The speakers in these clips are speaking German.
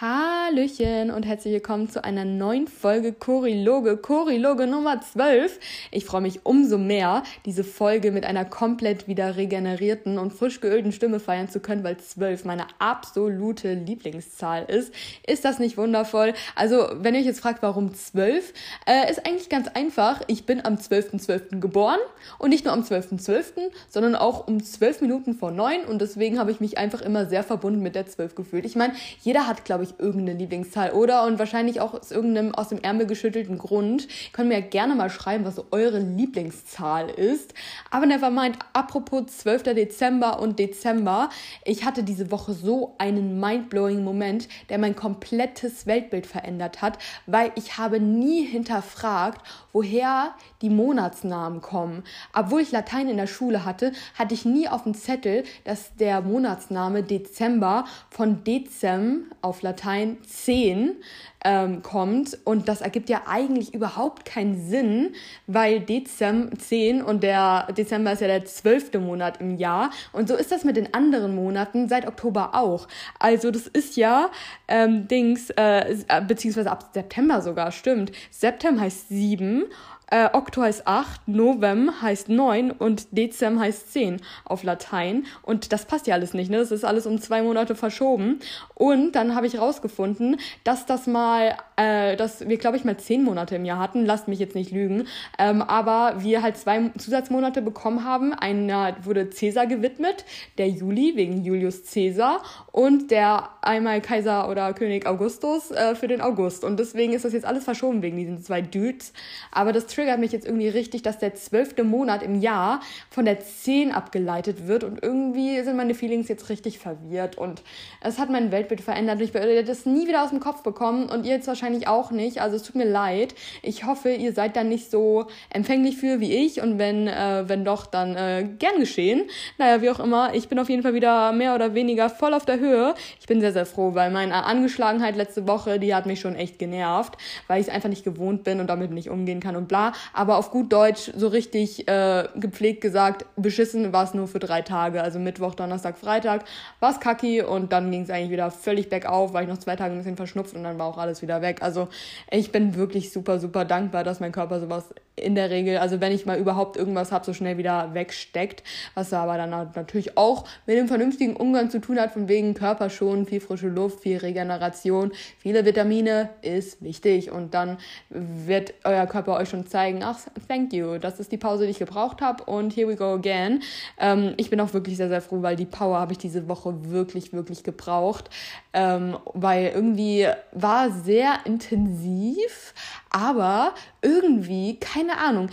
Hi. Hallöchen und herzlich willkommen zu einer neuen Folge Choriloge, Choriloge Nummer 12. Ich freue mich umso mehr, diese Folge mit einer komplett wieder regenerierten und frisch geölten Stimme feiern zu können, weil 12 meine absolute Lieblingszahl ist. Ist das nicht wundervoll? Also, wenn ihr euch jetzt fragt, warum 12, äh, ist eigentlich ganz einfach. Ich bin am 12.12. .12. geboren und nicht nur am 12.12., .12., sondern auch um 12 Minuten vor 9 und deswegen habe ich mich einfach immer sehr verbunden mit der 12 gefühlt. Ich meine, jeder hat, glaube ich, irgendeine Lieblingszahl, oder? Und wahrscheinlich auch aus irgendeinem aus dem Ärmel geschüttelten Grund. Ihr könnt mir ja gerne mal schreiben, was so eure Lieblingszahl ist. Aber nevermind, apropos 12. Dezember und Dezember. Ich hatte diese Woche so einen mindblowing Moment, der mein komplettes Weltbild verändert hat, weil ich habe nie hinterfragt, woher die Monatsnamen kommen. Obwohl ich Latein in der Schule hatte, hatte ich nie auf dem Zettel, dass der Monatsname Dezember von Dezem auf Latein 10 ähm, kommt. Und das ergibt ja eigentlich überhaupt keinen Sinn, weil Dezem 10 und der Dezember ist ja der zwölfte Monat im Jahr. Und so ist das mit den anderen Monaten seit Oktober auch. Also das ist ja ähm, Dings, äh, beziehungsweise ab September sogar, stimmt. September heißt 7 äh, Okto heißt 8, Novem heißt 9 und Dezem heißt 10 auf Latein. Und das passt ja alles nicht, ne? Das ist alles um zwei Monate verschoben. Und dann habe ich rausgefunden, dass das mal, äh, dass wir, glaube ich, mal zehn Monate im Jahr hatten. Lasst mich jetzt nicht lügen. Ähm, aber wir halt zwei Zusatzmonate bekommen haben. Einer wurde Cäsar gewidmet, der Juli wegen Julius Cäsar und der einmal Kaiser oder König Augustus äh, für den August. Und deswegen ist das jetzt alles verschoben wegen diesen zwei Dudes. Aber das triggert mich jetzt irgendwie richtig, dass der zwölfte Monat im Jahr von der 10 abgeleitet wird und irgendwie sind meine Feelings jetzt richtig verwirrt und es hat mein Weltbild verändert. Ich werde das nie wieder aus dem Kopf bekommen und ihr jetzt wahrscheinlich auch nicht. Also es tut mir leid. Ich hoffe, ihr seid dann nicht so empfänglich für wie ich und wenn, äh, wenn doch, dann äh, gern geschehen. Naja, wie auch immer, ich bin auf jeden Fall wieder mehr oder weniger voll auf der Höhe. Ich bin sehr, sehr froh, weil meine Angeschlagenheit letzte Woche, die hat mich schon echt genervt, weil ich es einfach nicht gewohnt bin und damit nicht umgehen kann und bla aber auf gut Deutsch so richtig äh, gepflegt gesagt, beschissen war es nur für drei Tage. Also Mittwoch, Donnerstag, Freitag war es kacki und dann ging es eigentlich wieder völlig bergauf, war ich noch zwei Tage ein bisschen verschnupft und dann war auch alles wieder weg. Also ich bin wirklich super, super dankbar, dass mein Körper sowas in der Regel, also wenn ich mal überhaupt irgendwas habe, so schnell wieder wegsteckt, was aber dann natürlich auch mit dem vernünftigen Umgang zu tun hat, von wegen Körper schon, viel frische Luft, viel Regeneration, viele Vitamine ist wichtig und dann wird euer Körper euch schon zeigen, ach, thank you, das ist die Pause, die ich gebraucht habe und here we go again. Ähm, ich bin auch wirklich sehr, sehr froh, weil die Power habe ich diese Woche wirklich, wirklich gebraucht, ähm, weil irgendwie war sehr intensiv, aber irgendwie, keine Ahnung,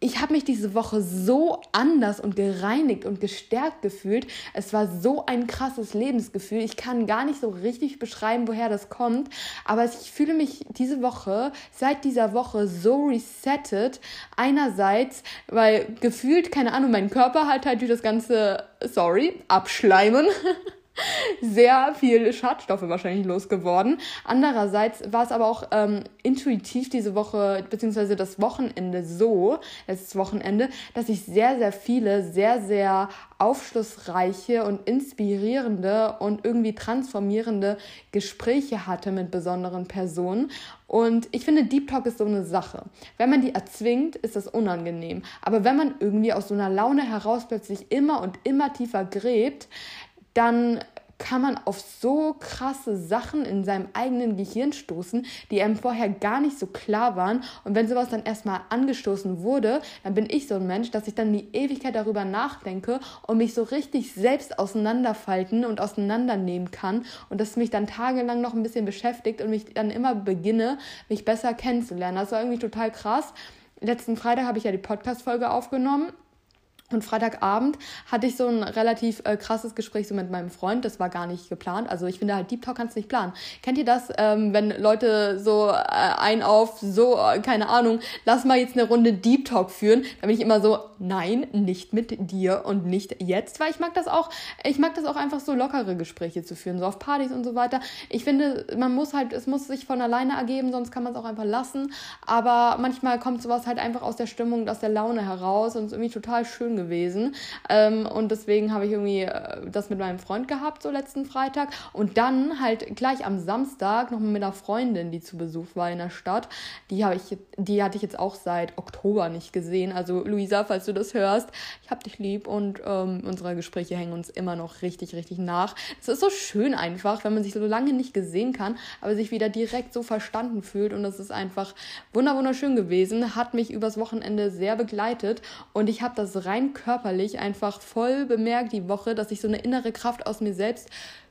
ich habe mich diese Woche so anders und gereinigt und gestärkt gefühlt. Es war so ein krasses Lebensgefühl. Ich kann gar nicht so richtig beschreiben, woher das kommt. Aber ich fühle mich diese Woche, seit dieser Woche, so resettet. Einerseits, weil gefühlt, keine Ahnung, mein Körper halt halt durch das ganze, sorry, Abschleimen. sehr viel Schadstoffe wahrscheinlich losgeworden. Andererseits war es aber auch ähm, intuitiv diese Woche, beziehungsweise das Wochenende so, letztes Wochenende, dass ich sehr, sehr viele, sehr, sehr aufschlussreiche und inspirierende und irgendwie transformierende Gespräche hatte mit besonderen Personen. Und ich finde, Deep Talk ist so eine Sache. Wenn man die erzwingt, ist das unangenehm. Aber wenn man irgendwie aus so einer Laune heraus plötzlich immer und immer tiefer gräbt, dann kann man auf so krasse Sachen in seinem eigenen Gehirn stoßen, die einem vorher gar nicht so klar waren. Und wenn sowas dann erstmal angestoßen wurde, dann bin ich so ein Mensch, dass ich dann die Ewigkeit darüber nachdenke und mich so richtig selbst auseinanderfalten und auseinandernehmen kann. Und das mich dann tagelang noch ein bisschen beschäftigt und mich dann immer beginne, mich besser kennenzulernen. Das war irgendwie total krass. Letzten Freitag habe ich ja die Podcast-Folge aufgenommen und Freitagabend hatte ich so ein relativ äh, krasses Gespräch so mit meinem Freund. Das war gar nicht geplant. Also ich finde halt Deep Talk kannst du nicht planen. Kennt ihr das, ähm, wenn Leute so äh, ein auf so äh, keine Ahnung, lass mal jetzt eine Runde Deep Talk führen? Da bin ich immer so, nein, nicht mit dir und nicht jetzt, weil ich mag das auch. Ich mag das auch einfach so lockere Gespräche zu führen, so auf Partys und so weiter. Ich finde, man muss halt, es muss sich von alleine ergeben, sonst kann man es auch einfach lassen. Aber manchmal kommt sowas halt einfach aus der Stimmung, aus der Laune heraus und ist irgendwie total schön gewesen. Ähm, und deswegen habe ich irgendwie äh, das mit meinem Freund gehabt, so letzten Freitag. Und dann halt gleich am Samstag noch mit einer Freundin, die zu Besuch war in der Stadt. Die, ich, die hatte ich jetzt auch seit Oktober nicht gesehen. Also Luisa, falls du das hörst, ich habe dich lieb und ähm, unsere Gespräche hängen uns immer noch richtig, richtig nach. Es ist so schön einfach, wenn man sich so lange nicht gesehen kann, aber sich wieder direkt so verstanden fühlt. Und das ist einfach wunderschön gewesen. Hat mich übers Wochenende sehr begleitet und ich habe das rein körperlich einfach voll bemerkt die Woche, dass ich so eine innere Kraft aus mir selbst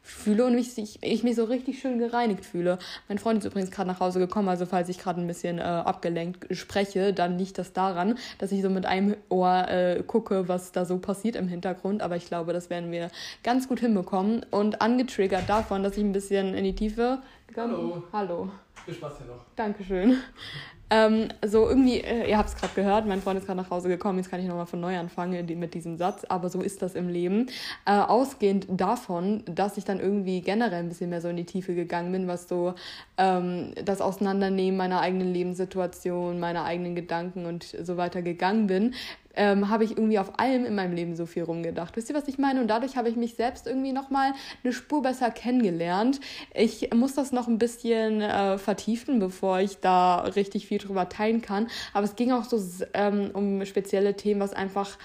fühle und mich, ich, ich mich so richtig schön gereinigt fühle. Mein Freund ist übrigens gerade nach Hause gekommen, also falls ich gerade ein bisschen äh, abgelenkt spreche, dann liegt das daran, dass ich so mit einem Ohr äh, gucke, was da so passiert im Hintergrund. Aber ich glaube, das werden wir ganz gut hinbekommen. Und angetriggert davon, dass ich ein bisschen in die Tiefe gegangen bin. Hallo. Hallo. Viel Spaß hier noch. Dankeschön. Ähm, so irgendwie, äh, ihr habt es gerade gehört, mein Freund ist gerade nach Hause gekommen, jetzt kann ich nochmal von neu anfangen mit diesem Satz, aber so ist das im Leben. Äh, ausgehend davon, dass ich dann irgendwie generell ein bisschen mehr so in die Tiefe gegangen bin, was so ähm, das Auseinandernehmen meiner eigenen Lebenssituation, meiner eigenen Gedanken und so weiter gegangen bin, ähm, habe ich irgendwie auf allem in meinem Leben so viel rumgedacht. Wisst ihr, was ich meine? Und dadurch habe ich mich selbst irgendwie nochmal eine Spur besser kennengelernt. Ich muss das noch ein bisschen äh, vertiefen, bevor ich da richtig viel drüber teilen kann. Aber es ging auch so ähm, um spezielle Themen, was einfach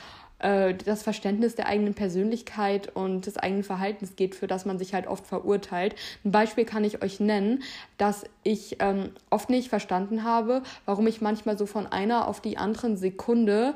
äh, das Verständnis der eigenen Persönlichkeit und des eigenen Verhaltens geht, für das man sich halt oft verurteilt. Ein Beispiel kann ich euch nennen, dass ich ähm, oft nicht verstanden habe, warum ich manchmal so von einer auf die anderen Sekunde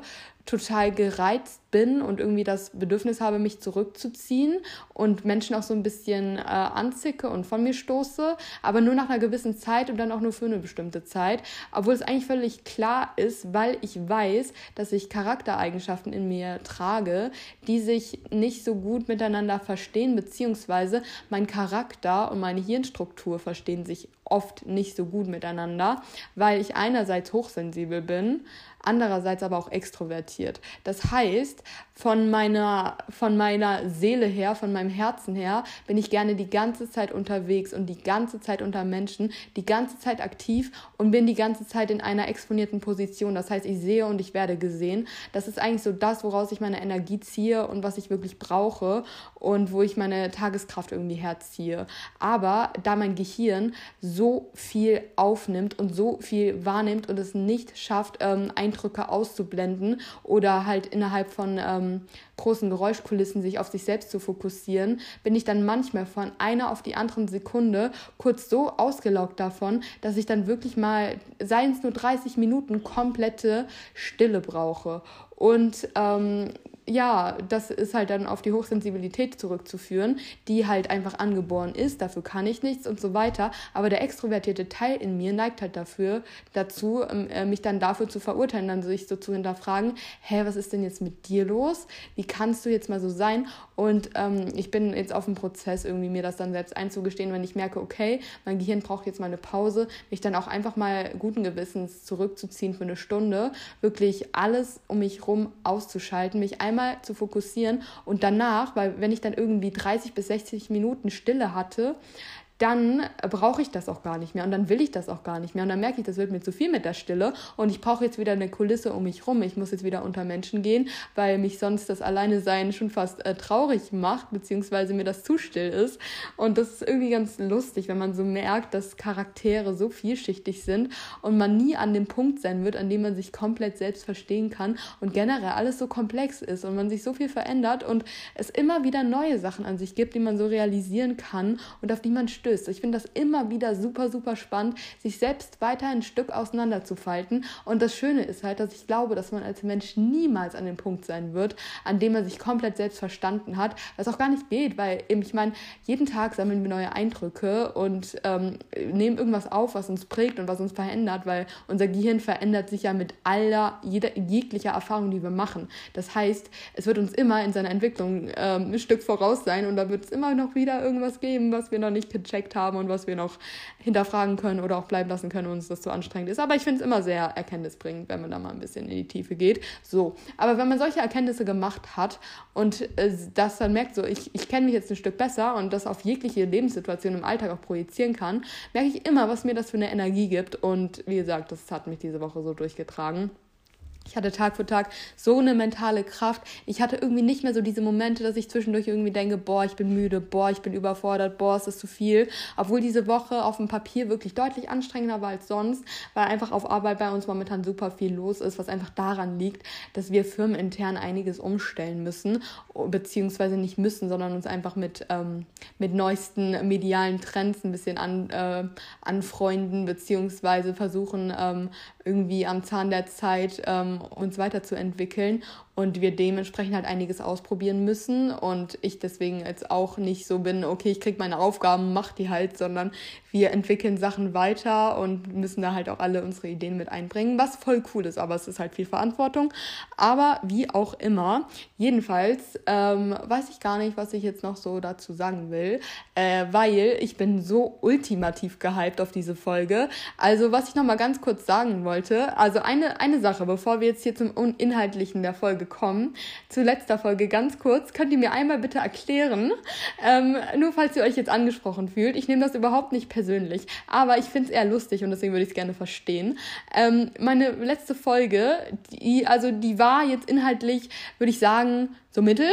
total gereizt bin und irgendwie das Bedürfnis habe, mich zurückzuziehen und Menschen auch so ein bisschen äh, anzicke und von mir stoße, aber nur nach einer gewissen Zeit und dann auch nur für eine bestimmte Zeit, obwohl es eigentlich völlig klar ist, weil ich weiß, dass ich Charaktereigenschaften in mir trage, die sich nicht so gut miteinander verstehen, beziehungsweise mein Charakter und meine Hirnstruktur verstehen sich oft nicht so gut miteinander, weil ich einerseits hochsensibel bin, andererseits aber auch extrovertiert. Das heißt, von meiner, von meiner Seele her, von meinem Herzen her, bin ich gerne die ganze Zeit unterwegs und die ganze Zeit unter Menschen, die ganze Zeit aktiv und bin die ganze Zeit in einer exponierten Position. Das heißt, ich sehe und ich werde gesehen. Das ist eigentlich so das, woraus ich meine Energie ziehe und was ich wirklich brauche und wo ich meine Tageskraft irgendwie herziehe. Aber da mein Gehirn so viel aufnimmt und so viel wahrnimmt und es nicht schafft, ähm, Eindrücke auszublenden oder halt innerhalb von ähm, großen Geräuschkulissen sich auf sich selbst zu fokussieren, bin ich dann manchmal von einer auf die anderen Sekunde kurz so ausgelaugt davon, dass ich dann wirklich mal, seien es nur 30 Minuten, komplette Stille brauche. Und ähm, ja, das ist halt dann auf die Hochsensibilität zurückzuführen, die halt einfach angeboren ist, dafür kann ich nichts und so weiter. Aber der extrovertierte Teil in mir neigt halt dafür, dazu, ähm, äh, mich dann dafür zu verurteilen, dann sich so zu hinterfragen, hä, was ist denn jetzt mit dir los? Wie kannst du jetzt mal so sein? Und ähm, ich bin jetzt auf dem Prozess, irgendwie mir das dann selbst einzugestehen, wenn ich merke, okay, mein Gehirn braucht jetzt mal eine Pause, mich dann auch einfach mal guten Gewissens zurückzuziehen für eine Stunde, wirklich alles um mich rum auszuschalten, mich einmal einmal zu fokussieren und danach, weil wenn ich dann irgendwie 30 bis 60 Minuten Stille hatte, dann brauche ich das auch gar nicht mehr und dann will ich das auch gar nicht mehr und dann merke ich, das wird mir zu viel mit der Stille und ich brauche jetzt wieder eine Kulisse um mich rum. Ich muss jetzt wieder unter Menschen gehen, weil mich sonst das Alleine sein schon fast äh, traurig macht, beziehungsweise mir das zu still ist und das ist irgendwie ganz lustig, wenn man so merkt, dass Charaktere so vielschichtig sind und man nie an dem Punkt sein wird, an dem man sich komplett selbst verstehen kann und generell alles so komplex ist und man sich so viel verändert und es immer wieder neue Sachen an sich gibt, die man so realisieren kann und auf die man stößt stößt. Ich finde das immer wieder super, super spannend, sich selbst weiter ein Stück auseinanderzufalten. Und das Schöne ist halt, dass ich glaube, dass man als Mensch niemals an dem Punkt sein wird, an dem man sich komplett selbst verstanden hat, was auch gar nicht geht, weil eben, ich meine, jeden Tag sammeln wir neue Eindrücke und ähm, nehmen irgendwas auf, was uns prägt und was uns verändert, weil unser Gehirn verändert sich ja mit aller, jeder, jeglicher Erfahrung, die wir machen. Das heißt, es wird uns immer in seiner Entwicklung ähm, ein Stück voraus sein und da wird es immer noch wieder irgendwas geben, was wir noch nicht gecheckt gecheckt haben und was wir noch hinterfragen können oder auch bleiben lassen können, wenn uns das zu anstrengend ist. Aber ich finde es immer sehr erkenntnisbringend, wenn man da mal ein bisschen in die Tiefe geht. So, aber wenn man solche Erkenntnisse gemacht hat und äh, das dann merkt, so ich, ich kenne mich jetzt ein Stück besser und das auf jegliche Lebenssituation im Alltag auch projizieren kann, merke ich immer, was mir das für eine Energie gibt. Und wie gesagt, das hat mich diese Woche so durchgetragen. Ich hatte Tag für Tag so eine mentale Kraft. Ich hatte irgendwie nicht mehr so diese Momente, dass ich zwischendurch irgendwie denke, boah, ich bin müde, boah, ich bin überfordert, boah, es ist zu viel. Obwohl diese Woche auf dem Papier wirklich deutlich anstrengender war als sonst, weil einfach auf Arbeit bei uns momentan super viel los ist, was einfach daran liegt, dass wir firmenintern einiges umstellen müssen, beziehungsweise nicht müssen, sondern uns einfach mit, ähm, mit neuesten medialen Trends ein bisschen an, äh, anfreunden, beziehungsweise versuchen, ähm, irgendwie am Zahn der Zeit ähm, uns weiterzuentwickeln und wir dementsprechend halt einiges ausprobieren müssen und ich deswegen jetzt auch nicht so bin, okay, ich krieg meine Aufgaben, mach die halt, sondern wir entwickeln Sachen weiter und müssen da halt auch alle unsere Ideen mit einbringen, was voll cool ist, aber es ist halt viel Verantwortung. Aber wie auch immer, jedenfalls ähm, weiß ich gar nicht, was ich jetzt noch so dazu sagen will, äh, weil ich bin so ultimativ gehypt auf diese Folge. Also was ich noch mal ganz kurz sagen wollte, also eine, eine Sache, bevor wir jetzt hier zum Inhaltlichen der Folge kommen, zu letzter Folge ganz kurz, könnt ihr mir einmal bitte erklären, ähm, nur falls ihr euch jetzt angesprochen fühlt, ich nehme das überhaupt nicht persönlich persönlich. Aber ich finde es eher lustig und deswegen würde ich es gerne verstehen. Ähm, meine letzte Folge, die, also die war jetzt inhaltlich, würde ich sagen, so mittel,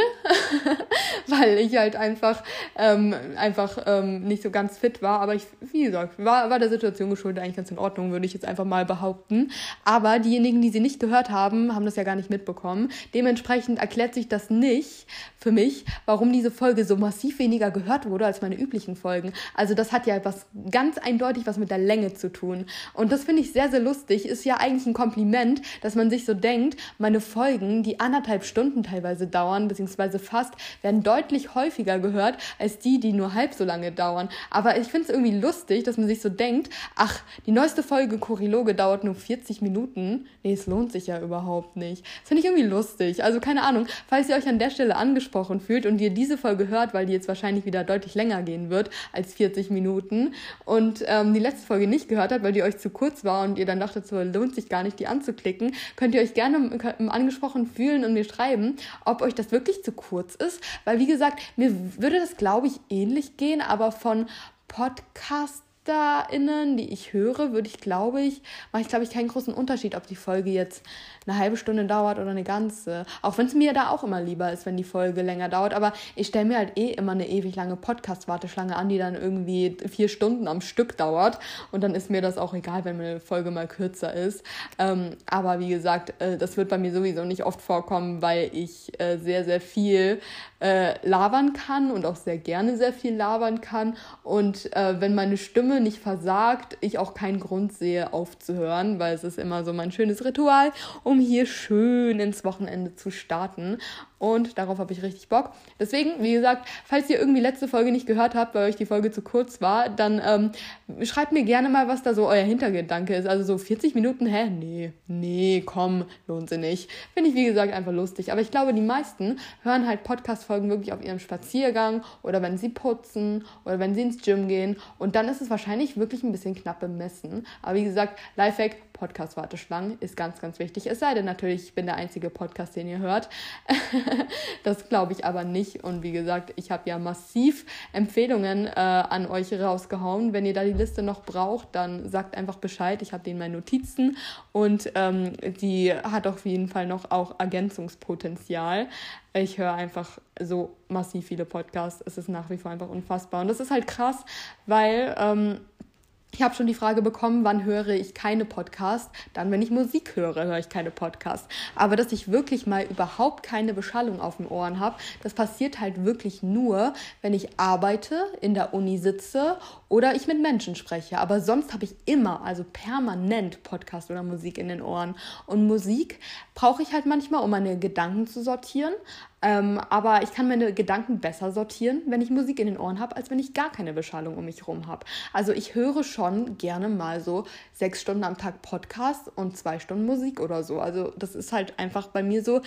weil ich halt einfach, ähm, einfach ähm, nicht so ganz fit war. Aber ich, wie gesagt, war, war der Situation geschuldet eigentlich ganz in Ordnung, würde ich jetzt einfach mal behaupten. Aber diejenigen, die sie nicht gehört haben, haben das ja gar nicht mitbekommen. Dementsprechend erklärt sich das nicht für mich, warum diese Folge so massiv weniger gehört wurde als meine üblichen Folgen. Also das hat ja was ganz eindeutig was mit der Länge zu tun. Und das finde ich sehr, sehr lustig. Ist ja eigentlich ein Kompliment, dass man sich so denkt, meine Folgen, die anderthalb Stunden teilweise dauern, dauern, beziehungsweise fast, werden deutlich häufiger gehört als die, die nur halb so lange dauern. Aber ich finde es irgendwie lustig, dass man sich so denkt, ach, die neueste Folge Choriloge dauert nur 40 Minuten. Nee, es lohnt sich ja überhaupt nicht. Das finde ich irgendwie lustig. Also keine Ahnung, falls ihr euch an der Stelle angesprochen fühlt und ihr diese Folge hört, weil die jetzt wahrscheinlich wieder deutlich länger gehen wird als 40 Minuten und ähm, die letzte Folge nicht gehört habt, weil die euch zu kurz war und ihr dann dachtet, so lohnt sich gar nicht, die anzuklicken, könnt ihr euch gerne angesprochen fühlen und mir schreiben, ob euch das wirklich zu kurz ist, weil wie gesagt, mir würde das, glaube ich, ähnlich gehen, aber von Podcast PodcasterInnen, die ich höre, würde ich, glaube ich, mache ich, glaube ich, keinen großen Unterschied, ob die Folge jetzt eine halbe Stunde dauert oder eine ganze. Auch wenn es mir da auch immer lieber ist, wenn die Folge länger dauert. Aber ich stelle mir halt eh immer eine ewig lange Podcast-Warteschlange an, die dann irgendwie vier Stunden am Stück dauert. Und dann ist mir das auch egal, wenn eine Folge mal kürzer ist. Ähm, aber wie gesagt, äh, das wird bei mir sowieso nicht oft vorkommen, weil ich äh, sehr, sehr viel äh, labern kann und auch sehr gerne sehr viel labern kann. Und äh, wenn meine Stimme nicht versagt, ich auch keinen Grund sehe, aufzuhören, weil es ist immer so mein schönes Ritual, um um hier schön ins Wochenende zu starten. Und darauf habe ich richtig Bock. Deswegen, wie gesagt, falls ihr irgendwie letzte Folge nicht gehört habt, weil euch die Folge zu kurz war, dann ähm, schreibt mir gerne mal, was da so euer Hintergedanke ist. Also so 40 Minuten, hä? Nee, nee, komm, lohnt sie nicht. Finde ich, wie gesagt, einfach lustig. Aber ich glaube, die meisten hören halt Podcast-Folgen wirklich auf ihrem Spaziergang oder wenn sie putzen oder wenn sie ins Gym gehen. Und dann ist es wahrscheinlich wirklich ein bisschen knapp bemessen. Aber wie gesagt, Lifehack, Podcast-Warteschlangen ist ganz, ganz wichtig. Es sei denn natürlich, ich bin der einzige Podcast, den ihr hört. das glaube ich aber nicht. Und wie gesagt, ich habe ja massiv Empfehlungen äh, an euch rausgehauen. Wenn ihr da die Liste noch braucht, dann sagt einfach Bescheid. Ich habe die in meinen Notizen und ähm, die hat auf jeden Fall noch auch Ergänzungspotenzial. Ich höre einfach so massiv viele Podcasts. Es ist nach wie vor einfach unfassbar. Und das ist halt krass, weil ähm, ich habe schon die Frage bekommen, wann höre ich keine Podcasts? Dann, wenn ich Musik höre, höre ich keine Podcasts. Aber dass ich wirklich mal überhaupt keine Beschallung auf den Ohren habe, das passiert halt wirklich nur, wenn ich arbeite, in der Uni sitze oder ich mit Menschen spreche. Aber sonst habe ich immer, also permanent Podcast oder Musik in den Ohren. Und Musik brauche ich halt manchmal, um meine Gedanken zu sortieren. Ähm, aber ich kann meine Gedanken besser sortieren, wenn ich Musik in den Ohren habe, als wenn ich gar keine Beschallung um mich herum habe. Also ich höre schon gerne mal so sechs Stunden am Tag Podcast und zwei Stunden Musik oder so. Also das ist halt einfach bei mir so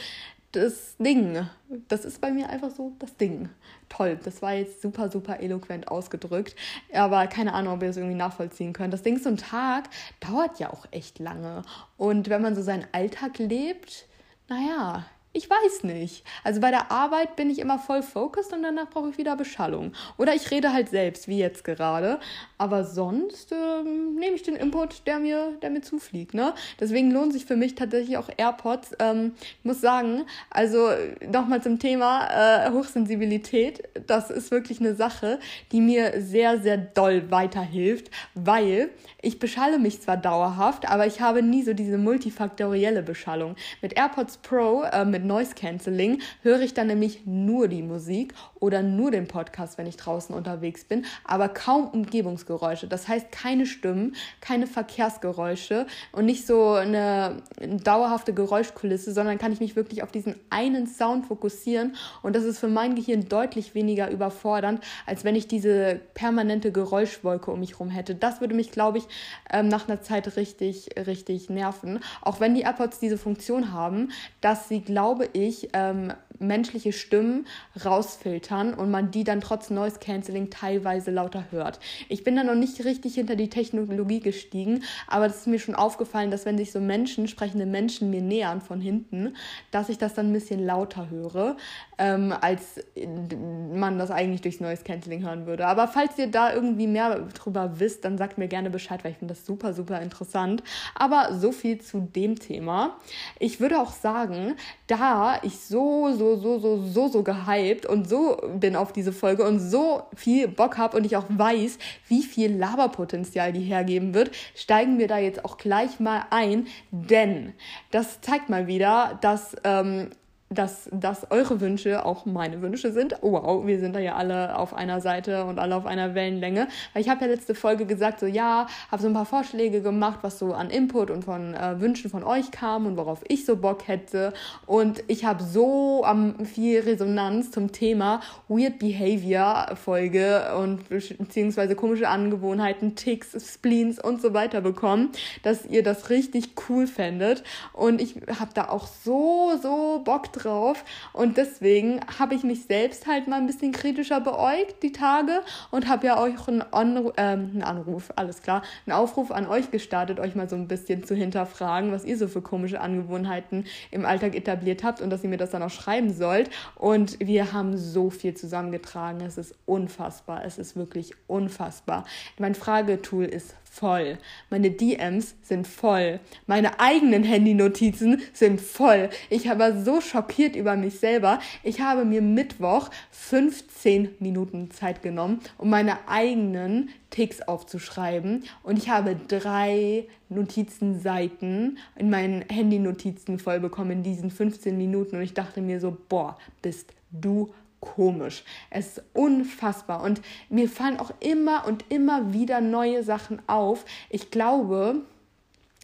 das Ding. Das ist bei mir einfach so das Ding. Toll, das war jetzt super, super eloquent ausgedrückt. Aber keine Ahnung, ob ihr das irgendwie nachvollziehen könnt. Das Ding, so ein Tag dauert ja auch echt lange. Und wenn man so seinen Alltag lebt, naja, ich weiß nicht. Also bei der Arbeit bin ich immer voll focused und danach brauche ich wieder Beschallung. Oder ich rede halt selbst, wie jetzt gerade. Aber sonst ähm, nehme ich den Input, der mir, der mir zufliegt. Ne? Deswegen lohnen sich für mich tatsächlich auch AirPods. Ähm, ich muss sagen, also nochmal zum Thema äh, Hochsensibilität. Das ist wirklich eine Sache, die mir sehr, sehr doll weiterhilft, weil ich beschalle mich zwar dauerhaft, aber ich habe nie so diese multifaktorielle Beschallung. Mit AirPods Pro, äh, mit Noise Cancelling, höre ich dann nämlich nur die Musik oder nur den Podcast, wenn ich draußen unterwegs bin, aber kaum Umgebungsgeräusche. Das heißt keine Stimmen, keine Verkehrsgeräusche und nicht so eine dauerhafte Geräuschkulisse, sondern kann ich mich wirklich auf diesen einen Sound fokussieren und das ist für mein Gehirn deutlich weniger überfordernd, als wenn ich diese permanente Geräuschwolke um mich herum hätte. Das würde mich, glaube ich, ähm, nach einer Zeit richtig, richtig nerven. Auch wenn die AirPods diese Funktion haben, dass sie, glaube ich, ähm, menschliche Stimmen rausfiltern und man die dann trotz Noise Cancelling teilweise lauter hört. Ich bin da noch nicht richtig hinter die Technologie gestiegen, aber es ist mir schon aufgefallen, dass wenn sich so Menschen, sprechende Menschen mir nähern von hinten, dass ich das dann ein bisschen lauter höre, ähm, als man das eigentlich durchs Noise Cancelling hören würde. Aber falls ihr da irgendwie mehr drüber wisst, dann sagt mir gerne Bescheid, weil ich finde das super, super interessant. Aber so viel zu dem Thema. Ich würde auch sagen, da ich so, so, so, so, so, so gehypt und so bin auf diese Folge und so viel Bock habe und ich auch weiß, wie viel Laberpotenzial die hergeben wird, steigen wir da jetzt auch gleich mal ein, denn das zeigt mal wieder, dass ähm, dass, dass eure Wünsche auch meine Wünsche sind. Oh, wow, wir sind da ja alle auf einer Seite und alle auf einer Wellenlänge. Weil ich habe ja letzte Folge gesagt, so ja, habe so ein paar Vorschläge gemacht, was so an Input und von äh, Wünschen von euch kam und worauf ich so Bock hätte. Und ich habe so um, viel Resonanz zum Thema Weird Behavior Folge und beziehungsweise komische Angewohnheiten, Ticks, Spleens und so weiter bekommen, dass ihr das richtig cool fändet. Und ich habe da auch so, so Bock drauf drauf. Und deswegen habe ich mich selbst halt mal ein bisschen kritischer beäugt die Tage und habe ja euch einen, Anru äh, einen Anruf, alles klar, einen Aufruf an euch gestartet, euch mal so ein bisschen zu hinterfragen, was ihr so für komische Angewohnheiten im Alltag etabliert habt und dass ihr mir das dann auch schreiben sollt. Und wir haben so viel zusammengetragen. Es ist unfassbar. Es ist wirklich unfassbar. Mein Fragetool ist voll. Meine DMs sind voll. Meine eigenen Handynotizen sind voll. Ich war so schockiert über mich selber. Ich habe mir Mittwoch 15 Minuten Zeit genommen, um meine eigenen Ticks aufzuschreiben. Und ich habe drei Notizenseiten in meinen Handynotizen voll bekommen in diesen 15 Minuten. Und ich dachte mir so, boah, bist du komisch. Es ist unfassbar und mir fallen auch immer und immer wieder neue Sachen auf. Ich glaube,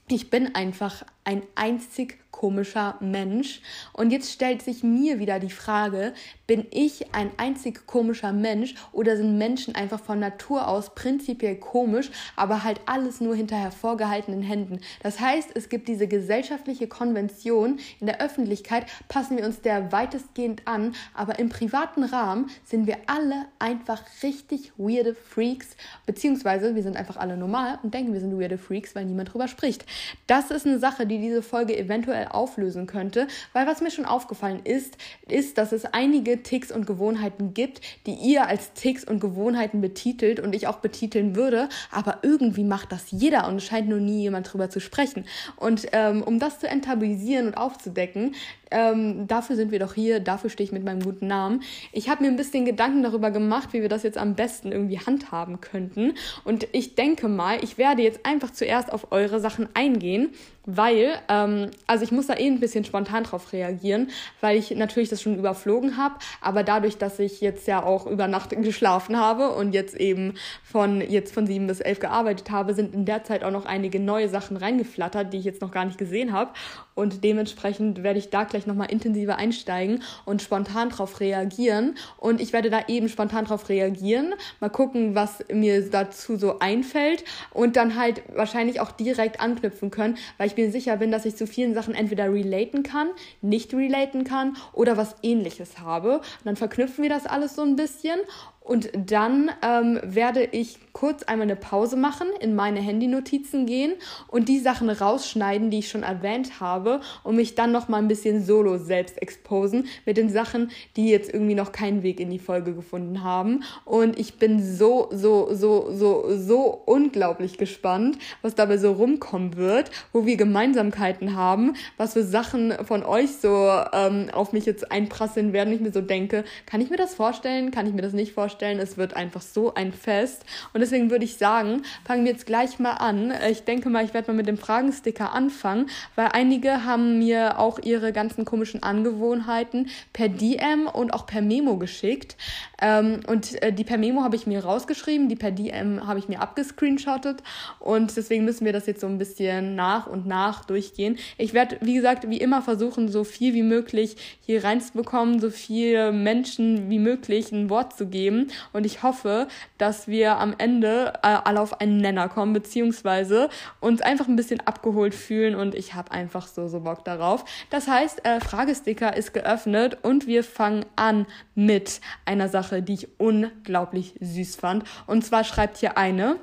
ich bin einfach ein einzig komischer Mensch. Und jetzt stellt sich mir wieder die Frage, bin ich ein einzig komischer Mensch oder sind Menschen einfach von Natur aus prinzipiell komisch, aber halt alles nur hinter hervorgehaltenen Händen? Das heißt, es gibt diese gesellschaftliche Konvention, in der Öffentlichkeit passen wir uns der weitestgehend an, aber im privaten Rahmen sind wir alle einfach richtig weirde Freaks, beziehungsweise wir sind einfach alle normal und denken, wir sind weirde Freaks, weil niemand drüber spricht. Das ist eine Sache, die diese Folge eventuell auflösen könnte, weil was mir schon aufgefallen ist, ist, dass es einige Ticks und Gewohnheiten gibt, die ihr als Ticks und Gewohnheiten betitelt und ich auch betiteln würde, aber irgendwie macht das jeder und es scheint nur nie jemand drüber zu sprechen. Und ähm, um das zu enttabuisieren und aufzudecken, ähm, dafür sind wir doch hier, dafür stehe ich mit meinem guten Namen. Ich habe mir ein bisschen Gedanken darüber gemacht, wie wir das jetzt am besten irgendwie handhaben könnten. Und ich denke mal, ich werde jetzt einfach zuerst auf eure Sachen eingehen weil, ähm, also ich muss da eh ein bisschen spontan drauf reagieren, weil ich natürlich das schon überflogen habe, aber dadurch, dass ich jetzt ja auch über Nacht geschlafen habe und jetzt eben von jetzt von sieben bis elf gearbeitet habe, sind in der Zeit auch noch einige neue Sachen reingeflattert, die ich jetzt noch gar nicht gesehen habe und dementsprechend werde ich da gleich nochmal intensiver einsteigen und spontan drauf reagieren. Und ich werde da eben spontan drauf reagieren, mal gucken, was mir dazu so einfällt und dann halt wahrscheinlich auch direkt anknüpfen können, weil ich mir sicher bin, dass ich zu vielen Sachen entweder relaten kann, nicht relaten kann oder was ähnliches habe. Und dann verknüpfen wir das alles so ein bisschen Und dann ähm, werde ich kurz einmal eine Pause machen, in meine Handynotizen gehen und die Sachen rausschneiden, die ich schon erwähnt habe und mich dann noch mal ein bisschen solo selbst exposen mit den Sachen, die jetzt irgendwie noch keinen Weg in die Folge gefunden haben. Und ich bin so, so, so, so, so unglaublich gespannt, was dabei so rumkommen wird, wo wir Gemeinsamkeiten haben, was für Sachen von euch so ähm, auf mich jetzt einprasseln werden. Ich mir so denke, kann ich mir das vorstellen? Kann ich mir das nicht vorstellen? Es wird einfach so ein Fest. Und deswegen würde ich sagen, fangen wir jetzt gleich mal an. Ich denke mal, ich werde mal mit dem Fragensticker anfangen, weil einige haben mir auch ihre ganzen komischen Angewohnheiten per DM und auch per Memo geschickt. Ähm, und äh, die per Memo habe ich mir rausgeschrieben, die per DM habe ich mir abgescreenshottet und deswegen müssen wir das jetzt so ein bisschen nach und nach durchgehen. Ich werde, wie gesagt, wie immer versuchen, so viel wie möglich hier reinzubekommen, so viele Menschen wie möglich ein Wort zu geben und ich hoffe, dass wir am Ende äh, alle auf einen Nenner kommen, beziehungsweise uns einfach ein bisschen abgeholt fühlen und ich habe einfach so, so Bock darauf. Das heißt, äh, Fragesticker ist geöffnet und wir fangen an mit einer Sache, Sache, die ich unglaublich süß fand. Und zwar schreibt hier eine,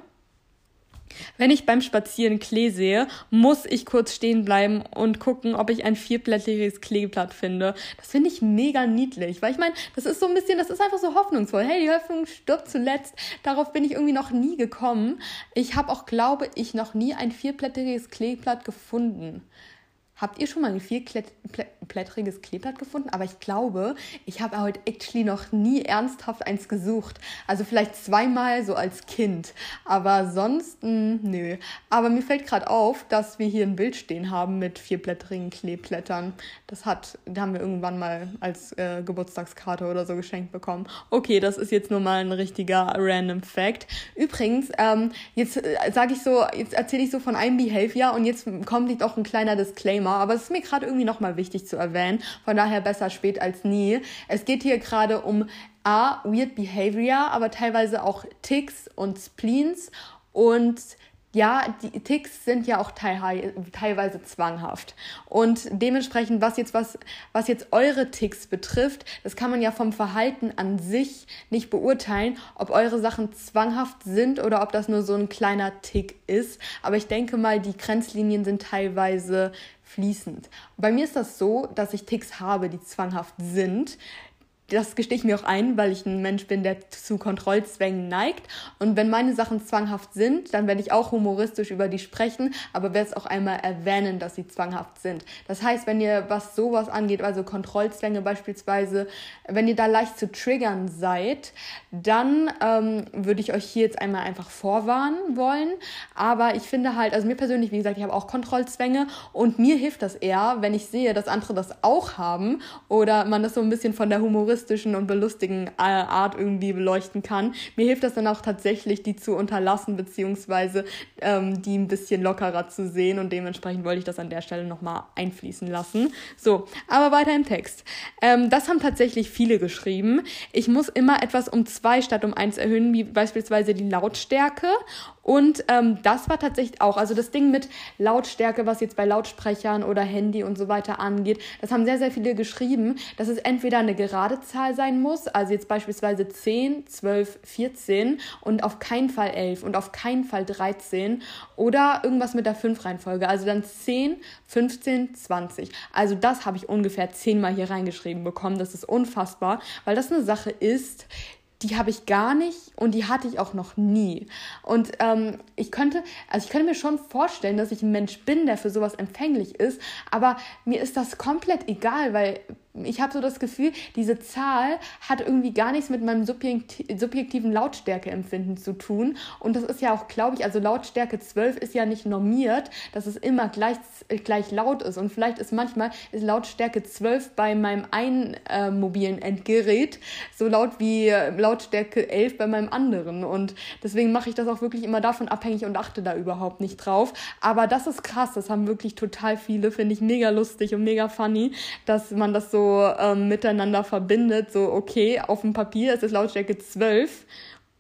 wenn ich beim Spazieren Klee sehe, muss ich kurz stehen bleiben und gucken, ob ich ein vierblättriges Kleeblatt finde. Das finde ich mega niedlich, weil ich meine, das ist so ein bisschen, das ist einfach so hoffnungsvoll. Hey, die Hoffnung stirbt zuletzt. Darauf bin ich irgendwie noch nie gekommen. Ich habe auch, glaube ich, noch nie ein vierblättriges Kleeblatt gefunden. Habt ihr schon mal ein vierblättriges Kleeblatt gefunden? Aber ich glaube, ich habe heute actually noch nie ernsthaft eins gesucht. Also vielleicht zweimal so als Kind. Aber sonst, mh, hm, nö. Aber mir fällt gerade auf, dass wir hier ein Bild stehen haben mit vierblättrigen Kleeblättern. Das hat, da haben wir irgendwann mal als äh, Geburtstagskarte oder so geschenkt bekommen. Okay, das ist jetzt nur mal ein richtiger random Fact. Übrigens, ähm, jetzt äh, sage ich so, jetzt erzähle ich so von einem Behavior und jetzt kommt auch ein kleiner Disclaimer aber es ist mir gerade irgendwie nochmal wichtig zu erwähnen. Von daher besser spät als nie. Es geht hier gerade um A, Weird Behavior, aber teilweise auch Ticks und Spleens und ja, die Ticks sind ja auch teilweise zwanghaft. Und dementsprechend, was jetzt, was, was jetzt eure Ticks betrifft, das kann man ja vom Verhalten an sich nicht beurteilen, ob eure Sachen zwanghaft sind oder ob das nur so ein kleiner Tick ist. Aber ich denke mal, die Grenzlinien sind teilweise fließend. Bei mir ist das so, dass ich Ticks habe, die zwanghaft sind das gestehe ich mir auch ein, weil ich ein Mensch bin, der zu Kontrollzwängen neigt. Und wenn meine Sachen zwanghaft sind, dann werde ich auch humoristisch über die sprechen, aber werde es auch einmal erwähnen, dass sie zwanghaft sind. Das heißt, wenn ihr was sowas angeht, also Kontrollzwänge beispielsweise, wenn ihr da leicht zu triggern seid, dann ähm, würde ich euch hier jetzt einmal einfach vorwarnen wollen. Aber ich finde halt, also mir persönlich, wie gesagt, ich habe auch Kontrollzwänge und mir hilft das eher, wenn ich sehe, dass andere das auch haben oder man das so ein bisschen von der Humoristik humoristischen und belustigen äh, Art irgendwie beleuchten kann. Mir hilft das dann auch tatsächlich, die zu unterlassen, beziehungsweise ähm, die ein bisschen lockerer zu sehen und dementsprechend wollte ich das an der Stelle nochmal einfließen lassen. So, aber weiter im Text. Ähm, das haben tatsächlich viele geschrieben. Ich muss immer etwas um zwei statt um eins erhöhen, wie beispielsweise die Lautstärke und ähm, das war tatsächlich auch, also das Ding mit Lautstärke, was jetzt bei Lautsprechern oder Handy und so weiter angeht, das haben sehr, sehr viele geschrieben, dass es entweder eine gerade Zahl sein muss, also jetzt beispielsweise 10, 12, 14 und auf keinen Fall 11 und auf keinen Fall 13 oder irgendwas mit der 5-Reihenfolge, also dann 10, 15, 20. Also das habe ich ungefähr zehnmal hier reingeschrieben bekommen, das ist unfassbar, weil das eine Sache ist, die habe ich gar nicht und die hatte ich auch noch nie. Und ähm, ich könnte, also ich könnte mir schon vorstellen, dass ich ein Mensch bin, der für sowas empfänglich ist, aber mir ist das komplett egal, weil ich habe so das Gefühl, diese Zahl hat irgendwie gar nichts mit meinem subjektiven Lautstärkeempfinden zu tun. Und das ist ja auch, glaube ich, also Lautstärke 12 ist ja nicht normiert, dass es immer gleich, gleich laut ist. Und vielleicht ist manchmal ist Lautstärke 12 bei meinem einen äh, mobilen Endgerät so laut wie Lautstärke 11 bei meinem anderen. Und deswegen mache ich das auch wirklich immer davon abhängig und achte da überhaupt nicht drauf. Aber das ist krass, das haben wirklich total viele, finde ich mega lustig und mega funny, dass man das so ähm, miteinander verbindet, so okay, auf dem Papier ist es Lautstärke 12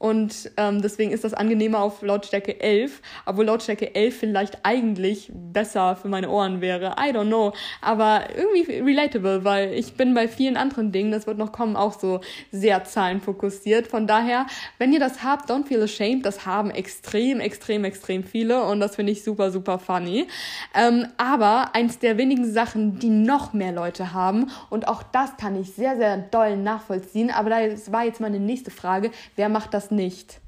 und ähm, deswegen ist das angenehmer auf Lautstärke 11, obwohl Lautstärke 11 vielleicht eigentlich besser für meine Ohren wäre. I don't know, aber irgendwie relatable, weil ich bin bei vielen anderen Dingen, das wird noch kommen, auch so sehr zahlenfokussiert. Von daher, wenn ihr das habt, don't feel ashamed, das haben extrem, extrem, extrem viele und das finde ich super, super funny. Ähm, aber eins der wenigen Sachen, die noch mehr Leute haben und auch das kann ich sehr, sehr doll nachvollziehen, aber das war jetzt meine nächste Frage, wer macht das nicht?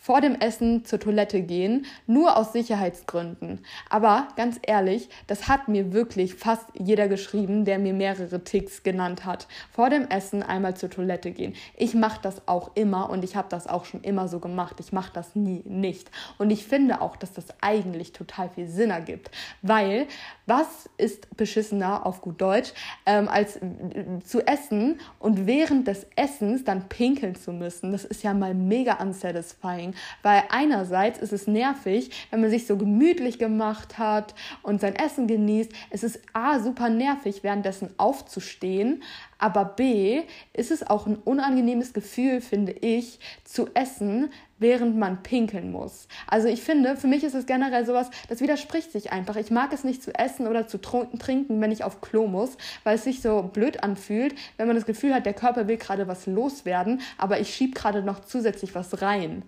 Vor dem Essen zur Toilette gehen, nur aus Sicherheitsgründen. Aber ganz ehrlich, das hat mir wirklich fast jeder geschrieben, der mir mehrere Ticks genannt hat. Vor dem Essen einmal zur Toilette gehen. Ich mache das auch immer und ich habe das auch schon immer so gemacht. Ich mache das nie nicht. Und ich finde auch, dass das eigentlich total viel Sinn ergibt, weil was ist beschissener auf gut Deutsch, ähm, als äh, zu essen und während des Essens dann pinkeln zu müssen? Das ist ja mal mega unsatisfying bringen. Weil einerseits ist es nervig, wenn man sich so gemütlich gemacht hat und sein Essen genießt. Es ist A, super nervig, währenddessen aufzustehen. Aber B, ist es auch ein unangenehmes Gefühl, finde ich, zu essen, während man pinkeln muss. Also ich finde, für mich ist es generell sowas, das widerspricht sich einfach. Ich mag es nicht zu essen oder zu trinken, wenn ich auf Klo muss, weil es sich so blöd anfühlt, wenn man das Gefühl hat, der Körper will gerade was loswerden, aber ich schieb gerade noch zusätzlich was rein.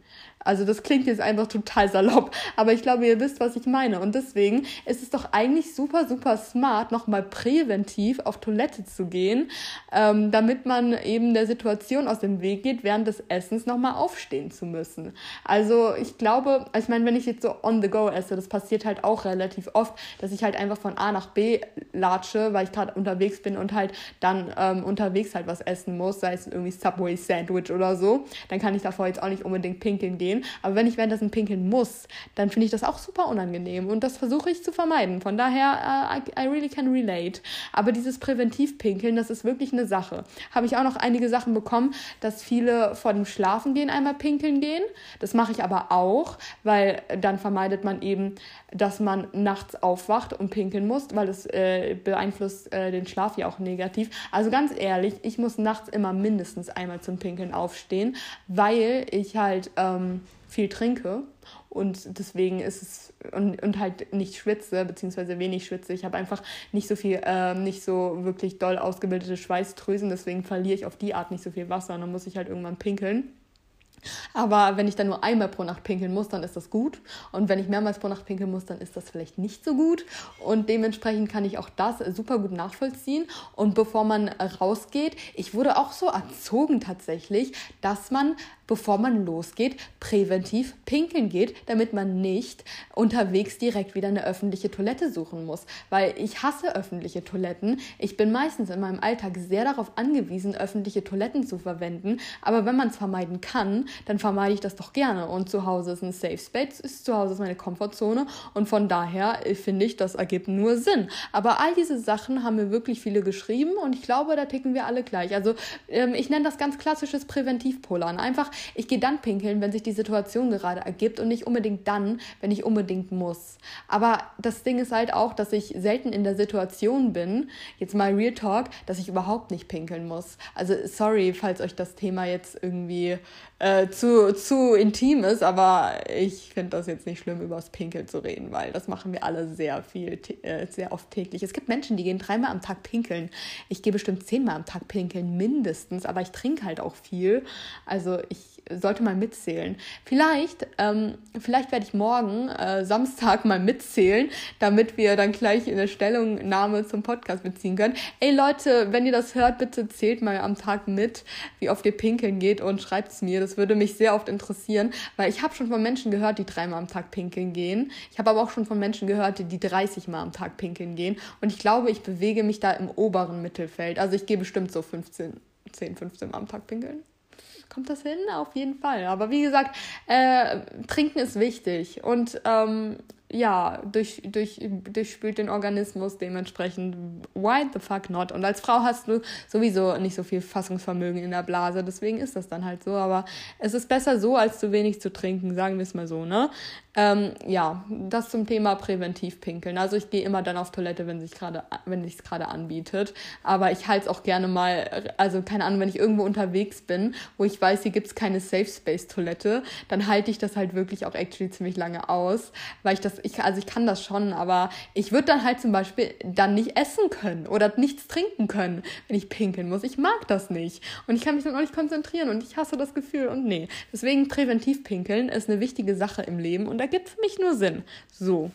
Also das klingt jetzt einfach total salopp, aber ich glaube, ihr wisst, was ich meine. Und deswegen ist es doch eigentlich super, super smart, nochmal präventiv auf Toilette zu gehen, ähm, damit man eben der Situation aus dem Weg geht, während des Essens nochmal aufstehen zu müssen. Also ich glaube, ich meine, wenn ich jetzt so on the go esse, das passiert halt auch relativ oft, dass ich halt einfach von A nach B latsche, weil ich gerade unterwegs bin und halt dann ähm, unterwegs halt was essen muss, sei es irgendwie Subway Sandwich oder so, dann kann ich davor jetzt auch nicht unbedingt pinkeln gehen gehen. Aber wenn ich währenddessen pinkeln muss, dann finde ich das auch super unangenehm und das versuche ich zu vermeiden. Von daher, uh, I, I really can relate. Aber dieses Präventivpinkeln, das ist wirklich eine Sache. Habe ich auch noch einige Sachen bekommen, dass viele vor dem Schlafengehen einmal pinkeln gehen. Das mache ich aber auch, weil dann vermeidet man eben, dass man nachts aufwacht und pinkeln muss, weil es äh, beeinflusst äh, den Schlaf ja auch negativ. Also ganz ehrlich, ich muss nachts immer mindestens einmal zum Pinkeln aufstehen, weil ich halt ähm, viel trinke und deswegen ist es und, und halt nicht schwitze, beziehungsweise wenig schwitze. Ich habe einfach nicht so viel, äh, nicht so wirklich doll ausgebildete Schweißdrüsen, deswegen verliere ich auf die Art nicht so viel Wasser und dann muss ich halt irgendwann pinkeln. Aber wenn ich dann nur einmal pro Nacht pinkeln muss, dann ist das gut. Und wenn ich mehrmals pro Nacht pinkeln muss, dann ist das vielleicht nicht so gut. Und dementsprechend kann ich auch das super gut nachvollziehen. Und bevor man rausgeht, ich wurde auch so erzogen tatsächlich, dass man bevor man losgeht, präventiv pinkeln geht, damit man nicht unterwegs direkt wieder eine öffentliche Toilette suchen muss. Weil ich hasse öffentliche Toiletten. Ich bin meistens in meinem Alltag sehr darauf angewiesen, öffentliche Toiletten zu verwenden. Aber wenn man es vermeiden kann, dann vermeide ich das doch gerne. Und zu Hause ist ein Safe Space, ist zu Hause ist meine Komfortzone. Und von daher äh, finde ich, das ergibt nur Sinn. Aber all diese Sachen haben mir wirklich viele geschrieben und ich glaube, da ticken wir alle gleich. Also ähm, ich nenne das ganz klassisches Präventivpolern. Einfach ich gehe dann pinkeln, wenn sich die Situation gerade ergibt und nicht unbedingt dann, wenn ich unbedingt muss. Aber das Ding ist halt auch, dass ich selten in der Situation bin, jetzt mal Real Talk, dass ich überhaupt nicht pinkeln muss. Also sorry, falls euch das Thema jetzt irgendwie äh, zu, zu intim ist, aber ich finde das jetzt nicht schlimm, über das Pinkeln zu reden, weil das machen wir alle sehr viel, äh, sehr oft täglich. Es gibt Menschen, die gehen dreimal am Tag pinkeln. Ich gehe bestimmt zehnmal am Tag pinkeln, mindestens, aber ich trinke halt auch viel. Also ich sollte mal mitzählen. Vielleicht, ähm, vielleicht werde ich morgen äh, Samstag mal mitzählen, damit wir dann gleich eine Stellungnahme zum Podcast beziehen können. Ey Leute, wenn ihr das hört, bitte zählt mal am Tag mit, wie oft ihr pinkeln geht und schreibt es mir. Das würde mich sehr oft interessieren, weil ich habe schon von Menschen gehört, die dreimal am Tag pinkeln gehen. Ich habe aber auch schon von Menschen gehört, die 30 Mal am Tag pinkeln gehen. Und ich glaube, ich bewege mich da im oberen Mittelfeld. Also ich gehe bestimmt so 15, 10, 15 Mal am Tag pinkeln kommt das hin? Auf jeden Fall. Aber wie gesagt, äh, trinken ist wichtig. Und ähm, ja, durch, durch, durchspült den Organismus dementsprechend. Why the fuck not? Und als Frau hast du sowieso nicht so viel Fassungsvermögen in der Blase, deswegen ist das dann halt so. Aber es ist besser so, als zu wenig zu trinken, sagen wir es mal so, ne? Ähm, ja, das zum Thema präventiv pinkeln. Also ich gehe immer dann auf Toilette, wenn sich gerade, wenn sich gerade anbietet. Aber ich halte es auch gerne mal, also keine Ahnung, wenn ich irgendwo unterwegs bin, wo ich weiß, hier gibt es keine Safe Space Toilette, dann halte ich das halt wirklich auch actually ziemlich lange aus, weil ich das, ich, also ich kann das schon, aber ich würde dann halt zum Beispiel dann nicht essen können oder nichts trinken können, wenn ich pinkeln muss. Ich mag das nicht und ich kann mich dann auch nicht konzentrieren und ich hasse das Gefühl und nee. Deswegen präventiv pinkeln ist eine wichtige Sache im Leben und ergibt für mich nur Sinn. So.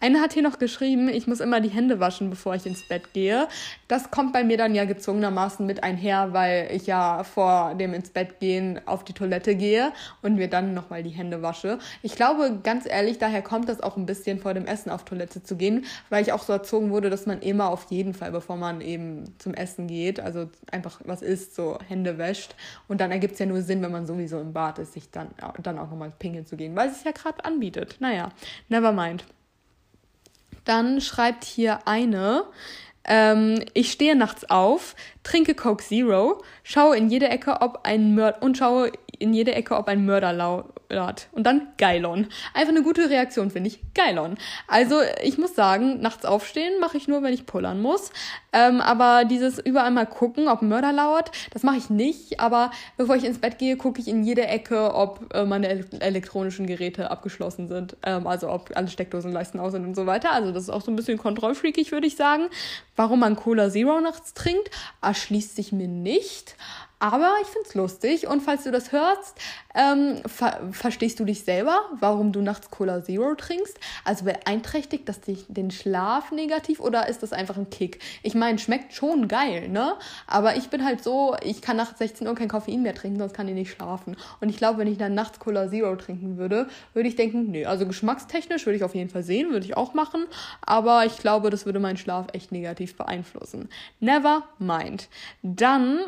Eine hat hier noch geschrieben, ich muss immer die Hände waschen, bevor ich ins Bett gehe. Das kommt bei mir dann ja gezwungenermaßen mit einher, weil ich ja vor dem ins Bett gehen auf die Toilette gehe und mir dann nochmal die Hände wasche. Ich glaube, ganz ehrlich, daher kommt das auch ein bisschen vor dem Essen auf Toilette zu gehen, weil ich auch so erzogen wurde, dass man immer auf jeden Fall, bevor man eben zum Essen geht, also einfach was isst, so Hände wäscht. Und dann ergibt es ja nur Sinn, wenn man sowieso im Bad ist, sich dann, dann auch nochmal pinkeln zu gehen, weil es ja gerade anbietet. Naja, never mind. Dann schreibt hier eine, ähm, ich stehe nachts auf, trinke Coke Zero, schaue in jede Ecke, ob ein Mörder und schaue in jede Ecke, ob ein Mörder lauert. Und dann Geilon. Einfach eine gute Reaktion, finde ich. Geilon. Also, ich muss sagen, nachts aufstehen mache ich nur, wenn ich pullern muss. Ähm, aber dieses überall mal gucken, ob Mörder lauert, das mache ich nicht. Aber bevor ich ins Bett gehe, gucke ich in jede Ecke, ob äh, meine elektronischen Geräte abgeschlossen sind. Ähm, also, ob alle Steckdosenleisten aus sind und so weiter. Also, das ist auch so ein bisschen kontrollfreakig, würde ich sagen. Warum man Cola Zero nachts trinkt, erschließt sich mir nicht. Aber ich finde es lustig und falls du das hörst, ähm, ver verstehst du dich selber, warum du nachts Cola Zero trinkst? Also beeinträchtigt das dich den Schlaf negativ oder ist das einfach ein Kick? Ich meine, schmeckt schon geil, ne? Aber ich bin halt so, ich kann nachts 16 Uhr kein Koffein mehr trinken, sonst kann ich nicht schlafen. Und ich glaube, wenn ich dann nachts Cola Zero trinken würde, würde ich denken, nee, also geschmackstechnisch würde ich auf jeden Fall sehen, würde ich auch machen. Aber ich glaube, das würde meinen Schlaf echt negativ beeinflussen. Never mind. Dann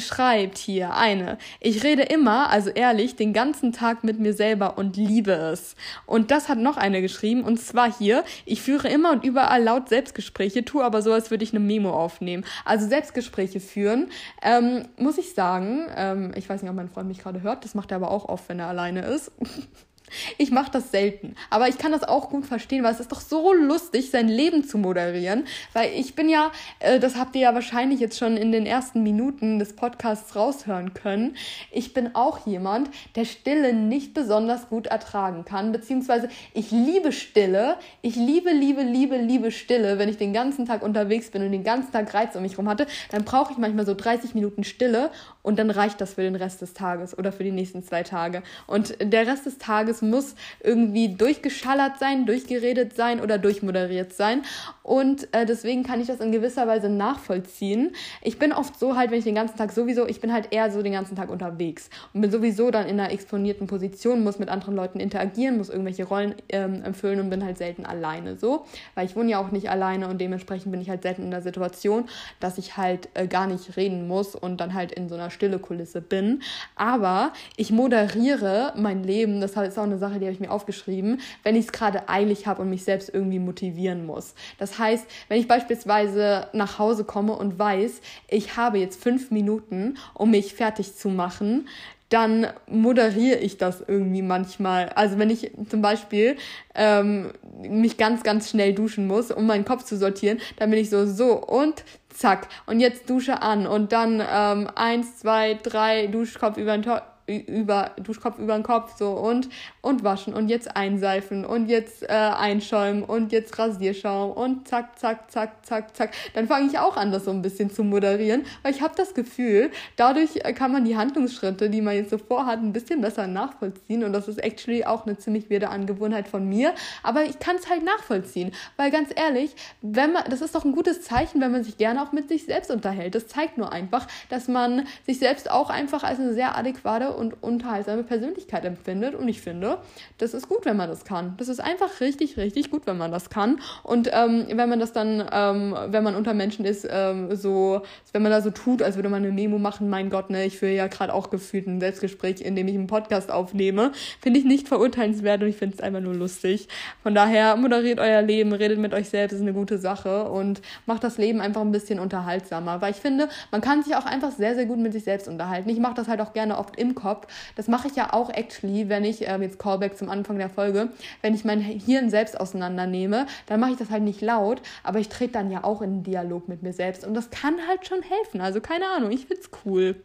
schreibt hier eine, ich rede immer, also ehrlich, den ganzen Tag mit mir selber und liebe es. Und das hat noch eine geschrieben, und zwar hier, ich führe immer und überall laut Selbstgespräche, tue aber so, als würde ich eine Memo aufnehmen. Also Selbstgespräche führen, ähm, muss ich sagen, ähm, ich weiß nicht, ob mein Freund mich gerade hört, das macht er aber auch oft, wenn er alleine ist. Ich mache das selten, aber ich kann das auch gut verstehen, weil es ist doch so lustig, sein Leben zu moderieren, weil ich bin ja, äh, das habt ihr ja wahrscheinlich jetzt schon in den ersten Minuten des Podcasts raushören können, ich bin auch jemand, der Stille nicht besonders gut ertragen kann, beziehungsweise ich liebe Stille, ich liebe, liebe, liebe, liebe Stille, wenn ich den ganzen Tag unterwegs bin und den ganzen Tag Reiz um mich rum hatte, dann brauche ich manchmal so 30 Minuten Stille und dann reicht das für den Rest des Tages oder für die nächsten zwei Tage. Und der Rest des Tages es muss irgendwie durchgeschallert sein, durchgeredet sein oder durchmoderiert sein. Und äh, deswegen kann ich das in gewisser Weise nachvollziehen. Ich bin oft so halt, wenn ich den ganzen Tag sowieso, ich bin halt eher so den ganzen Tag unterwegs und bin sowieso dann in einer exponierten Position, muss mit anderen Leuten interagieren, muss irgendwelche Rollen ähm, erfüllen und bin halt selten alleine so, weil ich wohne ja auch nicht alleine und dementsprechend bin ich halt selten in der Situation, dass ich halt äh, gar nicht reden muss und dann halt in so einer stille Kulisse bin. Aber ich moderiere mein Leben, das ist auch eine Sache, die habe ich mir aufgeschrieben, wenn ich es gerade eilig habe und mich selbst irgendwie motivieren muss. Das heißt, wenn ich beispielsweise nach Hause komme und weiß, ich habe jetzt fünf Minuten, um mich fertig zu machen, dann moderiere ich das irgendwie manchmal. Also wenn ich zum Beispiel ähm, mich ganz, ganz schnell duschen muss, um meinen Kopf zu sortieren, dann bin ich so, so und zack. Und jetzt Dusche an und dann ähm, eins, zwei, drei, Duschkopf über den Topf über Duschkopf über den Kopf so und und waschen und jetzt einseifen und jetzt äh, einschäumen und jetzt Rasierschaum und zack zack zack zack zack. Dann fange ich auch an das so ein bisschen zu moderieren weil ich habe das Gefühl dadurch äh, kann man die Handlungsschritte die man jetzt so vorhat ein bisschen besser nachvollziehen und das ist actually auch eine ziemlich weirde Angewohnheit von mir aber ich kann es halt nachvollziehen weil ganz ehrlich wenn man das ist doch ein gutes Zeichen wenn man sich gerne auch mit sich selbst unterhält. Das zeigt nur einfach dass man sich selbst auch einfach als eine sehr adäquate und unterhaltsame Persönlichkeit empfindet. Und ich finde, das ist gut, wenn man das kann. Das ist einfach richtig, richtig gut, wenn man das kann. Und ähm, wenn man das dann, ähm, wenn man unter Menschen ist, ähm, so, wenn man da so tut, als würde man eine Memo machen, mein Gott, ne, ich führe ja gerade auch gefühlt ein Selbstgespräch, in dem ich einen Podcast aufnehme, finde ich nicht verurteilenswert und ich finde es einfach nur lustig. Von daher moderiert euer Leben, redet mit euch selbst, ist eine gute Sache und macht das Leben einfach ein bisschen unterhaltsamer. Weil ich finde, man kann sich auch einfach sehr, sehr gut mit sich selbst unterhalten. Ich mache das halt auch gerne oft im Kopf. Das mache ich ja auch actually, wenn ich, ähm, jetzt Callback zum Anfang der Folge, wenn ich mein Hirn selbst auseinandernehme, dann mache ich das halt nicht laut, aber ich trete dann ja auch in Dialog mit mir selbst und das kann halt schon helfen. Also keine Ahnung, ich find's cool.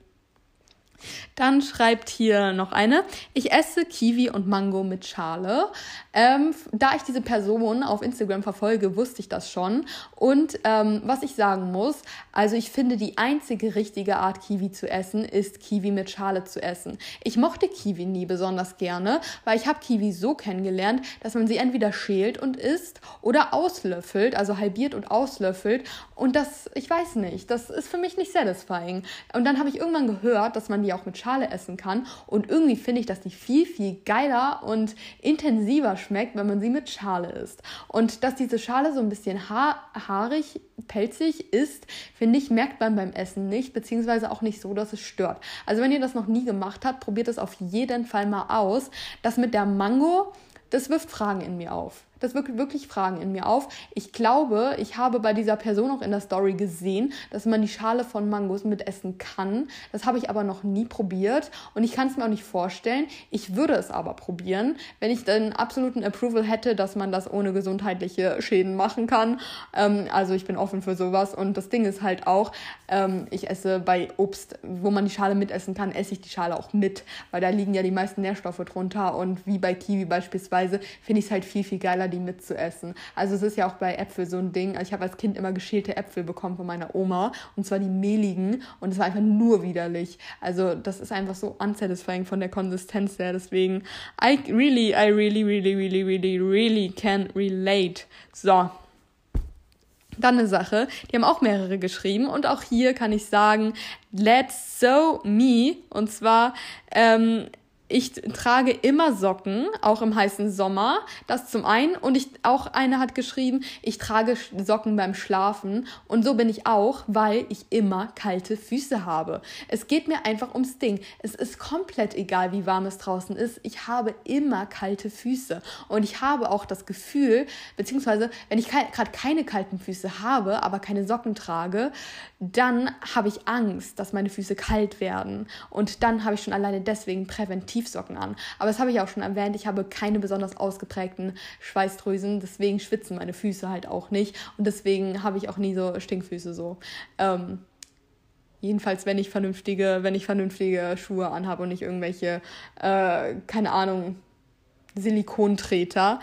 Dann schreibt hier noch eine, ich esse Kiwi und Mango mit Schale. Ähm, da ich diese Person auf Instagram verfolge, wusste ich das schon. Und ähm, was ich sagen muss, also ich finde, die einzige richtige Art Kiwi zu essen, ist Kiwi mit Schale zu essen. Ich mochte Kiwi nie besonders gerne, weil ich habe Kiwi so kennengelernt, dass man sie entweder schält und isst oder auslöffelt, also halbiert und auslöffelt. Und das, ich weiß nicht, das ist für mich nicht satisfying. Und dann habe ich irgendwann gehört, dass man die auch mit Schale essen kann. Und irgendwie finde ich, dass die viel, viel geiler und intensiver schmeckt, wenn man sie mit Schale isst. Und dass diese Schale so ein bisschen ha haarig, pelzig ist, finde ich, merkt man beim Essen nicht, beziehungsweise auch nicht so, dass es stört. Also wenn ihr das noch nie gemacht habt, probiert es auf jeden Fall mal aus. Das mit der Mango, das wirft Fragen in mir auf das wirkt wirklich Fragen in mir auf. Ich glaube, ich habe bei dieser Person auch in der Story gesehen, dass man die Schale von Mangos mit essen kann. Das habe ich aber noch nie probiert und ich kann es mir auch nicht vorstellen. Ich würde es aber probieren, wenn ich den absoluten Approval hätte, dass man das ohne gesundheitliche Schäden machen kann. Ähm, also ich bin offen für sowas und das Ding ist halt auch, ähm, ich esse bei Obst, wo man die Schale mitessen kann, esse ich die Schale auch mit, weil da liegen ja die meisten Nährstoffe drunter und wie bei Kiwi beispielsweise finde ich es halt viel, viel geiler, die mitzuessen. Also es ist ja auch bei Äpfel so ein Ding. Ich habe als Kind immer geschälte Äpfel bekommen von meiner Oma und zwar die mehligen und es war einfach nur widerlich. Also das ist einfach so unsatisfying von der Konsistenz her. Deswegen, I really, I really, really, really, really, really can relate. So, dann eine Sache, die haben auch mehrere geschrieben und auch hier kann ich sagen, let's so me und zwar ähm, ich trage immer Socken, auch im heißen Sommer. Das zum einen. Und ich, auch eine hat geschrieben, ich trage Socken beim Schlafen. Und so bin ich auch, weil ich immer kalte Füße habe. Es geht mir einfach ums Ding. Es ist komplett egal, wie warm es draußen ist. Ich habe immer kalte Füße. Und ich habe auch das Gefühl, beziehungsweise, wenn ich gerade keine kalten Füße habe, aber keine Socken trage, dann habe ich Angst, dass meine Füße kalt werden. Und dann habe ich schon alleine deswegen präventiv Tiefsocken an. Aber das habe ich auch schon erwähnt, ich habe keine besonders ausgeprägten Schweißdrüsen, deswegen schwitzen meine Füße halt auch nicht und deswegen habe ich auch nie so Stinkfüße so. Ähm, jedenfalls, wenn ich vernünftige, wenn ich vernünftige Schuhe anhabe und nicht irgendwelche, äh, keine Ahnung, Silikontreter,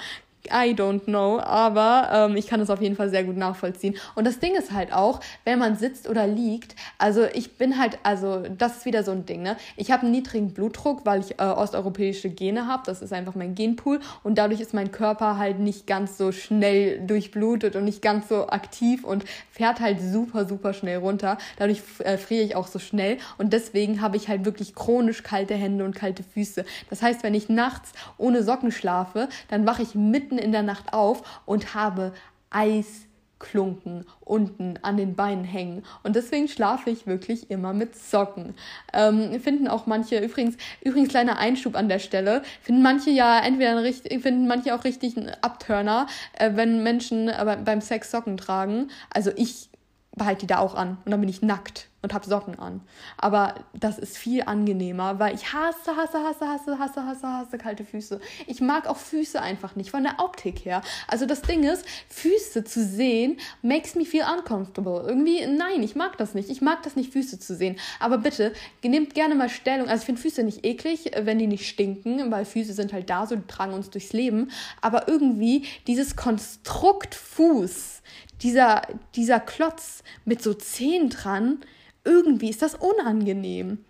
I don't know, aber ähm, ich kann das auf jeden Fall sehr gut nachvollziehen. Und das Ding ist halt auch, wenn man sitzt oder liegt, also ich bin halt, also das ist wieder so ein Ding, ne? Ich habe einen niedrigen Blutdruck, weil ich äh, osteuropäische Gene habe, das ist einfach mein Genpool und dadurch ist mein Körper halt nicht ganz so schnell durchblutet und nicht ganz so aktiv und fährt halt super, super schnell runter. Dadurch äh, friere ich auch so schnell und deswegen habe ich halt wirklich chronisch kalte Hände und kalte Füße. Das heißt, wenn ich nachts ohne Socken schlafe, dann wache ich mitten in der Nacht auf und habe Eisklunken unten an den Beinen hängen. Und deswegen schlafe ich wirklich immer mit Socken. Ähm, finden auch manche, übrigens, übrigens kleiner Einschub an der Stelle, finden manche ja entweder richtig, finden manche auch richtig einen Abturner, äh, wenn Menschen äh, beim Sex Socken tragen. Also ich behalte die da auch an und dann bin ich nackt und habe Socken an. Aber das ist viel angenehmer, weil ich hasse, hasse, hasse, hasse, hasse, hasse, hasse kalte Füße. Ich mag auch Füße einfach nicht von der Optik her. Also das Ding ist, Füße zu sehen makes me feel uncomfortable. Irgendwie, nein, ich mag das nicht. Ich mag das nicht, Füße zu sehen. Aber bitte, nehmt gerne mal Stellung. Also ich finde Füße nicht eklig, wenn die nicht stinken, weil Füße sind halt da so, die tragen uns durchs Leben. Aber irgendwie dieses Konstrukt Fuß, dieser, dieser Klotz mit so Zehen dran, irgendwie ist das unangenehm.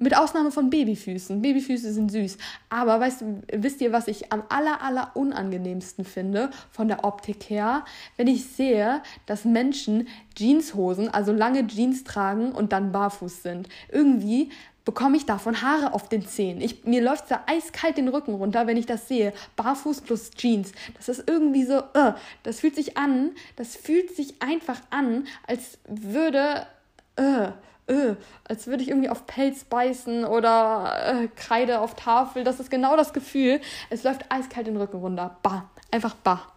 Mit Ausnahme von Babyfüßen. Babyfüße sind süß. Aber weißt wisst ihr, was ich am aller, aller unangenehmsten finde von der Optik her? Wenn ich sehe, dass Menschen Jeanshosen, also lange Jeans tragen und dann barfuß sind. Irgendwie bekomme ich davon Haare auf den Zehen. Ich, mir läuft da eiskalt den Rücken runter, wenn ich das sehe. Barfuß plus Jeans. Das ist irgendwie so, uh, das fühlt sich an, das fühlt sich einfach an, als würde, uh, uh, als würde ich irgendwie auf Pelz beißen oder uh, Kreide auf Tafel. Das ist genau das Gefühl. Es läuft eiskalt den Rücken runter. Bah, einfach bah.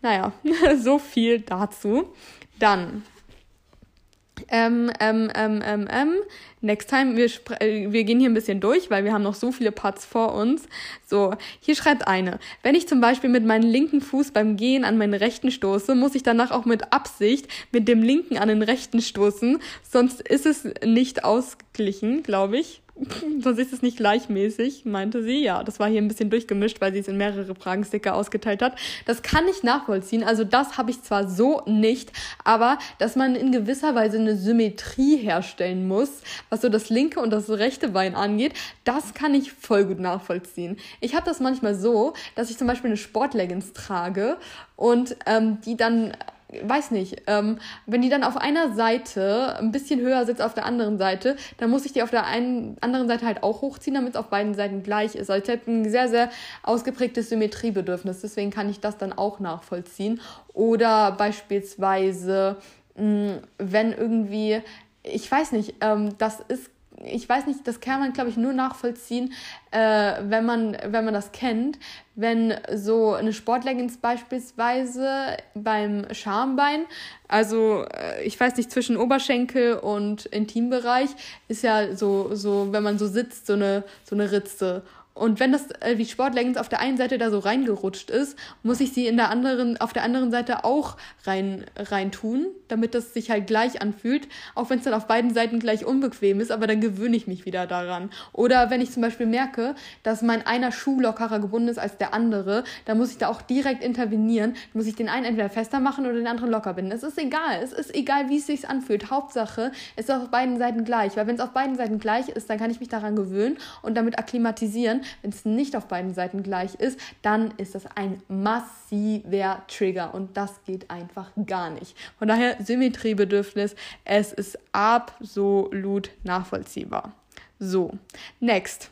Naja, so viel dazu. Dann ähm, ähm, ähm, ähm, ähm. Next time, wir, äh, wir gehen hier ein bisschen durch, weil wir haben noch so viele Parts vor uns. So, hier schreibt eine. Wenn ich zum Beispiel mit meinem linken Fuß beim Gehen an meinen rechten stoße, muss ich danach auch mit Absicht mit dem linken an den rechten stoßen, sonst ist es nicht ausgeglichen, glaube ich. Sonst ist es nicht gleichmäßig, meinte sie. Ja, das war hier ein bisschen durchgemischt, weil sie es in mehrere Fragensticker ausgeteilt hat. Das kann ich nachvollziehen. Also das habe ich zwar so nicht, aber dass man in gewisser Weise eine Symmetrie herstellen muss, was so das linke und das rechte Bein angeht, das kann ich voll gut nachvollziehen. Ich habe das manchmal so, dass ich zum Beispiel eine Sportleggings trage und ähm, die dann weiß nicht, ähm, wenn die dann auf einer Seite ein bisschen höher sitzt auf der anderen Seite, dann muss ich die auf der einen, anderen Seite halt auch hochziehen, damit es auf beiden Seiten gleich ist. Also ich habe ein sehr, sehr ausgeprägtes Symmetriebedürfnis, deswegen kann ich das dann auch nachvollziehen. Oder beispielsweise, mh, wenn irgendwie, ich weiß nicht, ähm, das ist ich weiß nicht, das kann man, glaube ich, nur nachvollziehen, äh, wenn, man, wenn man das kennt. Wenn so eine Sportleggings beispielsweise beim Schambein, also äh, ich weiß nicht, zwischen Oberschenkel und Intimbereich, ist ja so, so wenn man so sitzt, so eine, so eine Ritze. Und wenn das äh, wie Sportleggings auf der einen Seite da so reingerutscht ist, muss ich sie in der anderen, auf der anderen Seite auch rein, rein tun, damit das sich halt gleich anfühlt. Auch wenn es dann auf beiden Seiten gleich unbequem ist, aber dann gewöhne ich mich wieder daran. Oder wenn ich zum Beispiel merke, dass mein einer Schuh lockerer gebunden ist als der andere, dann muss ich da auch direkt intervenieren. Dann muss ich den einen entweder fester machen oder den anderen locker binden. Es ist egal. Es ist egal, wie es sich anfühlt. Hauptsache, es ist auf beiden Seiten gleich. Weil wenn es auf beiden Seiten gleich ist, dann kann ich mich daran gewöhnen und damit akklimatisieren wenn es nicht auf beiden Seiten gleich ist, dann ist das ein massiver Trigger und das geht einfach gar nicht. Von daher Symmetriebedürfnis, es ist absolut nachvollziehbar. So, next.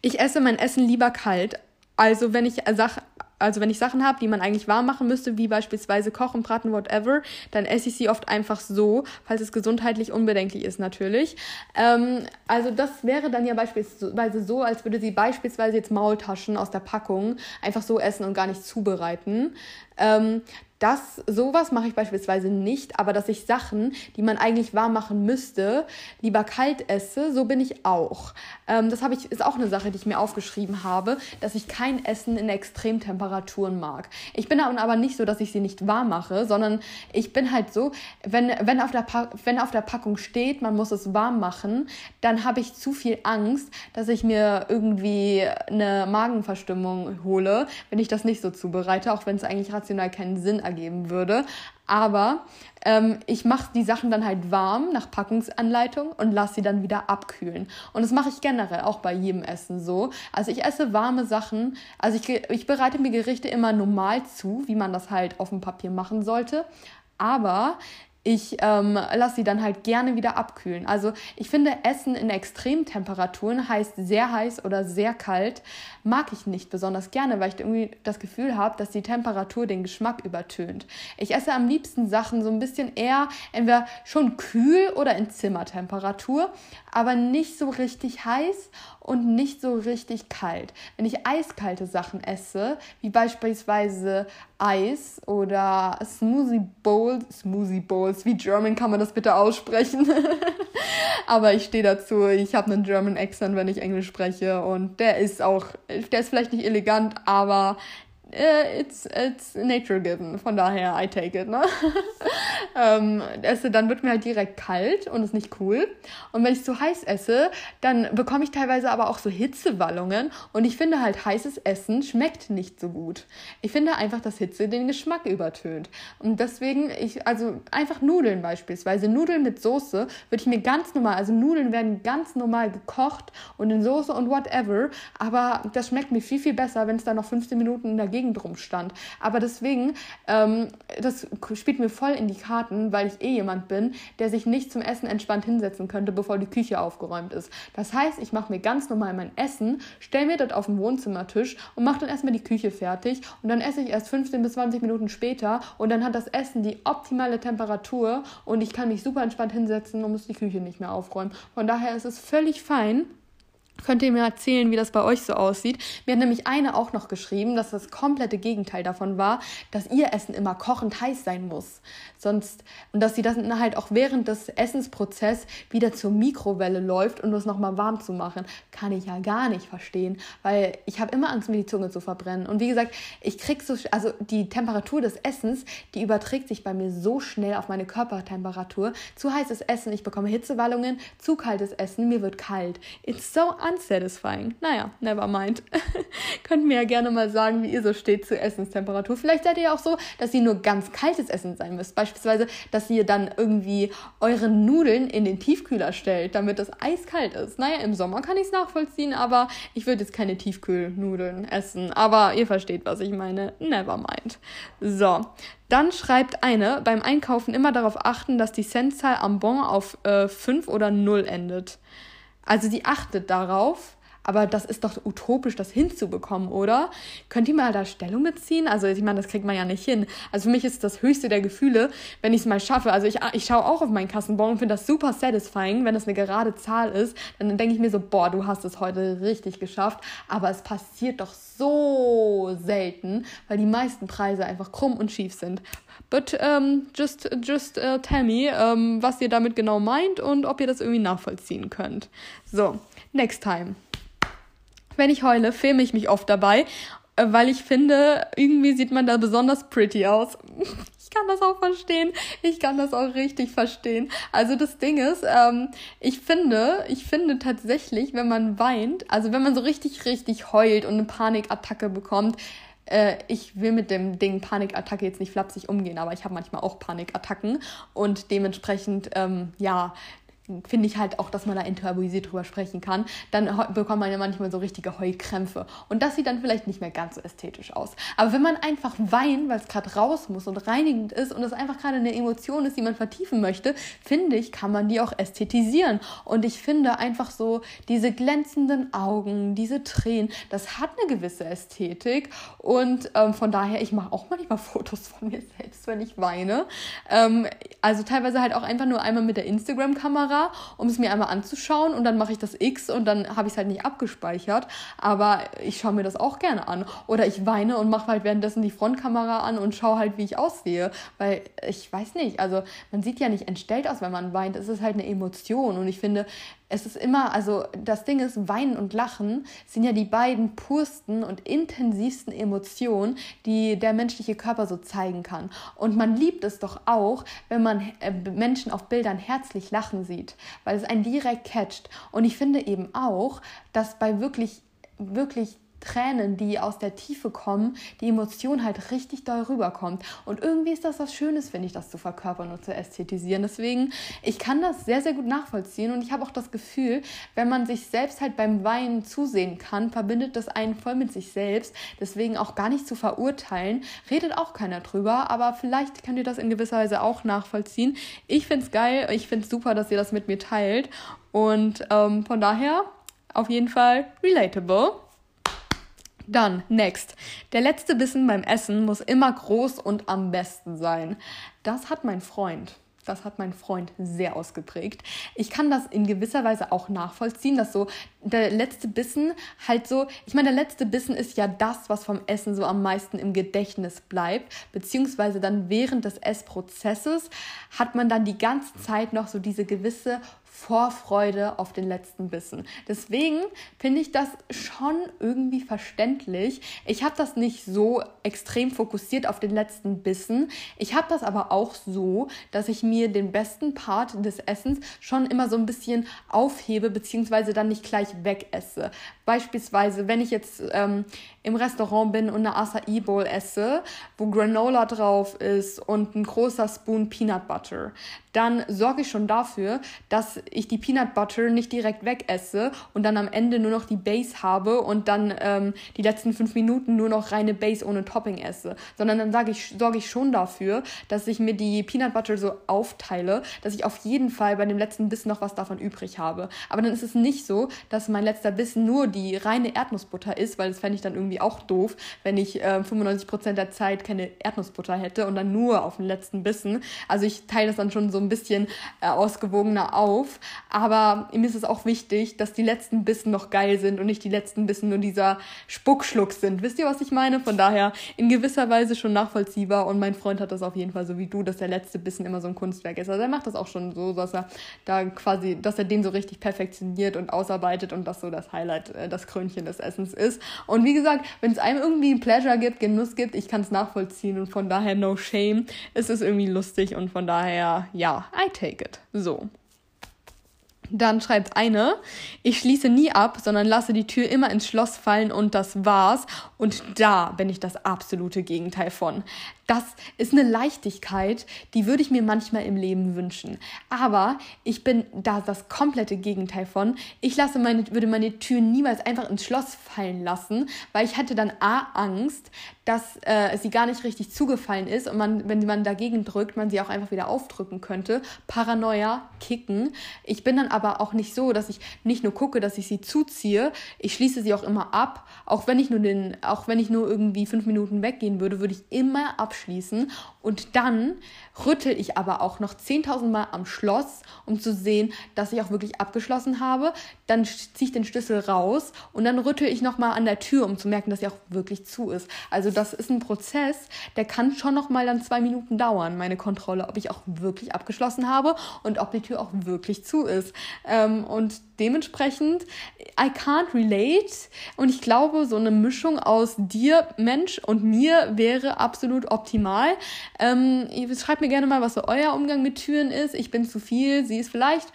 Ich esse mein Essen lieber kalt. Also wenn ich Sachen also wenn ich Sachen habe, die man eigentlich warm machen müsste, wie beispielsweise kochen, braten, whatever, dann esse ich sie oft einfach so, falls es gesundheitlich unbedenklich ist natürlich. Ähm, also das wäre dann ja beispielsweise so, als würde sie beispielsweise jetzt Maultaschen aus der Packung einfach so essen und gar nicht zubereiten. Ähm, das, sowas mache ich beispielsweise nicht, aber dass ich Sachen, die man eigentlich warm machen müsste, lieber kalt esse, so bin ich auch. Ähm, das habe ich, ist auch eine Sache, die ich mir aufgeschrieben habe, dass ich kein Essen in Extremtemperaturen mag. Ich bin aber nicht so, dass ich sie nicht warm mache, sondern ich bin halt so, wenn, wenn, auf, der wenn auf der Packung steht, man muss es warm machen, dann habe ich zu viel Angst, dass ich mir irgendwie eine Magenverstimmung hole, wenn ich das nicht so zubereite, auch wenn es eigentlich rational keinen Sinn ergeben würde. Aber ähm, ich mache die Sachen dann halt warm nach Packungsanleitung und lasse sie dann wieder abkühlen. Und das mache ich generell auch bei jedem Essen so. Also ich esse warme Sachen. Also ich, ich bereite mir Gerichte immer normal zu, wie man das halt auf dem Papier machen sollte. Aber ich ähm, lasse sie dann halt gerne wieder abkühlen. Also ich finde, Essen in Extremtemperaturen heißt sehr heiß oder sehr kalt, mag ich nicht besonders gerne, weil ich irgendwie das Gefühl habe, dass die Temperatur den Geschmack übertönt. Ich esse am liebsten Sachen so ein bisschen eher entweder schon kühl oder in Zimmertemperatur, aber nicht so richtig heiß und nicht so richtig kalt. Wenn ich eiskalte Sachen esse, wie beispielsweise Eis oder Smoothie Bowls, Smoothie Bowls, wie German kann man das bitte aussprechen? Aber ich stehe dazu, ich habe einen German Accent, wenn ich Englisch spreche und der ist auch, der ist vielleicht nicht elegant, aber äh, it's, it's nature given. Von daher, I take it, ne? ähm, esse, dann wird mir halt direkt kalt und ist nicht cool. Und wenn ich zu heiß esse, dann bekomme ich teilweise aber auch so Hitzewallungen. Und ich finde halt, heißes Essen schmeckt nicht so gut. Ich finde einfach, dass Hitze den Geschmack übertönt. Und deswegen, ich, also einfach Nudeln beispielsweise. Nudeln mit Soße würde ich mir ganz normal, also Nudeln werden ganz normal gekocht und in Soße und whatever. Aber das schmeckt mir viel, viel besser, wenn es da noch 15 Minuten dagegen Gegend rumstand. Aber deswegen, ähm, das spielt mir voll in die Karten, weil ich eh jemand bin, der sich nicht zum Essen entspannt hinsetzen könnte, bevor die Küche aufgeräumt ist. Das heißt, ich mache mir ganz normal mein Essen, stelle mir das auf den Wohnzimmertisch und mache dann erstmal die Küche fertig und dann esse ich erst 15 bis 20 Minuten später und dann hat das Essen die optimale Temperatur und ich kann mich super entspannt hinsetzen und muss die Küche nicht mehr aufräumen. Von daher ist es völlig fein, Könnt ihr mir erzählen, wie das bei euch so aussieht? Mir hat nämlich eine auch noch geschrieben, dass das komplette Gegenteil davon war, dass ihr Essen immer kochend heiß sein muss. Sonst, und dass sie das halt auch während des Essensprozesses wieder zur Mikrowelle läuft, um das nochmal warm zu machen. Kann ich ja gar nicht verstehen, weil ich habe immer Angst, mir die Zunge zu verbrennen. Und wie gesagt, ich krieg so, also die Temperatur des Essens, die überträgt sich bei mir so schnell auf meine Körpertemperatur. Zu heißes Essen, ich bekomme Hitzewallungen, zu kaltes Essen, mir wird kalt. It's so unsatisfying. Naja, never mind. Könnt mir ja gerne mal sagen, wie ihr so steht zur Essenstemperatur. Vielleicht seid ihr ja auch so, dass ihr nur ganz kaltes Essen sein müsst. Beispielsweise, dass ihr dann irgendwie eure Nudeln in den Tiefkühler stellt, damit es eiskalt ist. Naja, im Sommer kann ich es nachvollziehen, aber ich würde jetzt keine Tiefkühlnudeln essen. Aber ihr versteht, was ich meine. Never mind. So, dann schreibt eine, beim Einkaufen immer darauf achten, dass die Centzahl am Bon auf äh, 5 oder 0 endet. Also sie achtet darauf, aber das ist doch utopisch, das hinzubekommen, oder? Könnt ihr mal da Stellung beziehen? Also ich meine, das kriegt man ja nicht hin. Also für mich ist das höchste der Gefühle, wenn ich es mal schaffe. Also ich, ich schaue auch auf meinen Kassenbon und finde das super satisfying, wenn das eine gerade Zahl ist. Dann denke ich mir so, boah, du hast es heute richtig geschafft. Aber es passiert doch so selten, weil die meisten Preise einfach krumm und schief sind. But um, just, just uh, tell me, um, was ihr damit genau meint und ob ihr das irgendwie nachvollziehen könnt. So, next time. Wenn ich heule, filme ich mich oft dabei, äh, weil ich finde, irgendwie sieht man da besonders pretty aus. Ich kann das auch verstehen. Ich kann das auch richtig verstehen. Also das Ding ist, ähm, ich finde, ich finde tatsächlich, wenn man weint, also wenn man so richtig, richtig heult und eine Panikattacke bekommt, äh, ich will mit dem Ding Panikattacke jetzt nicht flapsig umgehen, aber ich habe manchmal auch Panikattacken und dementsprechend, ähm, ja, finde ich halt auch, dass man da enttabuisiert drüber sprechen kann, dann bekommt man ja manchmal so richtige Heulkrämpfe. Und das sieht dann vielleicht nicht mehr ganz so ästhetisch aus. Aber wenn man einfach weint, weil es gerade raus muss und reinigend ist und es einfach gerade eine Emotion ist, die man vertiefen möchte, finde ich, kann man die auch ästhetisieren. Und ich finde einfach so diese glänzenden Augen, diese Tränen, das hat eine gewisse Ästhetik. Und ähm, von daher, ich mache auch manchmal Fotos von mir selbst, wenn ich weine. Ähm, also teilweise halt auch einfach nur einmal mit der Instagram-Kamera Kamera, um es mir einmal anzuschauen und dann mache ich das X und dann habe ich es halt nicht abgespeichert. Aber ich schaue mir das auch gerne an. Oder ich weine und mache halt währenddessen die Frontkamera an und schaue halt, wie ich aussehe. Weil ich weiß nicht, also man sieht ja nicht entstellt aus, wenn man weint. Es ist halt eine Emotion. Und ich finde, es ist immer, also das Ding ist, Weinen und Lachen sind ja die beiden pursten und intensivsten Emotionen, die der menschliche Körper so zeigen kann. Und man liebt es doch auch, wenn man äh, Menschen auf Bildern herzlich lachen sieht, weil es einen direkt catcht. Und ich finde eben auch, dass bei wirklich, wirklich Tränen, die aus der Tiefe kommen, die Emotion halt richtig doll rüberkommt. Und irgendwie ist das was Schönes, finde ich, das zu verkörpern und zu ästhetisieren. Deswegen, ich kann das sehr, sehr gut nachvollziehen und ich habe auch das Gefühl, wenn man sich selbst halt beim Weinen zusehen kann, verbindet das einen voll mit sich selbst. Deswegen auch gar nicht zu verurteilen. Redet auch keiner drüber, aber vielleicht könnt ihr das in gewisser Weise auch nachvollziehen. Ich finde es geil, ich finde es super, dass ihr das mit mir teilt. Und ähm, von daher auf jeden Fall relatable. Dann, next. Der letzte Bissen beim Essen muss immer groß und am besten sein. Das hat mein Freund. Das hat mein Freund sehr ausgeprägt. Ich kann das in gewisser Weise auch nachvollziehen, dass so der letzte Bissen halt so, ich meine, der letzte Bissen ist ja das, was vom Essen so am meisten im Gedächtnis bleibt, beziehungsweise dann während des Essprozesses hat man dann die ganze Zeit noch so diese gewisse Vorfreude auf den letzten Bissen. Deswegen finde ich das schon irgendwie verständlich. Ich habe das nicht so extrem fokussiert auf den letzten Bissen. Ich habe das aber auch so, dass ich mir den besten Part des Essens schon immer so ein bisschen aufhebe, beziehungsweise dann nicht gleich wegesse. Beispielsweise, wenn ich jetzt ähm, im Restaurant bin und eine Acai Bowl esse, wo Granola drauf ist und ein großer Spoon Peanut Butter, dann sorge ich schon dafür, dass ich die Peanut Butter nicht direkt wegesse und dann am Ende nur noch die Base habe und dann ähm, die letzten fünf Minuten nur noch reine Base ohne Topping esse, sondern dann sage ich, sorge ich schon dafür, dass ich mir die Peanut Butter so aufteile, dass ich auf jeden Fall bei dem letzten Bissen noch was davon übrig habe. Aber dann ist es nicht so, dass mein letzter Bissen nur die reine Erdnussbutter ist, weil das fände ich dann irgendwie auch doof, wenn ich äh, 95% der Zeit keine Erdnussbutter hätte und dann nur auf den letzten Bissen. Also ich teile das dann schon so ein bisschen äh, ausgewogener auf. Aber mir ist es auch wichtig, dass die letzten Bissen noch geil sind und nicht die letzten Bissen nur dieser Spuckschluck sind. Wisst ihr, was ich meine? Von daher in gewisser Weise schon nachvollziehbar und mein Freund hat das auf jeden Fall so wie du, dass der letzte Bissen immer so ein Kunstwerk ist. Also er macht das auch schon so, dass er da quasi, dass er den so richtig perfektioniert und ausarbeitet und das so das Highlight, äh, das Krönchen des Essens ist. Und wie gesagt, wenn es einem irgendwie Pleasure gibt, Genuss gibt, ich kann es nachvollziehen und von daher no shame. Es ist irgendwie lustig und von daher, ja, I take it. So. Dann schreibt eine, ich schließe nie ab, sondern lasse die Tür immer ins Schloss fallen und das war's. Und da bin ich das absolute Gegenteil von. Das ist eine Leichtigkeit, die würde ich mir manchmal im Leben wünschen. Aber ich bin da das komplette Gegenteil von. Ich lasse meine, würde meine Tür niemals einfach ins Schloss fallen lassen, weil ich hätte dann A, Angst, dass äh, sie gar nicht richtig zugefallen ist und man, wenn man dagegen drückt, man sie auch einfach wieder aufdrücken könnte. Paranoia, kicken. Ich bin dann aber auch nicht so, dass ich nicht nur gucke, dass ich sie zuziehe, ich schließe sie auch immer ab. Auch wenn ich nur den, auch wenn ich nur irgendwie fünf Minuten weggehen würde, würde ich immer abschließen abschließen und dann rüttel ich aber auch noch 10.000 Mal am Schloss, um zu sehen, dass ich auch wirklich abgeschlossen habe. Dann ziehe ich den Schlüssel raus und dann rüttel ich nochmal an der Tür, um zu merken, dass sie auch wirklich zu ist. Also das ist ein Prozess, der kann schon nochmal dann zwei Minuten dauern, meine Kontrolle, ob ich auch wirklich abgeschlossen habe und ob die Tür auch wirklich zu ist. Ähm, und dementsprechend, I can't relate. Und ich glaube, so eine Mischung aus dir, Mensch, und mir wäre absolut optimal. Ähm, schreibt mir gerne mal, was so euer Umgang mit Türen ist. Ich bin zu viel, sie ist vielleicht.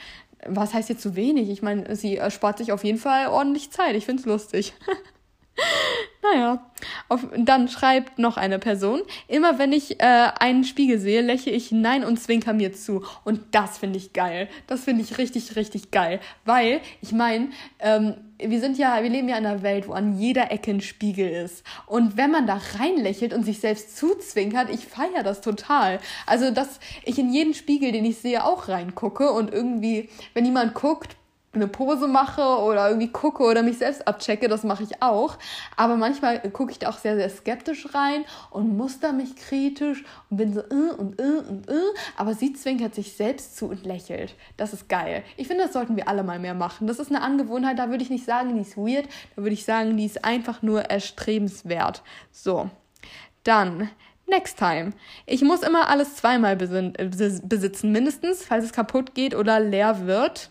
Was heißt jetzt zu wenig? Ich meine, sie spart sich auf jeden Fall ordentlich Zeit. Ich finde es lustig. Naja, auf, dann schreibt noch eine Person, immer wenn ich äh, einen Spiegel sehe, lächle ich hinein und zwinker mir zu. Und das finde ich geil. Das finde ich richtig, richtig geil. Weil, ich meine, ähm, wir sind ja, wir leben ja in einer Welt, wo an jeder Ecke ein Spiegel ist. Und wenn man da reinlächelt und sich selbst zuzwinkert, ich feiere das total. Also, dass ich in jeden Spiegel, den ich sehe, auch reingucke und irgendwie, wenn jemand guckt, eine Pose mache oder irgendwie gucke oder mich selbst abchecke, das mache ich auch. Aber manchmal gucke ich da auch sehr, sehr skeptisch rein und muster mich kritisch und bin so äh und äh und äh. Aber sie zwinkert sich selbst zu und lächelt. Das ist geil. Ich finde, das sollten wir alle mal mehr machen. Das ist eine Angewohnheit, da würde ich nicht sagen, die ist weird. Da würde ich sagen, die ist einfach nur erstrebenswert. So. Dann Next time. Ich muss immer alles zweimal besitzen, mindestens, falls es kaputt geht oder leer wird.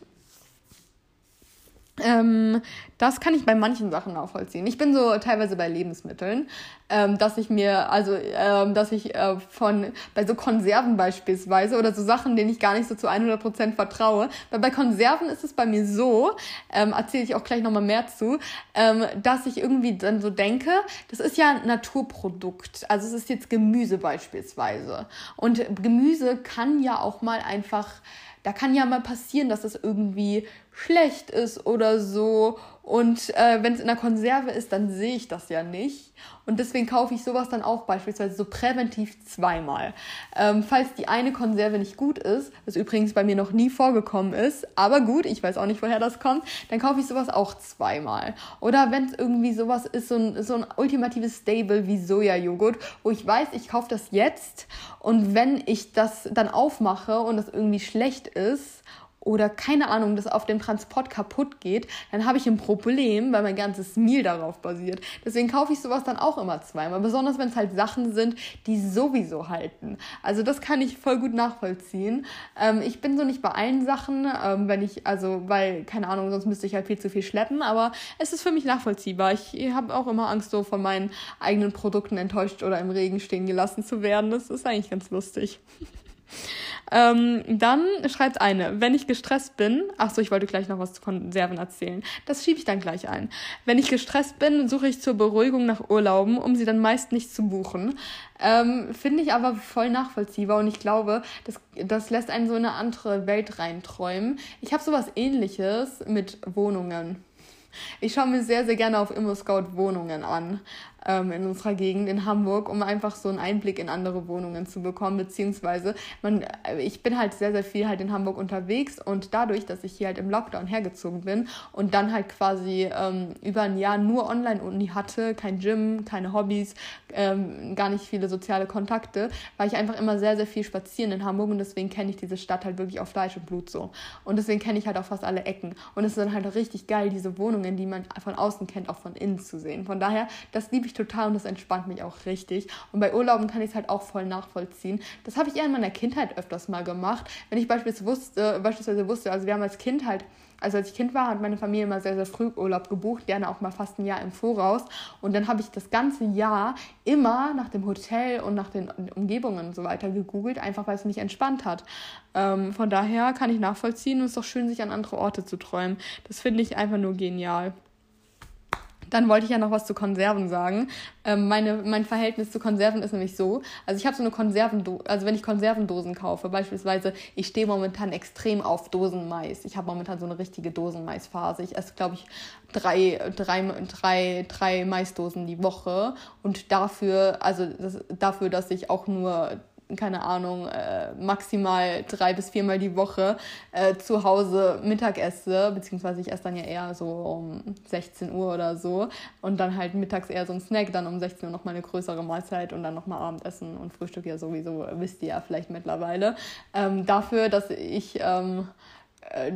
Ähm, das kann ich bei manchen Sachen nachvollziehen. Ich bin so teilweise bei Lebensmitteln, ähm, dass ich mir, also, ähm, dass ich äh, von, bei so Konserven beispielsweise oder so Sachen, denen ich gar nicht so zu 100% vertraue, weil bei Konserven ist es bei mir so, ähm, erzähle ich auch gleich nochmal mehr zu, ähm, dass ich irgendwie dann so denke, das ist ja ein Naturprodukt, also es ist jetzt Gemüse beispielsweise. Und Gemüse kann ja auch mal einfach da kann ja mal passieren, dass das irgendwie schlecht ist oder so. Und äh, wenn es in der Konserve ist, dann sehe ich das ja nicht. Und deswegen kaufe ich sowas dann auch beispielsweise so präventiv zweimal. Ähm, falls die eine Konserve nicht gut ist, was übrigens bei mir noch nie vorgekommen ist, aber gut, ich weiß auch nicht, woher das kommt, dann kaufe ich sowas auch zweimal. Oder wenn es irgendwie sowas ist, so ein, so ein ultimatives Stable wie Sojajoghurt, wo ich weiß, ich kaufe das jetzt und wenn ich das dann aufmache und das irgendwie schlecht ist oder keine Ahnung, das auf dem Transport kaputt geht, dann habe ich ein Problem, weil mein ganzes Meal darauf basiert. Deswegen kaufe ich sowas dann auch immer zweimal, besonders wenn es halt Sachen sind, die sowieso halten. Also das kann ich voll gut nachvollziehen. Ähm, ich bin so nicht bei allen Sachen, ähm, wenn ich, also, weil, keine Ahnung, sonst müsste ich halt viel zu viel schleppen, aber es ist für mich nachvollziehbar. Ich habe auch immer Angst, so von meinen eigenen Produkten enttäuscht oder im Regen stehen gelassen zu werden. Das ist eigentlich ganz lustig. Ähm, dann schreibt eine, wenn ich gestresst bin, ach so, ich wollte gleich noch was zu Konserven erzählen. Das schiebe ich dann gleich ein. Wenn ich gestresst bin, suche ich zur Beruhigung nach Urlauben, um sie dann meist nicht zu buchen. Ähm, Finde ich aber voll nachvollziehbar und ich glaube, das, das lässt einen so in eine andere Welt reinträumen. Ich habe sowas ähnliches mit Wohnungen. Ich schaue mir sehr, sehr gerne auf ImmoScout Wohnungen an ähm, in unserer Gegend in Hamburg, um einfach so einen Einblick in andere Wohnungen zu bekommen, beziehungsweise man, äh, ich bin halt sehr, sehr viel halt in Hamburg unterwegs und dadurch, dass ich hier halt im Lockdown hergezogen bin und dann halt quasi ähm, über ein Jahr nur Online-Uni hatte, kein Gym, keine Hobbys, ähm, gar nicht viele soziale Kontakte, war ich einfach immer sehr, sehr viel spazieren in Hamburg und deswegen kenne ich diese Stadt halt wirklich auf Fleisch und Blut so. Und deswegen kenne ich halt auch fast alle Ecken. Und es ist dann halt richtig geil, diese Wohnungen, die man von außen kennt, auch von innen zu sehen. Von daher, das liebe ich ich total und das entspannt mich auch richtig. Und bei Urlauben kann ich es halt auch voll nachvollziehen. Das habe ich eher in meiner Kindheit öfters mal gemacht. Wenn ich beispielsweise wusste, beispielsweise wusste, also wir haben als Kind halt also als ich Kind war, hat meine Familie immer sehr, sehr früh Urlaub gebucht, gerne auch mal fast ein Jahr im Voraus. Und dann habe ich das ganze Jahr immer nach dem Hotel und nach den Umgebungen und so weiter gegoogelt, einfach weil es mich entspannt hat. Ähm, von daher kann ich nachvollziehen und es ist doch schön, sich an andere Orte zu träumen. Das finde ich einfach nur genial. Dann wollte ich ja noch was zu Konserven sagen. Ähm, meine, mein Verhältnis zu Konserven ist nämlich so, also ich habe so eine Konservendose, also wenn ich Konservendosen kaufe, beispielsweise, ich stehe momentan extrem auf Dosenmais. Ich habe momentan so eine richtige Dosenmaisphase. Ich esse, glaube ich, drei, drei, drei, drei Maisdosen die Woche und dafür, also das, dafür, dass ich auch nur keine Ahnung, äh, maximal drei bis viermal die Woche äh, zu Hause Mittag esse, beziehungsweise ich esse dann ja eher so um 16 Uhr oder so und dann halt mittags eher so ein Snack, dann um 16 Uhr nochmal eine größere Mahlzeit und dann nochmal Abendessen und Frühstück ja sowieso, wisst ihr ja vielleicht mittlerweile. Ähm, dafür, dass ich ähm, äh,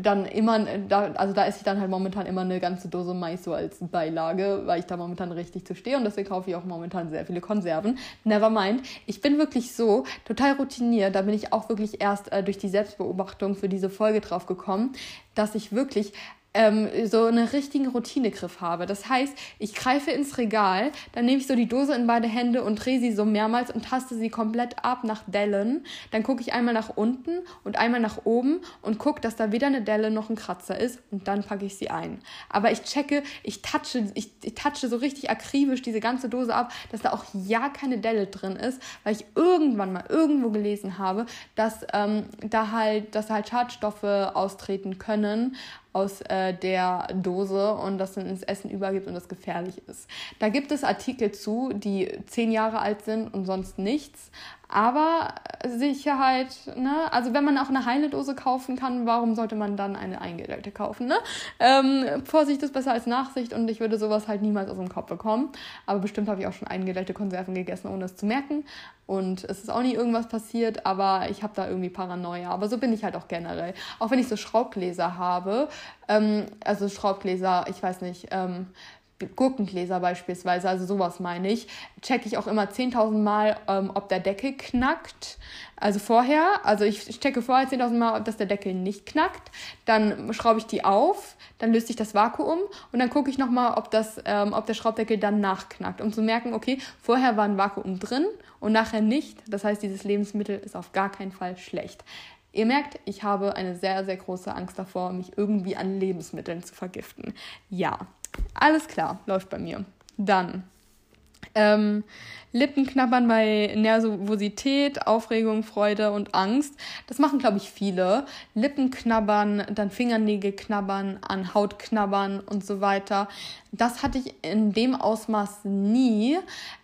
dann immer, da, also da esse ich dann halt momentan immer eine ganze Dose Mais so als Beilage, weil ich da momentan richtig zu stehe und deswegen kaufe ich auch momentan sehr viele Konserven. Never mind. Ich bin wirklich so total routiniert, da bin ich auch wirklich erst äh, durch die Selbstbeobachtung für diese Folge drauf gekommen, dass ich wirklich ähm, so einen richtigen Routinegriff habe. Das heißt, ich greife ins Regal, dann nehme ich so die Dose in beide Hände und drehe sie so mehrmals und taste sie komplett ab nach Dellen. Dann gucke ich einmal nach unten und einmal nach oben und gucke, dass da weder eine Delle noch ein Kratzer ist und dann packe ich sie ein. Aber ich checke, ich touche, ich, ich touche so richtig akribisch diese ganze Dose ab, dass da auch ja keine Delle drin ist, weil ich irgendwann mal irgendwo gelesen habe, dass ähm, da halt, dass halt Schadstoffe austreten können aus äh, der Dose und das dann ins Essen übergibt und das gefährlich ist. Da gibt es Artikel zu, die zehn Jahre alt sind und sonst nichts. Aber Sicherheit, ne? Also wenn man auch eine heile Dose kaufen kann, warum sollte man dann eine eingedellte kaufen, ne? Ähm, Vorsicht ist besser als Nachsicht und ich würde sowas halt niemals aus dem Kopf bekommen. Aber bestimmt habe ich auch schon eingedellte Konserven gegessen, ohne es zu merken. Und es ist auch nie irgendwas passiert, aber ich habe da irgendwie Paranoia. Aber so bin ich halt auch generell. Auch wenn ich so Schraubgläser habe, ähm, also Schraubgläser, ich weiß nicht, ähm, Gurkengläser beispielsweise, also sowas meine ich, checke ich auch immer 10.000 Mal, ähm, ob der Deckel knackt. Also vorher, also ich checke vorher 10.000 Mal, ob das der Deckel nicht knackt. Dann schraube ich die auf, dann löst sich das Vakuum und dann gucke ich nochmal, ob, ähm, ob der Schraubdeckel dann nachknackt, um zu merken, okay, vorher war ein Vakuum drin und nachher nicht. Das heißt, dieses Lebensmittel ist auf gar keinen Fall schlecht. Ihr merkt, ich habe eine sehr, sehr große Angst davor, mich irgendwie an Lebensmitteln zu vergiften. Ja, alles klar, läuft bei mir. Dann ähm, Lippenknabbern bei Nervosität, Aufregung, Freude und Angst. Das machen, glaube ich, viele. Lippenknabbern, dann Fingernägel knabbern, an Haut knabbern und so weiter. Das hatte ich in dem Ausmaß nie.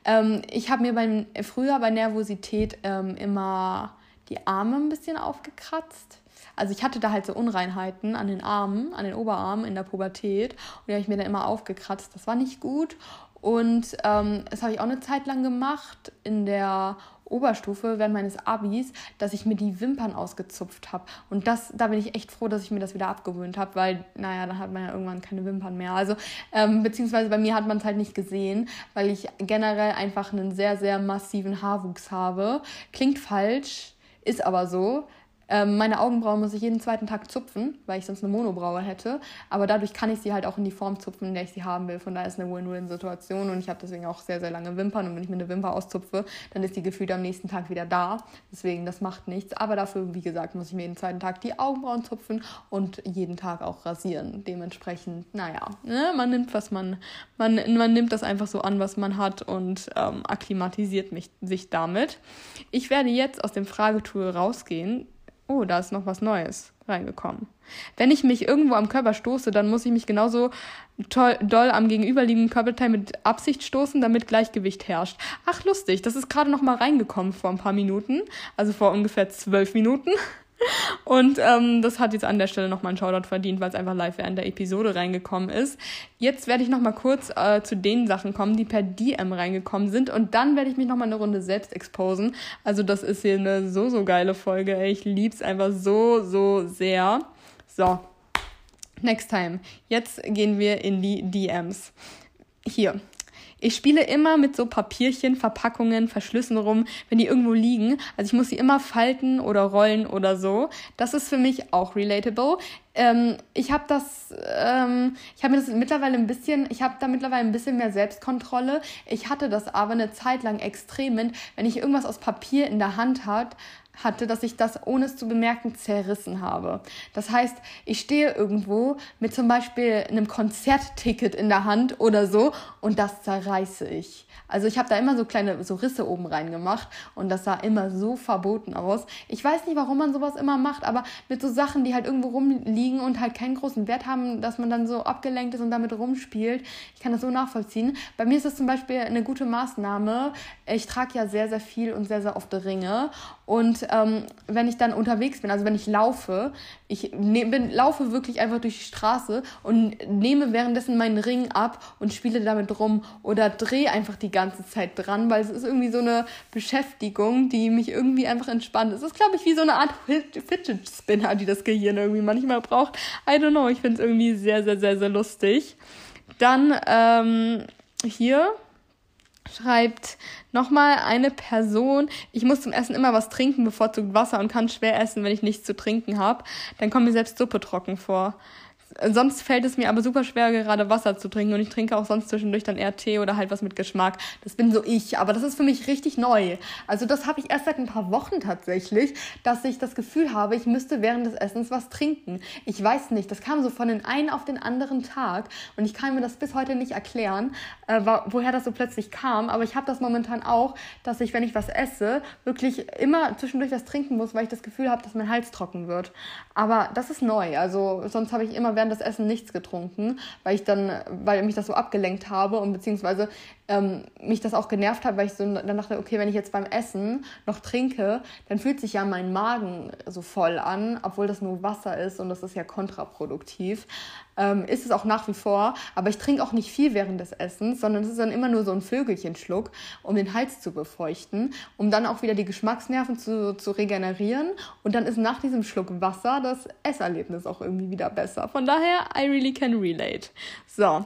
Ähm, ich habe mir beim, früher bei Nervosität ähm, immer die Arme ein bisschen aufgekratzt also ich hatte da halt so Unreinheiten an den Armen, an den Oberarmen in der Pubertät und die habe ich mir dann immer aufgekratzt. Das war nicht gut. Und ähm, das habe ich auch eine Zeit lang gemacht in der Oberstufe während meines Abis, dass ich mir die Wimpern ausgezupft habe. Und das, da bin ich echt froh, dass ich mir das wieder abgewöhnt habe, weil, naja, dann hat man ja irgendwann keine Wimpern mehr. Also, ähm, beziehungsweise bei mir hat man es halt nicht gesehen, weil ich generell einfach einen sehr, sehr massiven Haarwuchs habe. Klingt falsch, ist aber so. Ähm, meine Augenbrauen muss ich jeden zweiten Tag zupfen, weil ich sonst eine Monobraue hätte. Aber dadurch kann ich sie halt auch in die Form zupfen, in der ich sie haben will. Von daher ist eine Win-Win-Situation und ich habe deswegen auch sehr, sehr lange Wimpern. Und wenn ich mir eine Wimper auszupfe, dann ist die gefühlt am nächsten Tag wieder da. Deswegen, das macht nichts. Aber dafür, wie gesagt, muss ich mir jeden zweiten Tag die Augenbrauen zupfen und jeden Tag auch rasieren. Dementsprechend, naja, ne, man nimmt, was man, man, man nimmt das einfach so an, was man hat und ähm, akklimatisiert mich, sich damit. Ich werde jetzt aus dem Fragetool rausgehen. Oh, da ist noch was Neues reingekommen. Wenn ich mich irgendwo am Körper stoße, dann muss ich mich genauso toll, doll am gegenüberliegenden Körperteil mit Absicht stoßen, damit Gleichgewicht herrscht. Ach, lustig, das ist gerade noch mal reingekommen vor ein paar Minuten, also vor ungefähr zwölf Minuten. Und ähm, das hat jetzt an der Stelle nochmal einen Shoutout verdient, weil es einfach live während der Episode reingekommen ist. Jetzt werde ich nochmal kurz äh, zu den Sachen kommen, die per DM reingekommen sind. Und dann werde ich mich nochmal eine Runde selbst exposen. Also das ist hier eine so, so geile Folge. Ich liebe es einfach so, so sehr. So, next time. Jetzt gehen wir in die DMs. Hier. Ich spiele immer mit so Papierchen, Verpackungen, Verschlüssen rum, wenn die irgendwo liegen. Also ich muss sie immer falten oder rollen oder so. Das ist für mich auch relatable. Ähm, ich habe das, ähm, ich habe mir das mittlerweile ein bisschen, ich habe da mittlerweile ein bisschen mehr Selbstkontrolle. Ich hatte das aber eine Zeit lang extrem, wenn ich irgendwas aus Papier in der Hand hat, hatte, dass ich das ohne es zu bemerken zerrissen habe. Das heißt, ich stehe irgendwo mit zum Beispiel einem Konzertticket in der Hand oder so und das zerreiße ich. Also ich habe da immer so kleine so Risse oben rein gemacht und das sah immer so verboten aus. Ich weiß nicht, warum man sowas immer macht, aber mit so Sachen, die halt irgendwo rumliegen und halt keinen großen Wert haben, dass man dann so abgelenkt ist und damit rumspielt. Ich kann das so nachvollziehen. Bei mir ist das zum Beispiel eine gute Maßnahme. Ich trage ja sehr, sehr viel und sehr, sehr oft Ringe und ähm, wenn ich dann unterwegs bin, also wenn ich laufe, ich ne, bin, laufe wirklich einfach durch die Straße und nehme währenddessen meinen Ring ab und spiele damit rum oder drehe einfach die ganze Zeit dran, weil es ist irgendwie so eine Beschäftigung, die mich irgendwie einfach entspannt. Es ist, glaube ich, wie so eine Art Fidget Spinner, die das Gehirn irgendwie manchmal braucht. I don't know, ich finde es irgendwie sehr, sehr, sehr, sehr lustig. Dann ähm, hier schreibt nochmal eine Person, ich muss zum Essen immer was trinken, bevorzugt Wasser und kann schwer essen, wenn ich nichts zu trinken habe. Dann kommt mir selbst Suppe trocken vor. Sonst fällt es mir aber super schwer, gerade Wasser zu trinken und ich trinke auch sonst zwischendurch dann eher Tee oder halt was mit Geschmack. Das bin so ich, aber das ist für mich richtig neu. Also das habe ich erst seit ein paar Wochen tatsächlich, dass ich das Gefühl habe, ich müsste während des Essens was trinken. Ich weiß nicht, das kam so von den einen auf den anderen Tag und ich kann mir das bis heute nicht erklären, äh, woher das so plötzlich kam, aber ich habe das momentan auch, dass ich, wenn ich was esse, wirklich immer zwischendurch was trinken muss, weil ich das Gefühl habe, dass mein Hals trocken wird. Aber das ist neu, also sonst habe ich immer während des Essen nichts getrunken, weil ich dann, weil mich das so abgelenkt habe und beziehungsweise ähm, mich das auch genervt hat, weil ich so dann dachte, okay, wenn ich jetzt beim Essen noch trinke, dann fühlt sich ja mein Magen so voll an, obwohl das nur Wasser ist und das ist ja kontraproduktiv ähm, ist es auch nach wie vor. Aber ich trinke auch nicht viel während des Essens, sondern es ist dann immer nur so ein Vögelchenschluck, um den Hals zu befeuchten, um dann auch wieder die Geschmacksnerven zu, zu regenerieren. Und dann ist nach diesem Schluck Wasser das Esserlebnis auch irgendwie wieder besser. Von daher, I really can relate. So,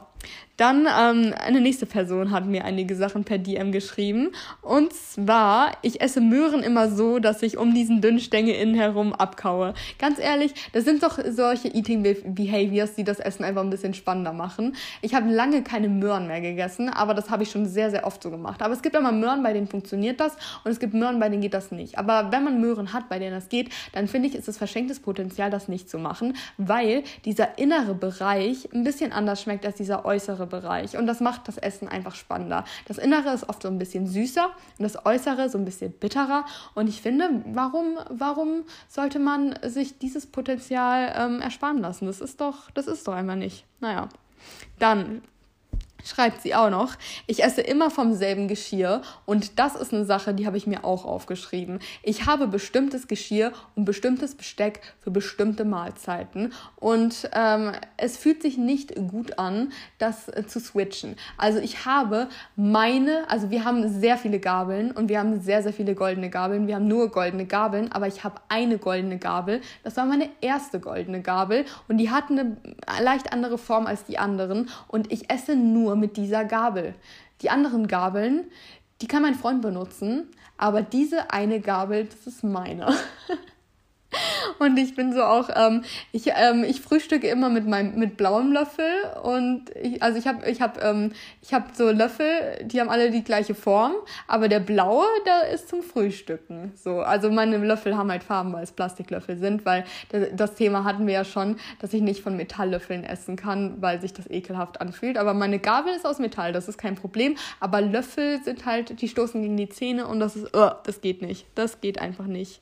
dann ähm, eine nächste Person hat mir einige Sachen per DM geschrieben. Und zwar, ich esse Möhren immer so, dass ich um diesen Dünnstängel innen herum abkaue. Ganz ehrlich, das sind doch solche Eating Behaviors, die das Essen einfach ein bisschen spannender machen. Ich habe lange keine Möhren mehr gegessen, aber das habe ich schon sehr, sehr oft so gemacht. Aber es gibt immer Möhren, bei denen funktioniert das und es gibt Möhren, bei denen geht das nicht. Aber wenn man Möhren hat, bei denen das geht, dann finde ich, ist es verschenktes Potenzial, das nicht zu machen, weil dieser innere Bereich ein bisschen anders schmeckt als dieser äußere Bereich. Und das macht das Essen einfach spannender. Das Innere ist oft so ein bisschen süßer und das Äußere so ein bisschen bitterer. Und ich finde, warum, warum sollte man sich dieses Potenzial ähm, ersparen lassen? Das ist doch, das ist doch einmal nicht. Naja. Dann schreibt sie auch noch, ich esse immer vom selben Geschirr und das ist eine Sache, die habe ich mir auch aufgeschrieben. Ich habe bestimmtes Geschirr und bestimmtes Besteck für bestimmte Mahlzeiten und ähm, es fühlt sich nicht gut an, das äh, zu switchen. Also ich habe meine, also wir haben sehr viele Gabeln und wir haben sehr, sehr viele goldene Gabeln. Wir haben nur goldene Gabeln, aber ich habe eine goldene Gabel. Das war meine erste goldene Gabel und die hat eine leicht andere Form als die anderen und ich esse nur mit dieser Gabel. Die anderen Gabeln, die kann mein Freund benutzen, aber diese eine Gabel, das ist meine. Und ich bin so auch, ähm, ich, ähm, ich frühstücke immer mit meinem mit blauem Löffel und ich, also ich habe ich hab, ähm, ich hab so Löffel, die haben alle die gleiche Form, aber der blaue, der ist zum Frühstücken. So, also meine Löffel haben halt Farben, weil es Plastiklöffel sind, weil das Thema hatten wir ja schon, dass ich nicht von Metalllöffeln essen kann, weil sich das ekelhaft anfühlt. Aber meine Gabel ist aus Metall, das ist kein Problem. Aber Löffel sind halt, die stoßen gegen die Zähne und das ist, uh, das geht nicht. Das geht einfach nicht.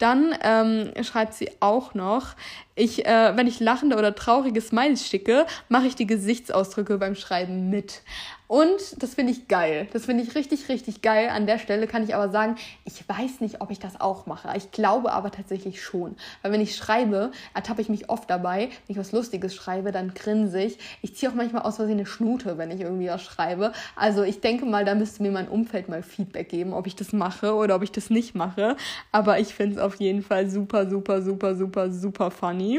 Dann ähm, schreibt sie auch noch, ich, äh, wenn ich lachende oder traurige Smiles schicke, mache ich die Gesichtsausdrücke beim Schreiben mit. Und das finde ich geil. Das finde ich richtig, richtig geil. An der Stelle kann ich aber sagen, ich weiß nicht, ob ich das auch mache. Ich glaube aber tatsächlich schon. Weil wenn ich schreibe, ertappe ich mich oft dabei. Wenn ich was Lustiges schreibe, dann grinse ich. Ich ziehe auch manchmal aus Versehen eine Schnute, wenn ich irgendwie was schreibe. Also ich denke mal, da müsste mir mein Umfeld mal Feedback geben, ob ich das mache oder ob ich das nicht mache. Aber ich finde es auf jeden Fall super, super, super, super, super funny.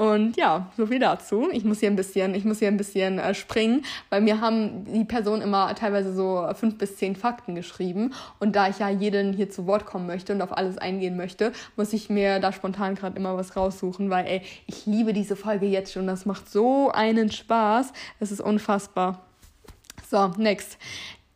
Und ja, so viel dazu. Ich muss hier ein bisschen, ich muss hier ein bisschen äh, springen, weil mir haben die Personen immer teilweise so fünf bis zehn Fakten geschrieben. Und da ich ja jeden hier zu Wort kommen möchte und auf alles eingehen möchte, muss ich mir da spontan gerade immer was raussuchen, weil ey, ich liebe diese Folge jetzt schon. Das macht so einen Spaß. Es ist unfassbar. So, next.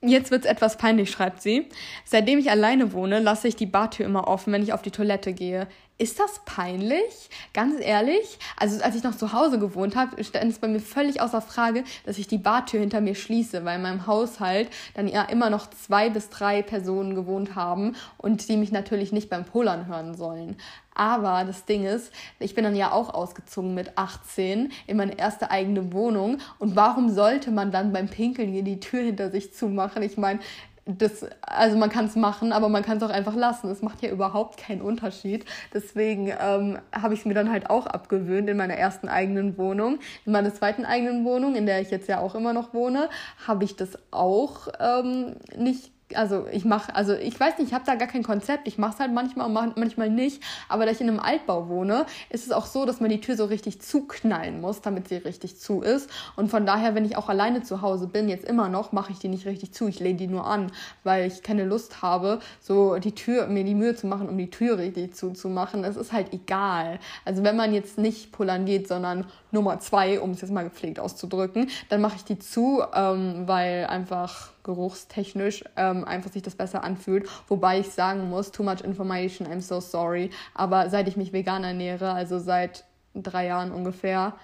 Jetzt wird's etwas peinlich, schreibt sie. Seitdem ich alleine wohne, lasse ich die Bartür immer offen, wenn ich auf die Toilette gehe. Ist das peinlich? Ganz ehrlich? Also als ich noch zu Hause gewohnt habe, stand es bei mir völlig außer Frage, dass ich die Bartür hinter mir schließe, weil in meinem Haushalt dann ja immer noch zwei bis drei Personen gewohnt haben und die mich natürlich nicht beim Polern hören sollen. Aber das Ding ist, ich bin dann ja auch ausgezogen mit 18 in meine erste eigene Wohnung. Und warum sollte man dann beim Pinkeln hier die Tür hinter sich zumachen? Ich meine, das, also man kann es machen, aber man kann es auch einfach lassen. Es macht ja überhaupt keinen Unterschied. Deswegen ähm, habe ich es mir dann halt auch abgewöhnt in meiner ersten eigenen Wohnung. In meiner zweiten eigenen Wohnung, in der ich jetzt ja auch immer noch wohne, habe ich das auch ähm, nicht also ich mache, also ich weiß nicht, ich habe da gar kein Konzept. Ich mache es halt manchmal und manchmal nicht. Aber da ich in einem Altbau wohne, ist es auch so, dass man die Tür so richtig zuknallen muss, damit sie richtig zu ist. Und von daher, wenn ich auch alleine zu Hause bin, jetzt immer noch, mache ich die nicht richtig zu. Ich lehne die nur an, weil ich keine Lust habe, so die Tür, mir die Mühe zu machen, um die Tür richtig zuzumachen. Es ist halt egal. Also wenn man jetzt nicht pullern geht, sondern Nummer zwei, um es jetzt mal gepflegt auszudrücken, dann mache ich die zu, ähm, weil einfach geruchstechnisch ähm, einfach sich das besser anfühlt. Wobei ich sagen muss, too much information, I'm so sorry. Aber seit ich mich vegan ernähre, also seit drei Jahren ungefähr,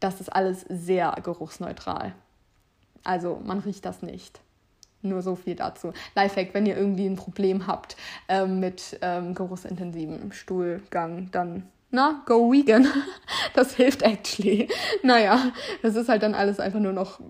das ist alles sehr geruchsneutral. Also man riecht das nicht. Nur so viel dazu. Lifehack, wenn ihr irgendwie ein Problem habt ähm, mit ähm, geruchsintensivem Stuhlgang, dann na, go vegan. Das hilft actually. Naja, das ist halt dann alles einfach nur noch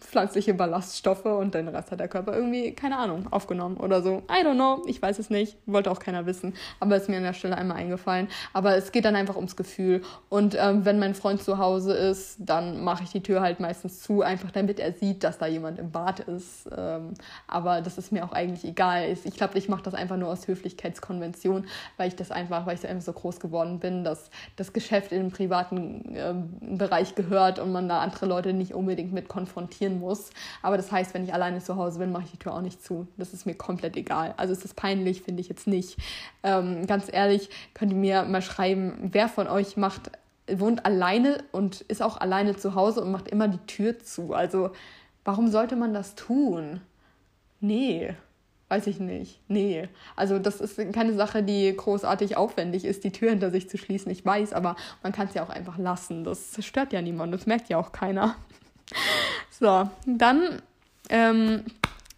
pflanzliche Ballaststoffe und den Rest hat der Körper irgendwie, keine Ahnung, aufgenommen oder so. I don't know, ich weiß es nicht, wollte auch keiner wissen, aber ist mir an der Stelle einmal eingefallen. Aber es geht dann einfach ums Gefühl. Und ähm, wenn mein Freund zu Hause ist, dann mache ich die Tür halt meistens zu, einfach damit er sieht, dass da jemand im Bad ist. Ähm, aber das ist mir auch eigentlich egal. Ich glaube, ich mache das einfach nur aus Höflichkeitskonvention, weil ich das einfach, weil ich einfach so groß geworden bin, dass das Geschäft in den privaten äh, Bereich gehört und man da andere Leute nicht unbedingt mit konfrontieren muss. Aber das heißt, wenn ich alleine zu Hause bin, mache ich die Tür auch nicht zu. Das ist mir komplett egal. Also ist das peinlich, finde ich jetzt nicht. Ähm, ganz ehrlich, könnt ihr mir mal schreiben, wer von euch macht, wohnt alleine und ist auch alleine zu Hause und macht immer die Tür zu. Also warum sollte man das tun? Nee. Weiß ich nicht. Nee. Also das ist keine Sache, die großartig aufwendig ist, die Tür hinter sich zu schließen. Ich weiß, aber man kann es ja auch einfach lassen. Das stört ja niemand. Das merkt ja auch keiner. So, dann ähm,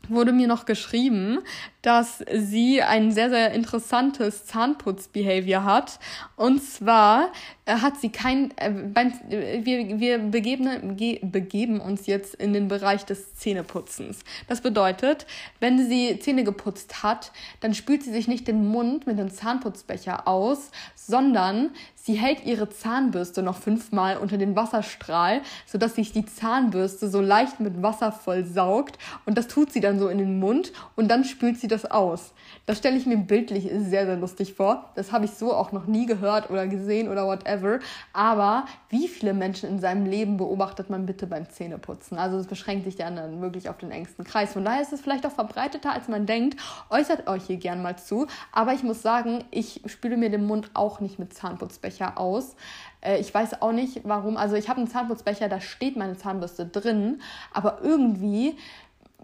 wurde mir noch geschrieben, dass sie ein sehr, sehr interessantes Zahnputzbehavior hat. Und zwar hat sie kein, äh, beim, äh, wir, wir begeben, ge, begeben uns jetzt in den Bereich des Zähneputzens. Das bedeutet, wenn sie Zähne geputzt hat, dann spült sie sich nicht den Mund mit dem Zahnputzbecher aus, sondern sie hält ihre Zahnbürste noch fünfmal unter den Wasserstrahl, sodass sich die Zahnbürste so leicht mit Wasser vollsaugt. Und das tut sie dann so in den Mund und dann spült sie das aus? Das stelle ich mir bildlich sehr, sehr lustig vor. Das habe ich so auch noch nie gehört oder gesehen oder whatever whatever. Aber wie viele Menschen in seinem Leben beobachtet man bitte beim Zähneputzen? Also es beschränkt sich dann wirklich auf den engsten Kreis. Von daher ist es vielleicht auch verbreiteter, als man denkt. Äußert euch hier gern mal zu. Aber ich muss sagen, ich spüle mir den Mund auch nicht mit Zahnputzbecher aus. Äh, ich weiß auch nicht, warum. Also ich habe einen Zahnputzbecher, da steht meine Zahnbürste drin. Aber irgendwie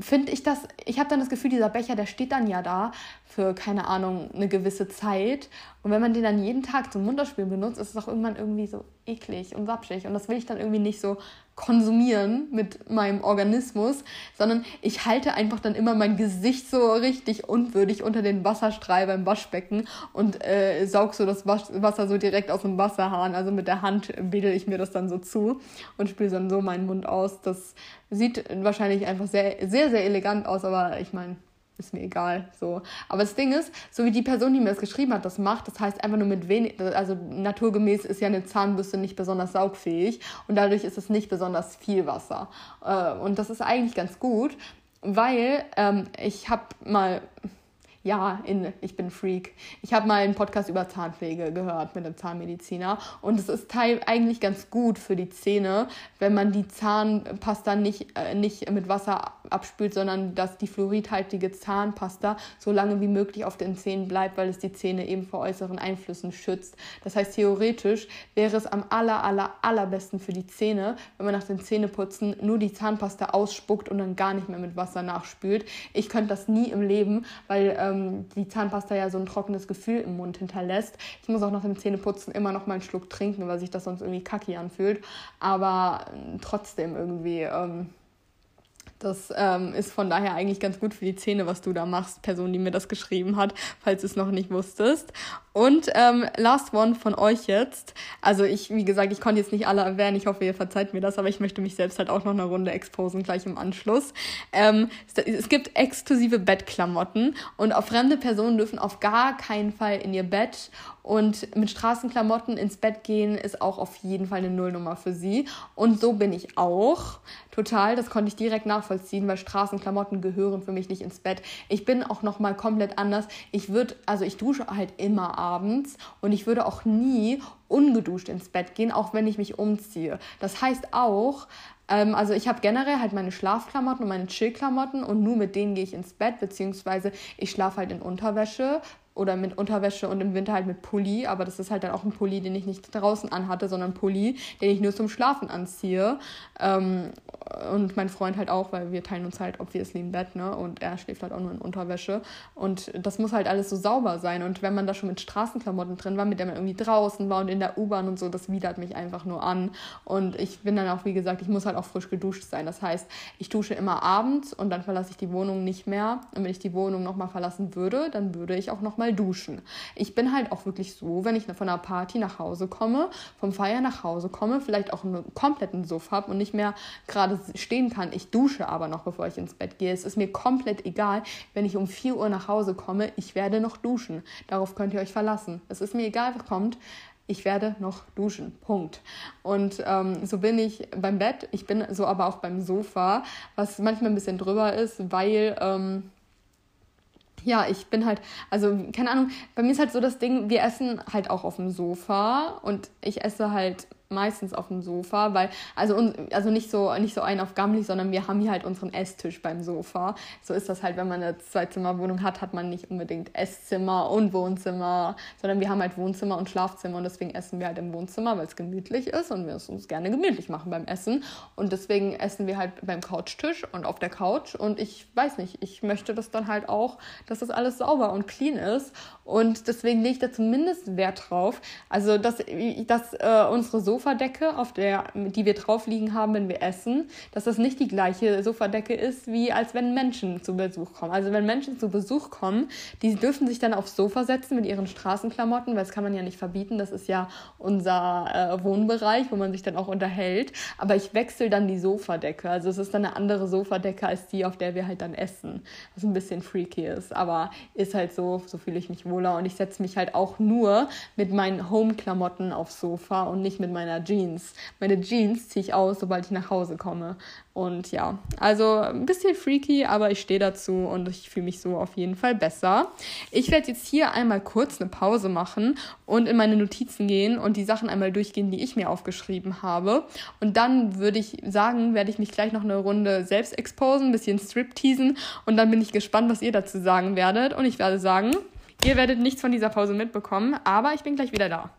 finde ich das, ich habe dann das Gefühl, dieser Becher, der steht dann ja da für, keine Ahnung, eine gewisse Zeit. Und wenn man den dann jeden Tag zum Munterspülen benutzt, ist es auch irgendwann irgendwie so eklig und sapschig. Und das will ich dann irgendwie nicht so konsumieren mit meinem Organismus, sondern ich halte einfach dann immer mein Gesicht so richtig unwürdig unter den Wasserstrahl beim Waschbecken und äh, saug so das Wasser so direkt aus dem Wasserhahn. Also mit der Hand wedel ich mir das dann so zu und spüle dann so meinen Mund aus. Das sieht wahrscheinlich einfach sehr, sehr, sehr elegant aus, aber ich meine, ist mir egal. So. Aber das Ding ist, so wie die Person, die mir das geschrieben hat, das macht, das heißt einfach nur mit wenig, also naturgemäß ist ja eine Zahnbürste nicht besonders saugfähig und dadurch ist es nicht besonders viel Wasser. Äh, und das ist eigentlich ganz gut, weil ähm, ich habe mal ja, in, ich bin Freak. Ich habe mal einen Podcast über Zahnpflege gehört mit einem Zahnmediziner und es ist teil eigentlich ganz gut für die Zähne, wenn man die Zahnpasta nicht, äh, nicht mit Wasser abspült, sondern dass die fluoridhaltige Zahnpasta so lange wie möglich auf den Zähnen bleibt, weil es die Zähne eben vor äußeren Einflüssen schützt. Das heißt, theoretisch wäre es am aller, aller, allerbesten für die Zähne, wenn man nach dem Zähneputzen nur die Zahnpasta ausspuckt und dann gar nicht mehr mit Wasser nachspült. Ich könnte das nie im Leben, weil äh, ähm, die Zahnpasta ja so ein trockenes Gefühl im Mund hinterlässt. Ich muss auch nach dem Zähneputzen immer noch mal einen Schluck trinken, weil sich das sonst irgendwie kacki anfühlt. Aber äh, trotzdem irgendwie. Ähm, das ähm, ist von daher eigentlich ganz gut für die Zähne, was du da machst, Person, die mir das geschrieben hat, falls du es noch nicht wusstest. Und ähm, last one von euch jetzt. Also ich, wie gesagt, ich konnte jetzt nicht alle erwähnen. Ich hoffe, ihr verzeiht mir das, aber ich möchte mich selbst halt auch noch eine Runde exposen, gleich im Anschluss. Ähm, es, gibt exklusive Bettklamotten und auch fremde Personen dürfen auf gar keinen Fall in ihr Bett und mit Straßenklamotten ins Bett gehen ist auch auf jeden Fall eine Nullnummer für sie. Und so bin ich auch. Total, das konnte ich direkt nachvollziehen, weil Straßenklamotten gehören für mich nicht ins Bett. Ich bin auch noch mal komplett anders. Ich würde, also ich dusche halt immer abends und ich würde auch nie ungeduscht ins Bett gehen, auch wenn ich mich umziehe. Das heißt auch, ähm, also ich habe generell halt meine Schlafklamotten und meine Chillklamotten und nur mit denen gehe ich ins Bett, beziehungsweise ich schlafe halt in Unterwäsche, oder mit Unterwäsche und im Winter halt mit Pulli, aber das ist halt dann auch ein Pulli, den ich nicht draußen anhatte, sondern Pulli, den ich nur zum Schlafen anziehe. Ähm, und mein Freund halt auch, weil wir teilen uns halt obviously im Bett, ne? Und er schläft halt auch nur in Unterwäsche. Und das muss halt alles so sauber sein. Und wenn man da schon mit Straßenklamotten drin war, mit der man irgendwie draußen war und in der U-Bahn und so, das widert mich einfach nur an. Und ich bin dann auch, wie gesagt, ich muss halt auch frisch geduscht sein. Das heißt, ich dusche immer abends und dann verlasse ich die Wohnung nicht mehr. Und wenn ich die Wohnung nochmal verlassen würde, dann würde ich auch nochmal duschen. Ich bin halt auch wirklich so, wenn ich von einer Party nach Hause komme, vom Feier nach Hause komme, vielleicht auch einen kompletten Suff habe und nicht mehr gerade stehen kann. Ich dusche aber noch, bevor ich ins Bett gehe. Es ist mir komplett egal, wenn ich um 4 Uhr nach Hause komme, ich werde noch duschen. Darauf könnt ihr euch verlassen. Es ist mir egal, was kommt ich werde noch duschen. Punkt. Und ähm, so bin ich beim Bett, ich bin so aber auch beim Sofa, was manchmal ein bisschen drüber ist, weil ähm, ja, ich bin halt, also keine Ahnung, bei mir ist halt so das Ding, wir essen halt auch auf dem Sofa und ich esse halt meistens auf dem Sofa, weil, also, also nicht so, nicht so ein auf gammelig, sondern wir haben hier halt unseren Esstisch beim Sofa. So ist das halt, wenn man eine Zweizimmerwohnung hat, hat man nicht unbedingt Esszimmer und Wohnzimmer, sondern wir haben halt Wohnzimmer und Schlafzimmer und deswegen essen wir halt im Wohnzimmer, weil es gemütlich ist und wir es uns gerne gemütlich machen beim Essen. Und deswegen essen wir halt beim Couchtisch und auf der Couch und ich weiß nicht, ich möchte das dann halt auch, dass das alles sauber und clean ist und deswegen lege ich da zumindest Wert drauf. Also, dass, dass äh, unsere Sofadecke, auf der, die wir drauf liegen haben, wenn wir essen, dass das nicht die gleiche Sofadecke ist, wie als wenn Menschen zu Besuch kommen. Also, wenn Menschen zu Besuch kommen, die dürfen sich dann aufs Sofa setzen mit ihren Straßenklamotten, weil das kann man ja nicht verbieten. Das ist ja unser äh, Wohnbereich, wo man sich dann auch unterhält. Aber ich wechsle dann die Sofadecke. Also, es ist dann eine andere Sofadecke als die, auf der wir halt dann essen. Was ein bisschen freaky ist. Aber ist halt so, so fühle ich mich wohl wohler und ich setze mich halt auch nur mit meinen Home-Klamotten aufs Sofa und nicht mit meiner meiner Jeans. Meine Jeans ziehe ich aus, sobald ich nach Hause komme. Und ja, also ein bisschen freaky, aber ich stehe dazu und ich fühle mich so auf jeden Fall besser. Ich werde jetzt hier einmal kurz eine Pause machen und in meine Notizen gehen und die Sachen einmal durchgehen, die ich mir aufgeschrieben habe. Und dann würde ich sagen, werde ich mich gleich noch eine Runde selbst exposen, ein bisschen stripteasen und dann bin ich gespannt, was ihr dazu sagen werdet. Und ich werde sagen, ihr werdet nichts von dieser Pause mitbekommen, aber ich bin gleich wieder da.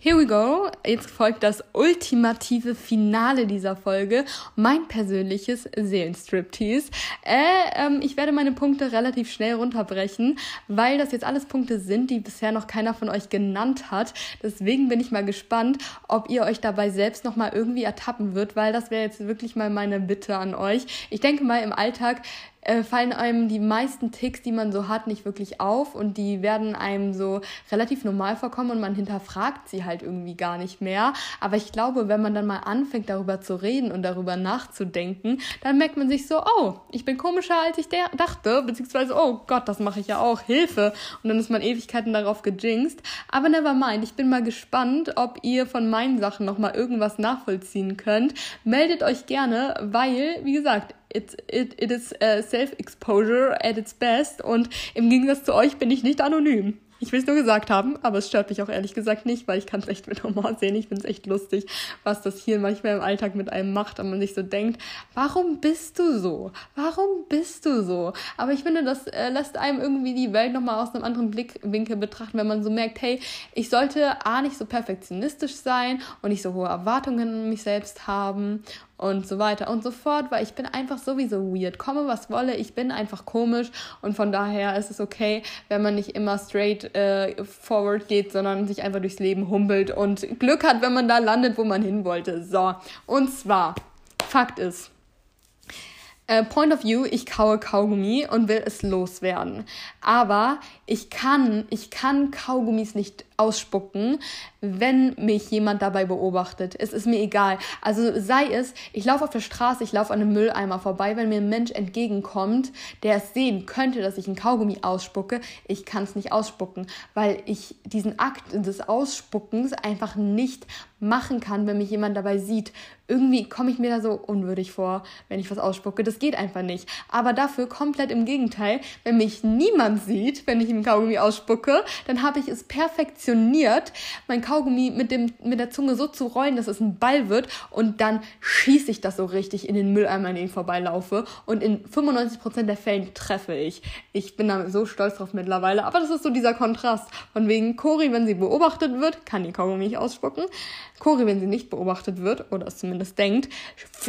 Here we go. Jetzt folgt das ultimative Finale dieser Folge. Mein persönliches Seelenstriptease. Äh, ähm, ich werde meine Punkte relativ schnell runterbrechen, weil das jetzt alles Punkte sind, die bisher noch keiner von euch genannt hat. Deswegen bin ich mal gespannt, ob ihr euch dabei selbst nochmal irgendwie ertappen wird, weil das wäre jetzt wirklich mal meine Bitte an euch. Ich denke mal, im Alltag äh, fallen einem die meisten Ticks, die man so hat, nicht wirklich auf und die werden einem so relativ normal vorkommen und man hinterfragt sie halt irgendwie gar nicht mehr. Aber ich glaube, wenn man dann mal anfängt, darüber zu reden und darüber nachzudenken, dann merkt man sich so, oh, ich bin komischer, als ich dachte, beziehungsweise, oh Gott, das mache ich ja auch, Hilfe. Und dann ist man Ewigkeiten darauf gejinxt. Aber never mind, ich bin mal gespannt, ob ihr von meinen Sachen nochmal irgendwas nachvollziehen könnt. Meldet euch gerne, weil, wie gesagt, it, it, it is self-exposure at its best und im Gegensatz zu euch bin ich nicht anonym. Ich will es nur gesagt haben, aber es stört mich auch ehrlich gesagt nicht, weil ich kann es echt mit Humor sehen. Ich finde es echt lustig, was das hier manchmal im Alltag mit einem macht und man sich so denkt, warum bist du so? Warum bist du so? Aber ich finde, das äh, lässt einem irgendwie die Welt nochmal aus einem anderen Blickwinkel betrachten, wenn man so merkt, hey, ich sollte A nicht so perfektionistisch sein und nicht so hohe Erwartungen an mich selbst haben und so weiter und so fort, weil ich bin einfach sowieso weird. Komme, was wolle, ich bin einfach komisch und von daher ist es okay, wenn man nicht immer straight äh, forward geht, sondern sich einfach durchs Leben humpelt und Glück hat, wenn man da landet, wo man hin wollte. So, und zwar, Fakt ist, äh, Point of View, ich kaue Kaugummi und will es loswerden. Aber ich kann, ich kann Kaugummis nicht ausspucken, wenn mich jemand dabei beobachtet. Es ist mir egal. Also sei es, ich laufe auf der Straße, ich laufe an einem Mülleimer vorbei, wenn mir ein Mensch entgegenkommt, der es sehen könnte, dass ich ein Kaugummi ausspucke, ich kann es nicht ausspucken, weil ich diesen Akt des Ausspuckens einfach nicht machen kann, wenn mich jemand dabei sieht. Irgendwie komme ich mir da so unwürdig vor, wenn ich was ausspucke. Das geht einfach nicht. Aber dafür komplett im Gegenteil, wenn mich niemand sieht, wenn ich ein Kaugummi ausspucke, dann habe ich es perfektioniert, mein Kaugummi mit, dem, mit der Zunge so zu rollen, dass es ein Ball wird und dann schieße ich das so richtig in den Mülleimer, in den ich vorbeilaufe und in 95% der Fällen treffe ich. Ich bin da so stolz drauf mittlerweile, aber das ist so dieser Kontrast. Von wegen Cori, wenn sie beobachtet wird, kann die Kaugummi nicht ausspucken. Cori, wenn sie nicht beobachtet wird, oder es zumindest denkt,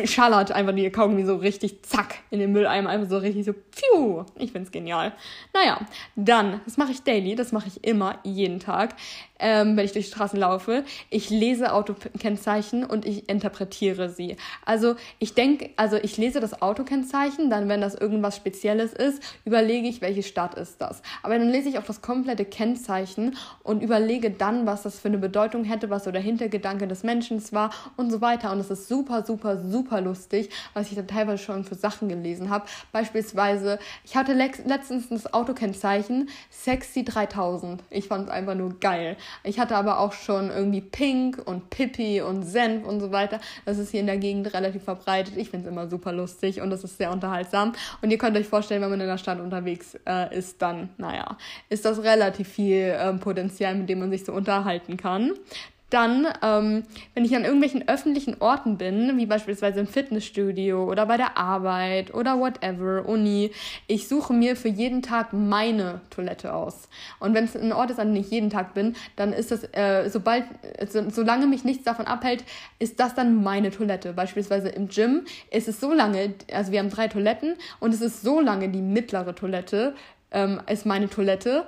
schallert einfach die Kaugummi so richtig zack in den Mülleimer, einfach so richtig so pfiuh. Ich find's genial. Naja, dann, das mache ich daily, das mache ich immer, jeden Tag ähm, wenn ich durch die Straßen laufe. Ich lese Autokennzeichen und ich interpretiere sie. Also ich denke, also ich lese das Autokennzeichen, dann wenn das irgendwas Spezielles ist, überlege ich, welche Stadt ist das. Aber dann lese ich auch das komplette Kennzeichen und überlege dann, was das für eine Bedeutung hätte, was so der Hintergedanke des Menschen war und so weiter. Und es ist super, super, super lustig, was ich da teilweise schon für Sachen gelesen habe. Beispielsweise, ich hatte letztens das Autokennzeichen Sexy 3000. Ich fand es einfach nur geil. Ich hatte aber auch schon irgendwie Pink und Pippi und Senf und so weiter. Das ist hier in der Gegend relativ verbreitet. Ich finde es immer super lustig und das ist sehr unterhaltsam. Und ihr könnt euch vorstellen, wenn man in der Stadt unterwegs äh, ist, dann, naja, ist das relativ viel ähm, Potenzial, mit dem man sich so unterhalten kann. Dann, ähm, wenn ich an irgendwelchen öffentlichen Orten bin, wie beispielsweise im Fitnessstudio oder bei der Arbeit oder whatever, Uni, ich suche mir für jeden Tag meine Toilette aus. Und wenn es ein Ort ist, an dem ich jeden Tag bin, dann ist das, äh, sobald, so, solange mich nichts davon abhält, ist das dann meine Toilette. Beispielsweise im Gym ist es so lange, also wir haben drei Toiletten und es ist so lange die mittlere Toilette, ähm, ist meine Toilette,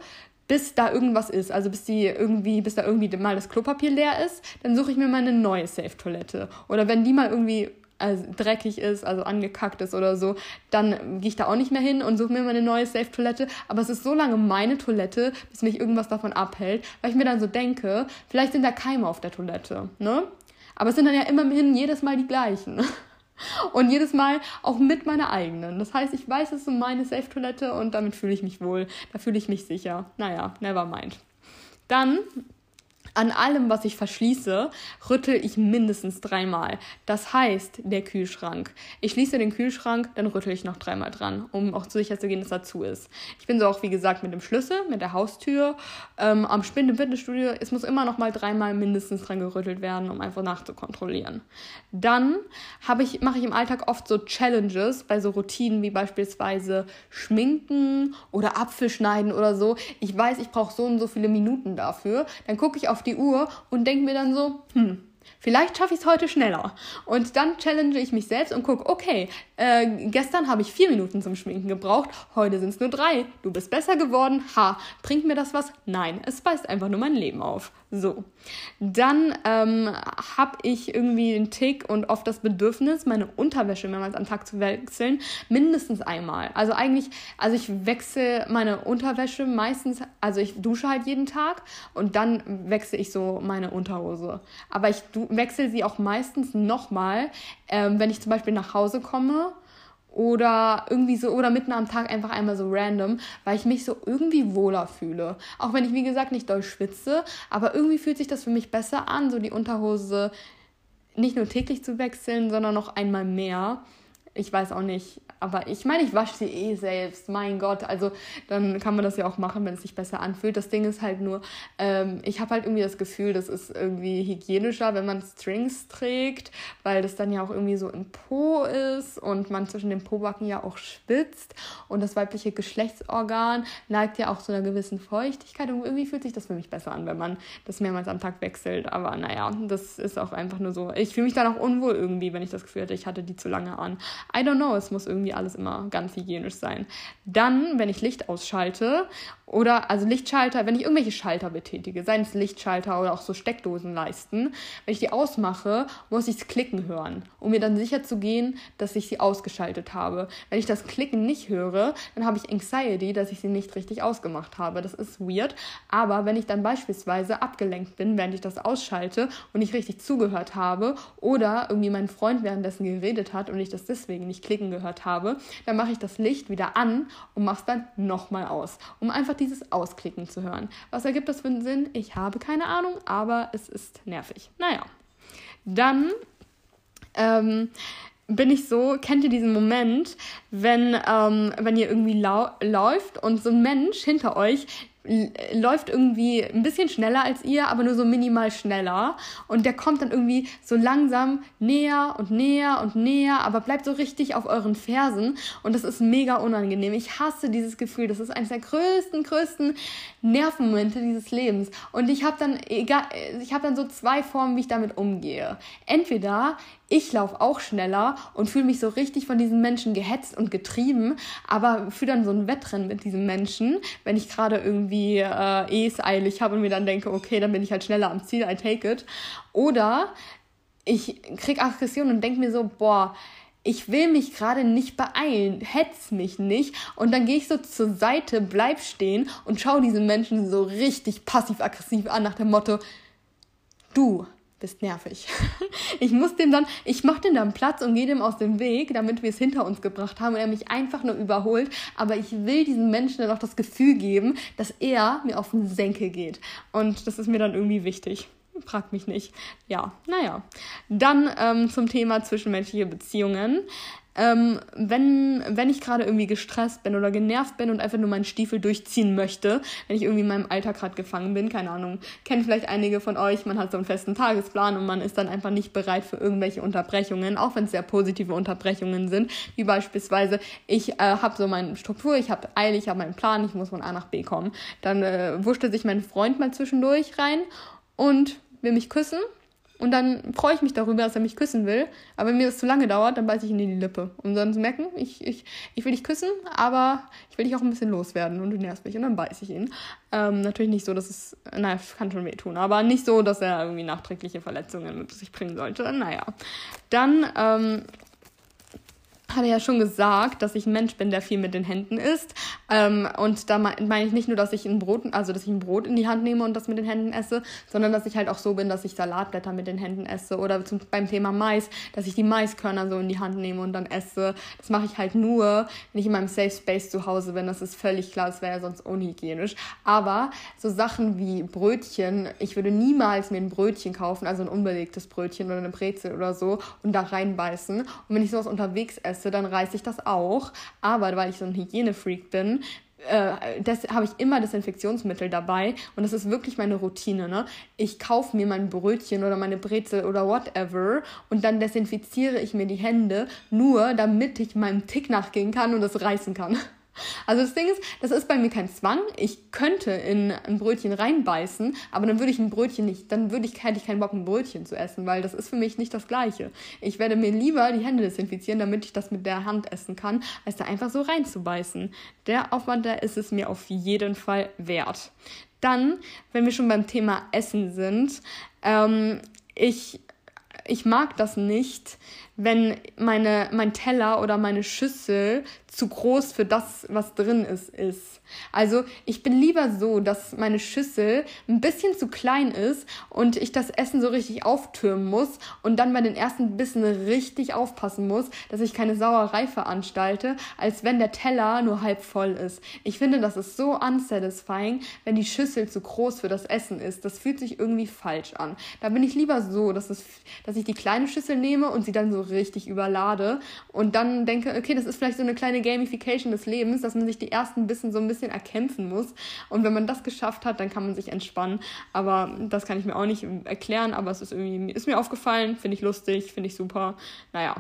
bis da irgendwas ist, also bis die irgendwie, bis da irgendwie mal das Klopapier leer ist, dann suche ich mir mal eine neue Safe-Toilette. Oder wenn die mal irgendwie also dreckig ist, also angekackt ist oder so, dann gehe ich da auch nicht mehr hin und suche mir mal eine neue Safe-Toilette. Aber es ist so lange meine Toilette, bis mich irgendwas davon abhält, weil ich mir dann so denke, vielleicht sind da Keime auf der Toilette, ne? Aber es sind dann ja immerhin jedes Mal die gleichen. Und jedes Mal auch mit meiner eigenen. Das heißt, ich weiß, es ist meine Safe-Toilette und damit fühle ich mich wohl. Da fühle ich mich sicher. Naja, never mind. Dann an allem, was ich verschließe, rüttel ich mindestens dreimal. Das heißt, der Kühlschrank. Ich schließe den Kühlschrank, dann rüttel ich noch dreimal dran, um auch sicher zu gehen, dass er zu ist. Ich bin so auch, wie gesagt, mit dem Schlüssel, mit der Haustür, ähm, am Spind im Fitnessstudio. Es muss immer noch mal dreimal mindestens dran gerüttelt werden, um einfach nachzukontrollieren. Dann ich, mache ich im Alltag oft so Challenges bei so Routinen wie beispielsweise Schminken oder Apfelschneiden oder so. Ich weiß, ich brauche so und so viele Minuten dafür. Dann gucke ich auf die Uhr und denke mir dann so, hm, Vielleicht schaffe ich es heute schneller. Und dann challenge ich mich selbst und gucke, okay, äh, gestern habe ich vier Minuten zum Schminken gebraucht, heute sind es nur drei. Du bist besser geworden. Ha, bringt mir das was? Nein, es beißt einfach nur mein Leben auf. So. Dann ähm, habe ich irgendwie den Tick und oft das Bedürfnis, meine Unterwäsche mehrmals am Tag zu wechseln. Mindestens einmal. Also eigentlich, also ich wechsle meine Unterwäsche meistens, also ich dusche halt jeden Tag und dann wechsle ich so meine Unterhose. Aber ich wechsle sie auch meistens nochmal, ähm, wenn ich zum Beispiel nach Hause komme oder irgendwie so oder mitten am Tag einfach einmal so random, weil ich mich so irgendwie wohler fühle. Auch wenn ich wie gesagt nicht doll schwitze, aber irgendwie fühlt sich das für mich besser an, so die Unterhose nicht nur täglich zu wechseln, sondern noch einmal mehr. Ich weiß auch nicht, aber ich meine, ich wasche sie eh selbst, mein Gott. Also dann kann man das ja auch machen, wenn es sich besser anfühlt. Das Ding ist halt nur, ähm, ich habe halt irgendwie das Gefühl, das ist irgendwie hygienischer, wenn man Strings trägt, weil das dann ja auch irgendwie so im Po ist und man zwischen den Pobacken ja auch schwitzt. Und das weibliche Geschlechtsorgan neigt ja auch zu einer gewissen Feuchtigkeit. Und irgendwie fühlt sich das für mich besser an, wenn man das mehrmals am Tag wechselt. Aber naja, das ist auch einfach nur so. Ich fühle mich dann auch unwohl irgendwie, wenn ich das Gefühl hatte, ich hatte die zu lange an. I don't know, es muss irgendwie irgendwie alles immer ganz hygienisch sein. Dann, wenn ich Licht ausschalte oder also Lichtschalter, wenn ich irgendwelche Schalter betätige, seien es Lichtschalter oder auch so Steckdosenleisten, wenn ich die ausmache, muss ich es klicken hören, um mir dann sicher zu gehen, dass ich sie ausgeschaltet habe. Wenn ich das Klicken nicht höre, dann habe ich Anxiety, dass ich sie nicht richtig ausgemacht habe. Das ist weird. Aber wenn ich dann beispielsweise abgelenkt bin, während ich das ausschalte und nicht richtig zugehört habe oder irgendwie mein Freund währenddessen geredet hat und ich das deswegen nicht klicken gehört habe, dann mache ich das Licht wieder an und mache es dann nochmal aus, um einfach dieses Ausklicken zu hören. Was ergibt das für einen Sinn? Ich habe keine Ahnung, aber es ist nervig. Naja, dann ähm, bin ich so, kennt ihr diesen Moment, wenn, ähm, wenn ihr irgendwie lau läuft und so ein Mensch hinter euch läuft irgendwie ein bisschen schneller als ihr, aber nur so minimal schneller. Und der kommt dann irgendwie so langsam näher und näher und näher, aber bleibt so richtig auf euren Fersen. Und das ist mega unangenehm. Ich hasse dieses Gefühl. Das ist eines der größten, größten Nervenmomente dieses Lebens. Und ich habe dann, egal, ich habe dann so zwei Formen, wie ich damit umgehe. Entweder ich laufe auch schneller und fühle mich so richtig von diesen Menschen gehetzt und getrieben, aber fühle dann so ein Wettrennen mit diesen Menschen, wenn ich gerade irgendwie äh, es eilig habe und mir dann denke, okay, dann bin ich halt schneller am Ziel, I take it. Oder ich krieg Aggression und denke mir so, boah, ich will mich gerade nicht beeilen, hetz mich nicht. Und dann gehe ich so zur Seite, bleib stehen und schaue diese Menschen so richtig passiv-aggressiv an nach dem Motto, du bist nervig. Ich muss dem dann, ich mache dem dann Platz und gehe dem aus dem Weg, damit wir es hinter uns gebracht haben und er mich einfach nur überholt. Aber ich will diesem Menschen dann auch das Gefühl geben, dass er mir auf den Senkel geht. Und das ist mir dann irgendwie wichtig. Fragt mich nicht. Ja, naja. Dann ähm, zum Thema zwischenmenschliche Beziehungen. Ähm, wenn, wenn ich gerade irgendwie gestresst bin oder genervt bin und einfach nur meinen Stiefel durchziehen möchte, wenn ich irgendwie in meinem Alltag gerade gefangen bin, keine Ahnung, kennen vielleicht einige von euch, man hat so einen festen Tagesplan und man ist dann einfach nicht bereit für irgendwelche Unterbrechungen, auch wenn es sehr positive Unterbrechungen sind, wie beispielsweise, ich äh, habe so meine Struktur, ich habe eilig, ich habe meinen Plan, ich muss von A nach B kommen. Dann äh, wuschte sich mein Freund mal zwischendurch rein und will mich küssen und dann freue ich mich darüber, dass er mich küssen will. Aber wenn mir das zu lange dauert, dann beiße ich ihn in die Lippe. Um dann zu merken, ich, ich, ich will dich küssen, aber ich will dich auch ein bisschen loswerden und du nervst mich. Und dann beiße ich ihn. Ähm, natürlich nicht so, dass es, naja, kann schon wehtun, aber nicht so, dass er irgendwie nachträgliche Verletzungen mit sich bringen sollte. Naja. Dann, ähm, habe ja schon gesagt, dass ich ein Mensch bin, der viel mit den Händen isst. Ähm, und da meine ich nicht nur, dass ich ein Brot, also dass ich ein Brot in die Hand nehme und das mit den Händen esse, sondern dass ich halt auch so bin, dass ich Salatblätter mit den Händen esse oder zum, beim Thema Mais, dass ich die Maiskörner so in die Hand nehme und dann esse. Das mache ich halt nur, wenn ich in meinem Safe Space zu Hause bin. Das ist völlig klar, das wäre ja sonst unhygienisch. Aber so Sachen wie Brötchen, ich würde niemals mir ein Brötchen kaufen, also ein unbelegtes Brötchen oder eine Brezel oder so und da reinbeißen. Und wenn ich sowas unterwegs esse, esse, dann reiße ich das auch. Aber weil ich so ein Hygienefreak bin, äh, das habe ich immer Desinfektionsmittel dabei und das ist wirklich meine Routine. Ne? Ich kaufe mir mein Brötchen oder meine Brezel oder whatever und dann desinfiziere ich mir die Hände, nur damit ich meinem Tick nachgehen kann und das reißen kann. Also das Ding ist, das ist bei mir kein Zwang. Ich könnte in ein Brötchen reinbeißen, aber dann würde ich ein Brötchen nicht, dann würde ich, hätte ich keinen Bock, ein Brötchen zu essen, weil das ist für mich nicht das Gleiche. Ich werde mir lieber die Hände desinfizieren, damit ich das mit der Hand essen kann, als da einfach so reinzubeißen. Der Aufwand, da ist es mir auf jeden Fall wert. Dann, wenn wir schon beim Thema Essen sind, ähm, ich, ich mag das nicht, wenn meine, mein Teller oder meine Schüssel zu groß für das, was drin ist, ist. Also ich bin lieber so, dass meine Schüssel ein bisschen zu klein ist und ich das Essen so richtig auftürmen muss und dann bei den ersten Bissen richtig aufpassen muss, dass ich keine Sauerei veranstalte, als wenn der Teller nur halb voll ist. Ich finde, das ist so unsatisfying, wenn die Schüssel zu groß für das Essen ist. Das fühlt sich irgendwie falsch an. Da bin ich lieber so, dass, es, dass ich die kleine Schüssel nehme und sie dann so richtig überlade und dann denke, okay, das ist vielleicht so eine kleine Gamification des Lebens, dass man sich die ersten Bissen so ein bisschen erkämpfen muss. Und wenn man das geschafft hat, dann kann man sich entspannen. Aber das kann ich mir auch nicht erklären, aber es ist irgendwie, ist mir aufgefallen, finde ich lustig, finde ich super. Naja.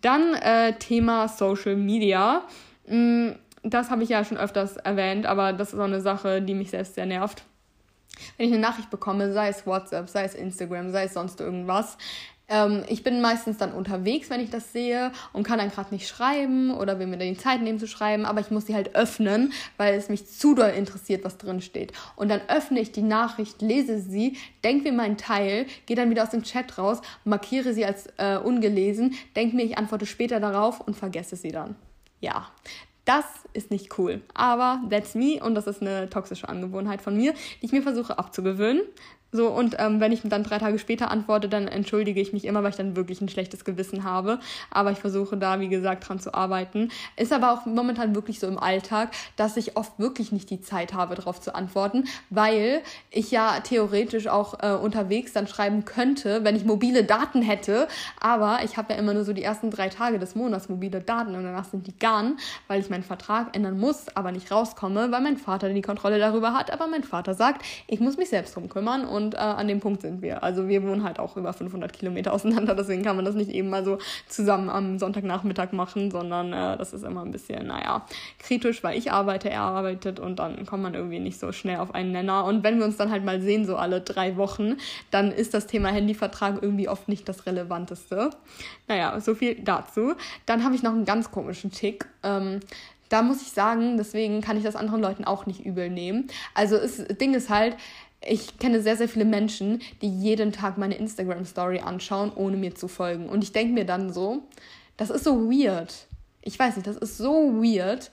Dann äh, Thema Social Media. Mm, das habe ich ja schon öfters erwähnt, aber das ist auch eine Sache, die mich selbst sehr nervt wenn ich eine Nachricht bekomme, sei es WhatsApp, sei es Instagram, sei es sonst irgendwas, ähm, ich bin meistens dann unterwegs, wenn ich das sehe und kann dann gerade nicht schreiben oder will mir dann die Zeit nehmen zu schreiben, aber ich muss sie halt öffnen, weil es mich zu doll interessiert, was drin steht. Und dann öffne ich die Nachricht, lese sie, denke mir meinen Teil, gehe dann wieder aus dem Chat raus, markiere sie als äh, ungelesen, denke mir, ich antworte später darauf und vergesse sie dann. Ja, das ist nicht cool. Aber that's me und das ist eine toxische Angewohnheit von mir, die ich mir versuche abzugewöhnen. So, und ähm, wenn ich dann drei Tage später antworte, dann entschuldige ich mich immer, weil ich dann wirklich ein schlechtes Gewissen habe. Aber ich versuche da, wie gesagt, dran zu arbeiten. Ist aber auch momentan wirklich so im Alltag, dass ich oft wirklich nicht die Zeit habe, darauf zu antworten, weil ich ja theoretisch auch äh, unterwegs dann schreiben könnte, wenn ich mobile Daten hätte. Aber ich habe ja immer nur so die ersten drei Tage des Monats mobile Daten und danach sind die gone, weil ich meinen Vertrag ändern muss, aber nicht rauskomme, weil mein Vater die Kontrolle darüber hat. Aber mein Vater sagt, ich muss mich selbst drum kümmern und und äh, an dem Punkt sind wir. Also wir wohnen halt auch über 500 Kilometer auseinander, deswegen kann man das nicht eben mal so zusammen am Sonntagnachmittag machen, sondern äh, das ist immer ein bisschen, naja, kritisch, weil ich arbeite, er arbeitet und dann kommt man irgendwie nicht so schnell auf einen Nenner. Und wenn wir uns dann halt mal sehen, so alle drei Wochen, dann ist das Thema Handyvertrag irgendwie oft nicht das Relevanteste. Naja, so viel dazu. Dann habe ich noch einen ganz komischen Tick. Ähm, da muss ich sagen, deswegen kann ich das anderen Leuten auch nicht übel nehmen. Also das Ding ist halt, ich kenne sehr, sehr viele Menschen, die jeden Tag meine Instagram-Story anschauen, ohne mir zu folgen. Und ich denke mir dann so, das ist so weird. Ich weiß nicht, das ist so weird,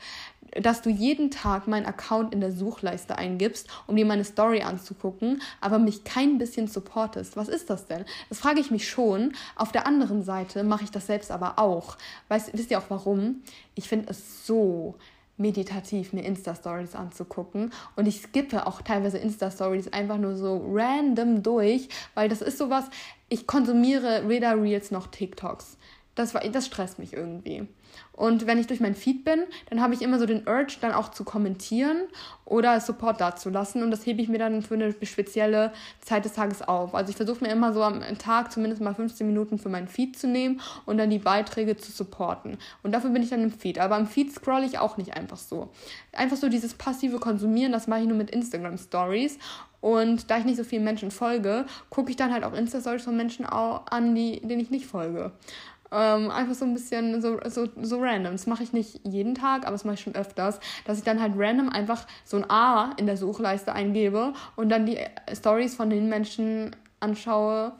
dass du jeden Tag meinen Account in der Suchleiste eingibst, um dir meine Story anzugucken, aber mich kein bisschen supportest. Was ist das denn? Das frage ich mich schon. Auf der anderen Seite mache ich das selbst aber auch. Weißt, wisst ihr auch warum? Ich finde es so meditativ mir Insta-Stories anzugucken. Und ich skippe auch teilweise Insta-Stories einfach nur so random durch, weil das ist sowas, ich konsumiere weder Reels noch TikToks. Das, war, das stresst mich irgendwie. Und wenn ich durch mein Feed bin, dann habe ich immer so den Urge, dann auch zu kommentieren oder Support dazulassen. Und das hebe ich mir dann für eine spezielle Zeit des Tages auf. Also ich versuche mir immer so am Tag zumindest mal 15 Minuten für meinen Feed zu nehmen und dann die Beiträge zu supporten. Und dafür bin ich dann im Feed. Aber im Feed scroll ich auch nicht einfach so. Einfach so dieses passive Konsumieren, das mache ich nur mit Instagram Stories. Und da ich nicht so vielen Menschen folge, gucke ich dann halt auch Insta-Stories von Menschen an, die, denen ich nicht folge. Ähm, einfach so ein bisschen so, so, so random. Das mache ich nicht jeden Tag, aber das mache ich schon öfters, dass ich dann halt random einfach so ein A in der Suchleiste eingebe und dann die Stories von den Menschen anschaue,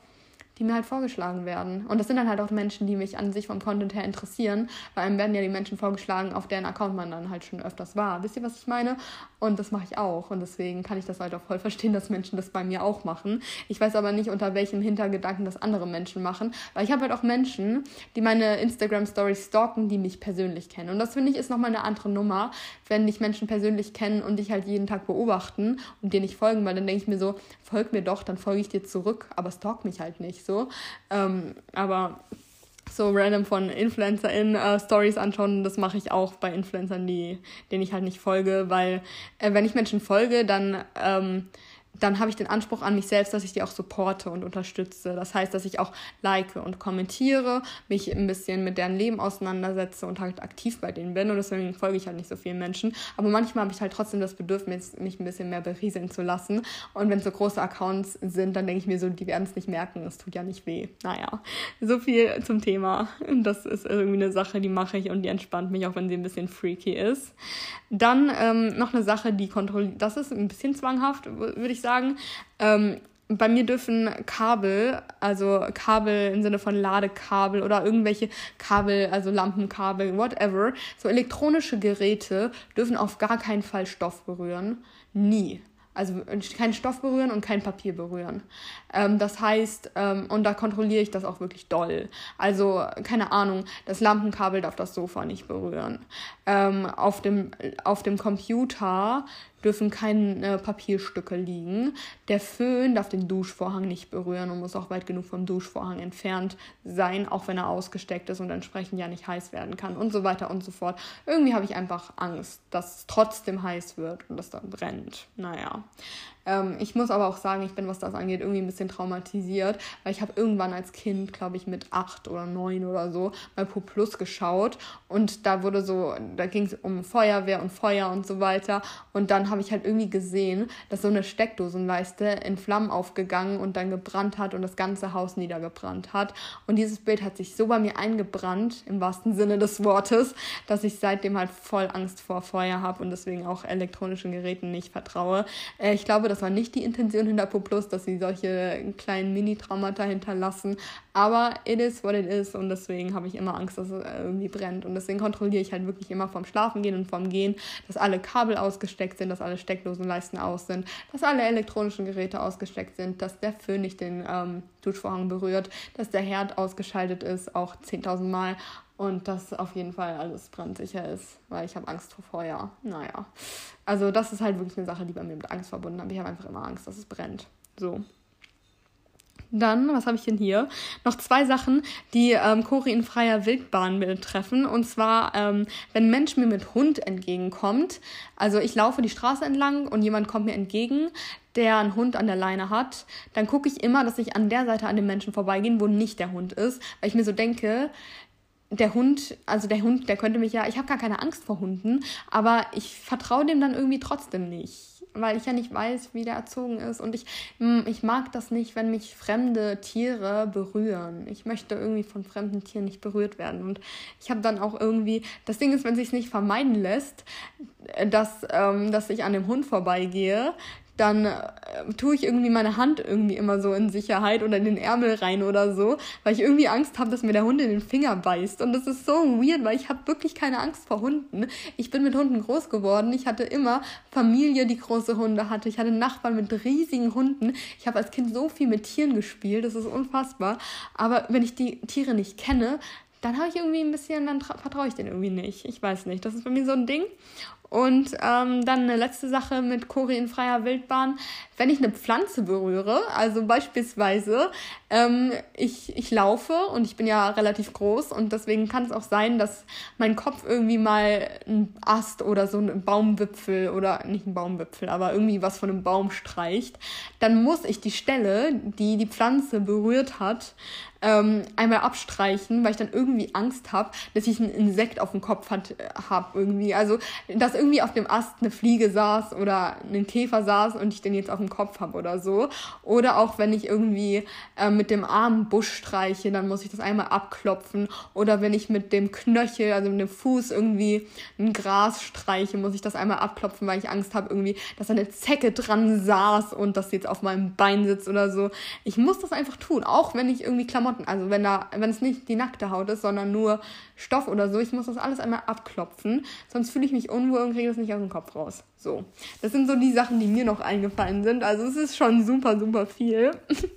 die mir halt vorgeschlagen werden. Und das sind dann halt auch Menschen, die mich an sich vom Content her interessieren, weil einem werden ja die Menschen vorgeschlagen, auf deren Account man dann halt schon öfters war. Wisst ihr, was ich meine? Und das mache ich auch. Und deswegen kann ich das halt auch voll verstehen, dass Menschen das bei mir auch machen. Ich weiß aber nicht, unter welchem Hintergedanken das andere Menschen machen, weil ich habe halt auch Menschen, die meine Instagram-Stories stalken, die mich persönlich kennen. Und das finde ich ist nochmal eine andere Nummer, wenn dich Menschen persönlich kennen und dich halt jeden Tag beobachten und dir nicht folgen, weil dann denke ich mir so, folg mir doch, dann folge ich dir zurück, aber stalk mich halt nicht so. Ähm, aber so random von InfluencerInnen äh, Stories anschauen, das mache ich auch bei Influencern, die, denen ich halt nicht folge, weil äh, wenn ich Menschen folge, dann ähm, dann habe ich den Anspruch an mich selbst, dass ich die auch supporte und unterstütze. Das heißt, dass ich auch like und kommentiere, mich ein bisschen mit deren Leben auseinandersetze und halt aktiv bei denen bin. Und deswegen folge ich halt nicht so vielen Menschen. Aber manchmal habe ich halt trotzdem das Bedürfnis, mich ein bisschen mehr berieseln zu lassen. Und wenn es so große Accounts sind, dann denke ich mir so, die werden es nicht merken. Es tut ja nicht weh. Naja, so viel zum Thema. Das ist irgendwie eine Sache, die mache ich und die entspannt mich, auch wenn sie ein bisschen freaky ist. Dann ähm, noch eine Sache, die kontrolliert, das ist ein bisschen zwanghaft, würde ich sagen. Ähm, bei mir dürfen Kabel, also Kabel im Sinne von Ladekabel oder irgendwelche Kabel, also Lampenkabel, whatever, so elektronische Geräte dürfen auf gar keinen Fall Stoff berühren. Nie. Also keinen Stoff berühren und kein Papier berühren. Ähm, das heißt, ähm, und da kontrolliere ich das auch wirklich doll. Also, keine Ahnung, das Lampenkabel darf das Sofa nicht berühren. Ähm, auf, dem, auf dem Computer dürfen keine Papierstücke liegen. Der Föhn darf den Duschvorhang nicht berühren und muss auch weit genug vom Duschvorhang entfernt sein, auch wenn er ausgesteckt ist und entsprechend ja nicht heiß werden kann und so weiter und so fort. Irgendwie habe ich einfach Angst, dass es trotzdem heiß wird und das dann brennt. Naja. Ähm, ich muss aber auch sagen, ich bin, was das angeht, irgendwie ein bisschen traumatisiert, weil ich habe irgendwann als Kind, glaube ich, mit acht oder neun oder so bei Pro Plus geschaut und da wurde so, da ging es um Feuerwehr und Feuer und so weiter und dann habe ich halt irgendwie gesehen, dass so eine Steckdosenleiste in Flammen aufgegangen und dann gebrannt hat und das ganze Haus niedergebrannt hat und dieses Bild hat sich so bei mir eingebrannt, im wahrsten Sinne des Wortes, dass ich seitdem halt voll Angst vor Feuer habe und deswegen auch elektronischen Geräten nicht vertraue. Äh, ich glaube, das war nicht die Intention hinter Poplus, dass sie solche kleinen Mini-Traumata hinterlassen. Aber it is what it is und deswegen habe ich immer Angst, dass es irgendwie brennt. Und deswegen kontrolliere ich halt wirklich immer vom Schlafen gehen und vom Gehen, dass alle Kabel ausgesteckt sind, dass alle Steckdosenleisten aus sind, dass alle elektronischen Geräte ausgesteckt sind, dass der Föhn nicht den ähm, Duschvorhang berührt, dass der Herd ausgeschaltet ist, auch 10.000 Mal und dass auf jeden Fall alles brandsicher ist, weil ich habe Angst vor Feuer. Naja, also das ist halt wirklich eine Sache, die bei mir mit Angst verbunden ist. Ich habe einfach immer Angst, dass es brennt. So. Dann, was habe ich denn hier? Noch zwei Sachen, die ähm, Cori in freier Wildbahn betreffen. Und zwar, ähm, wenn ein Mensch mir mit Hund entgegenkommt, also ich laufe die Straße entlang und jemand kommt mir entgegen, der einen Hund an der Leine hat, dann gucke ich immer, dass ich an der Seite an dem Menschen vorbeigehe, wo nicht der Hund ist, weil ich mir so denke, der Hund, also der Hund, der könnte mich ja, ich habe gar keine Angst vor Hunden, aber ich vertraue dem dann irgendwie trotzdem nicht, weil ich ja nicht weiß, wie der erzogen ist und ich, hm, ich mag das nicht, wenn mich fremde Tiere berühren. Ich möchte irgendwie von fremden Tieren nicht berührt werden und ich habe dann auch irgendwie, das Ding ist, wenn sich nicht vermeiden lässt, dass, ähm, dass ich an dem Hund vorbeigehe, dann äh, tue ich irgendwie meine Hand irgendwie immer so in Sicherheit oder in den Ärmel rein oder so, weil ich irgendwie Angst habe, dass mir der Hund in den Finger beißt. Und das ist so weird, weil ich habe wirklich keine Angst vor Hunden. Ich bin mit Hunden groß geworden. Ich hatte immer Familie, die große Hunde hatte. Ich hatte Nachbarn mit riesigen Hunden. Ich habe als Kind so viel mit Tieren gespielt. Das ist unfassbar. Aber wenn ich die Tiere nicht kenne, dann habe ich irgendwie ein bisschen, dann vertraue ich denen irgendwie nicht. Ich weiß nicht. Das ist bei mir so ein Ding. Und ähm, dann eine letzte Sache mit Cori in freier Wildbahn. Wenn ich eine Pflanze berühre, also beispielsweise ähm, ich, ich laufe und ich bin ja relativ groß und deswegen kann es auch sein, dass mein Kopf irgendwie mal ein Ast oder so ein Baumwipfel oder nicht ein Baumwipfel, aber irgendwie was von einem Baum streicht, dann muss ich die Stelle, die die Pflanze berührt hat, ähm, einmal abstreichen, weil ich dann irgendwie Angst habe, dass ich ein Insekt auf dem Kopf habe irgendwie. Also, dass irgendwie auf dem Ast eine Fliege saß oder ein Käfer saß und ich den jetzt auf dem Kopf habe oder so. Oder auch wenn ich irgendwie äh, mit dem Arm Busch streiche, dann muss ich das einmal abklopfen. Oder wenn ich mit dem Knöchel, also mit dem Fuß irgendwie ein Gras streiche, muss ich das einmal abklopfen, weil ich Angst habe irgendwie, dass eine Zecke dran saß und das jetzt auf meinem Bein sitzt oder so. Ich muss das einfach tun, auch wenn ich irgendwie Klamotten, also wenn da, wenn es nicht die nackte Haut ist, sondern nur Stoff oder so, ich muss das alles einmal abklopfen, sonst fühle ich mich unwohl und kriege das nicht aus dem Kopf raus. So, das sind so die Sachen, die mir noch eingefallen sind. Also es ist schon super, super viel.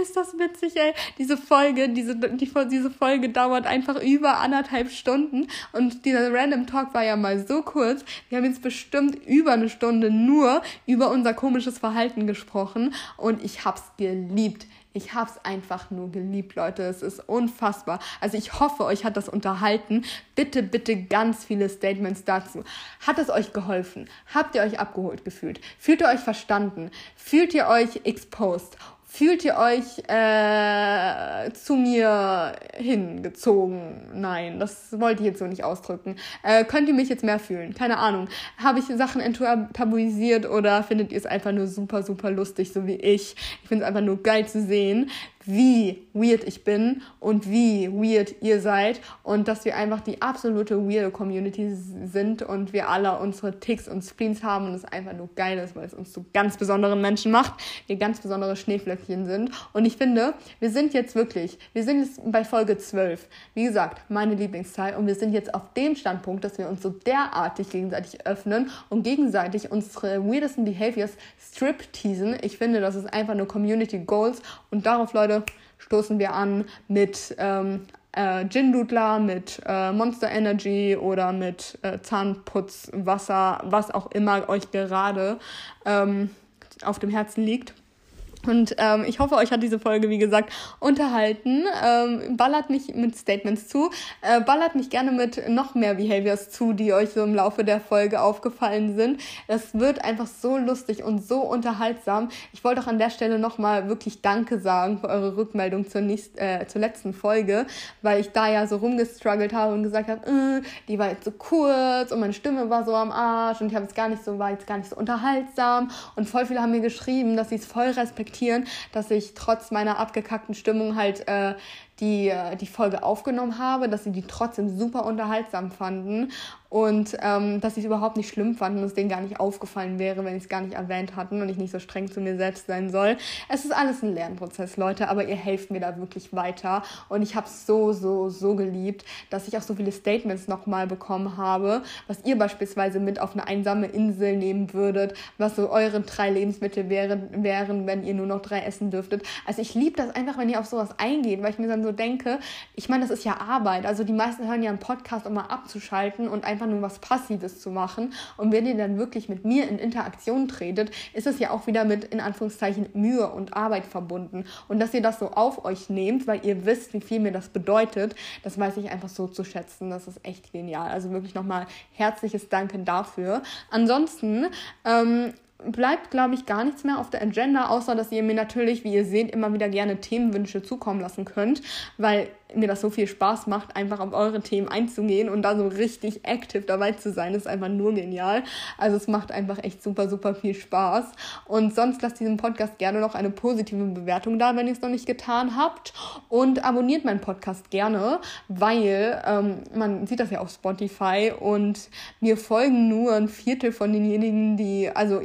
Ist das witzig, ey. Diese Folge, diese, die, diese Folge dauert einfach über anderthalb Stunden und dieser Random Talk war ja mal so kurz. Wir haben jetzt bestimmt über eine Stunde nur über unser komisches Verhalten gesprochen und ich hab's geliebt. Ich hab's einfach nur geliebt, Leute. Es ist unfassbar. Also ich hoffe, euch hat das unterhalten. Bitte, bitte ganz viele Statements dazu. Hat es euch geholfen? Habt ihr euch abgeholt gefühlt? Fühlt ihr euch verstanden? Fühlt ihr euch exposed? Fühlt ihr euch äh, zu mir hingezogen? Nein, das wollte ich jetzt so nicht ausdrücken. Äh, könnt ihr mich jetzt mehr fühlen? Keine Ahnung. Habe ich Sachen enttabuisiert oder findet ihr es einfach nur super, super lustig, so wie ich? Ich finde es einfach nur geil zu sehen, wie weird ich bin und wie weird ihr seid und dass wir einfach die absolute weirde Community sind und wir alle unsere Ticks und Spleens haben und es einfach nur geil ist, weil es uns zu ganz besonderen Menschen macht, wir ganz besondere Schneeflöckchen sind und ich finde, wir sind jetzt wirklich, wir sind jetzt bei Folge 12, wie gesagt, meine Lieblingszahl und wir sind jetzt auf dem Standpunkt, dass wir uns so derartig gegenseitig öffnen und gegenseitig unsere weirdesten Behaviors strip-teasen. Ich finde, das ist einfach nur Community Goals und darauf, Leute, Episode stoßen wir an mit ähm, äh, Gin Doodler, mit äh, Monster Energy oder mit äh, Zahnputzwasser, was auch immer euch gerade ähm, auf dem Herzen liegt. Und ähm, ich hoffe, euch hat diese Folge, wie gesagt, unterhalten. Ähm, ballert mich mit Statements zu. Äh, ballert mich gerne mit noch mehr Behaviors zu, die euch so im Laufe der Folge aufgefallen sind. Es wird einfach so lustig und so unterhaltsam. Ich wollte auch an der Stelle nochmal wirklich Danke sagen für eure Rückmeldung zur, nächst, äh, zur letzten Folge, weil ich da ja so rumgestruggelt habe und gesagt habe, äh, die war jetzt so kurz und meine Stimme war so am Arsch und ich habe es gar nicht so, war jetzt gar nicht so unterhaltsam. Und voll viele haben mir geschrieben, dass sie es voll respektieren akzeptieren, dass ich trotz meiner abgekackten Stimmung halt äh, die, äh, die Folge aufgenommen habe, dass sie die trotzdem super unterhaltsam fanden und ähm, dass sie es überhaupt nicht schlimm fanden und es denen gar nicht aufgefallen wäre, wenn ich es gar nicht erwähnt hatten und ich nicht so streng zu mir selbst sein soll. Es ist alles ein Lernprozess, Leute, aber ihr helft mir da wirklich weiter und ich habe es so, so, so geliebt, dass ich auch so viele Statements nochmal bekommen habe, was ihr beispielsweise mit auf eine einsame Insel nehmen würdet, was so eure drei Lebensmittel wären, wären wenn ihr nur noch drei essen dürftet. Also ich liebe das einfach, wenn ihr auf sowas eingeht, weil ich mir dann so denke, ich meine, das ist ja Arbeit. Also die meisten hören ja einen Podcast, um mal abzuschalten und einfach nur was Passives zu machen. Und wenn ihr dann wirklich mit mir in Interaktion tretet, ist es ja auch wieder mit, in Anführungszeichen, Mühe und Arbeit verbunden. Und dass ihr das so auf euch nehmt, weil ihr wisst, wie viel mir das bedeutet, das weiß ich einfach so zu schätzen. Das ist echt genial. Also wirklich nochmal herzliches Danke dafür. Ansonsten, ähm, bleibt, glaube ich, gar nichts mehr auf der Agenda, außer dass ihr mir natürlich, wie ihr seht, immer wieder gerne Themenwünsche zukommen lassen könnt, weil mir das so viel Spaß macht, einfach auf eure Themen einzugehen und da so richtig active dabei zu sein, ist einfach nur genial. Also es macht einfach echt super, super viel Spaß. Und sonst lasst diesem Podcast gerne noch eine positive Bewertung da, wenn ihr es noch nicht getan habt. Und abonniert meinen Podcast gerne, weil ähm, man sieht das ja auf Spotify und mir folgen nur ein Viertel von denjenigen, die, also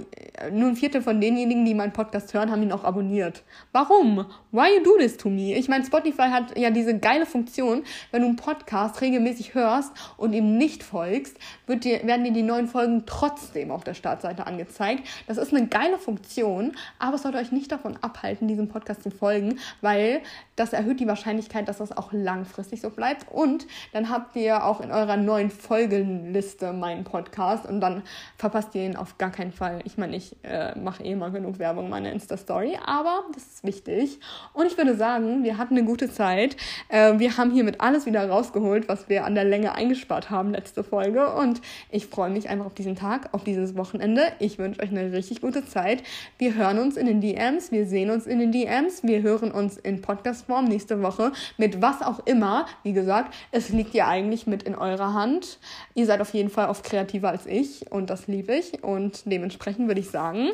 nur ein Viertel von denjenigen, die meinen Podcast hören, haben ihn auch abonniert. Warum? Why you do this to me? Ich meine, Spotify hat ja diese geile Funktion, wenn du einen Podcast regelmäßig hörst und ihm nicht folgst, wird dir, werden dir die neuen Folgen trotzdem auf der Startseite angezeigt. Das ist eine geile Funktion, aber es sollte euch nicht davon abhalten, diesem Podcast zu folgen, weil das erhöht die Wahrscheinlichkeit, dass das auch langfristig so bleibt. Und dann habt ihr auch in eurer neuen Folgenliste meinen Podcast und dann verpasst ihr ihn auf gar keinen Fall. Ich meine, ich äh, mache eh mal genug Werbung in meiner Insta-Story, aber das ist wichtig. Und ich würde sagen, wir hatten eine gute Zeit. Äh, wir haben hiermit alles wieder rausgeholt, was wir an der Länge eingespart haben letzte Folge. Und ich freue mich einfach auf diesen Tag, auf dieses Wochenende. Ich wünsche euch eine richtig gute Zeit. Wir hören uns in den DMs, wir sehen uns in den DMs, wir hören uns in Podcast-Form nächste Woche mit was auch immer. Wie gesagt, es liegt ja eigentlich mit in eurer Hand. Ihr seid auf jeden Fall oft kreativer als ich und das liebe ich. Und dementsprechend würde ich sagen,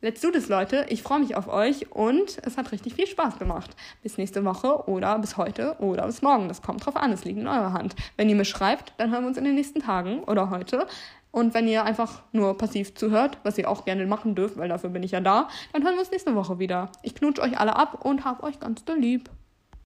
let's do this, Leute. Ich freue mich auf euch und es hat richtig viel Spaß gemacht. Bis nächste Woche oder bis heute oder bis morgen. Das kommt drauf an, es liegt in eurer Hand. Wenn ihr mir schreibt, dann hören wir uns in den nächsten Tagen oder heute. Und wenn ihr einfach nur passiv zuhört, was ihr auch gerne machen dürft, weil dafür bin ich ja da, dann hören wir uns nächste Woche wieder. Ich knutsche euch alle ab und hab euch ganz doll lieb.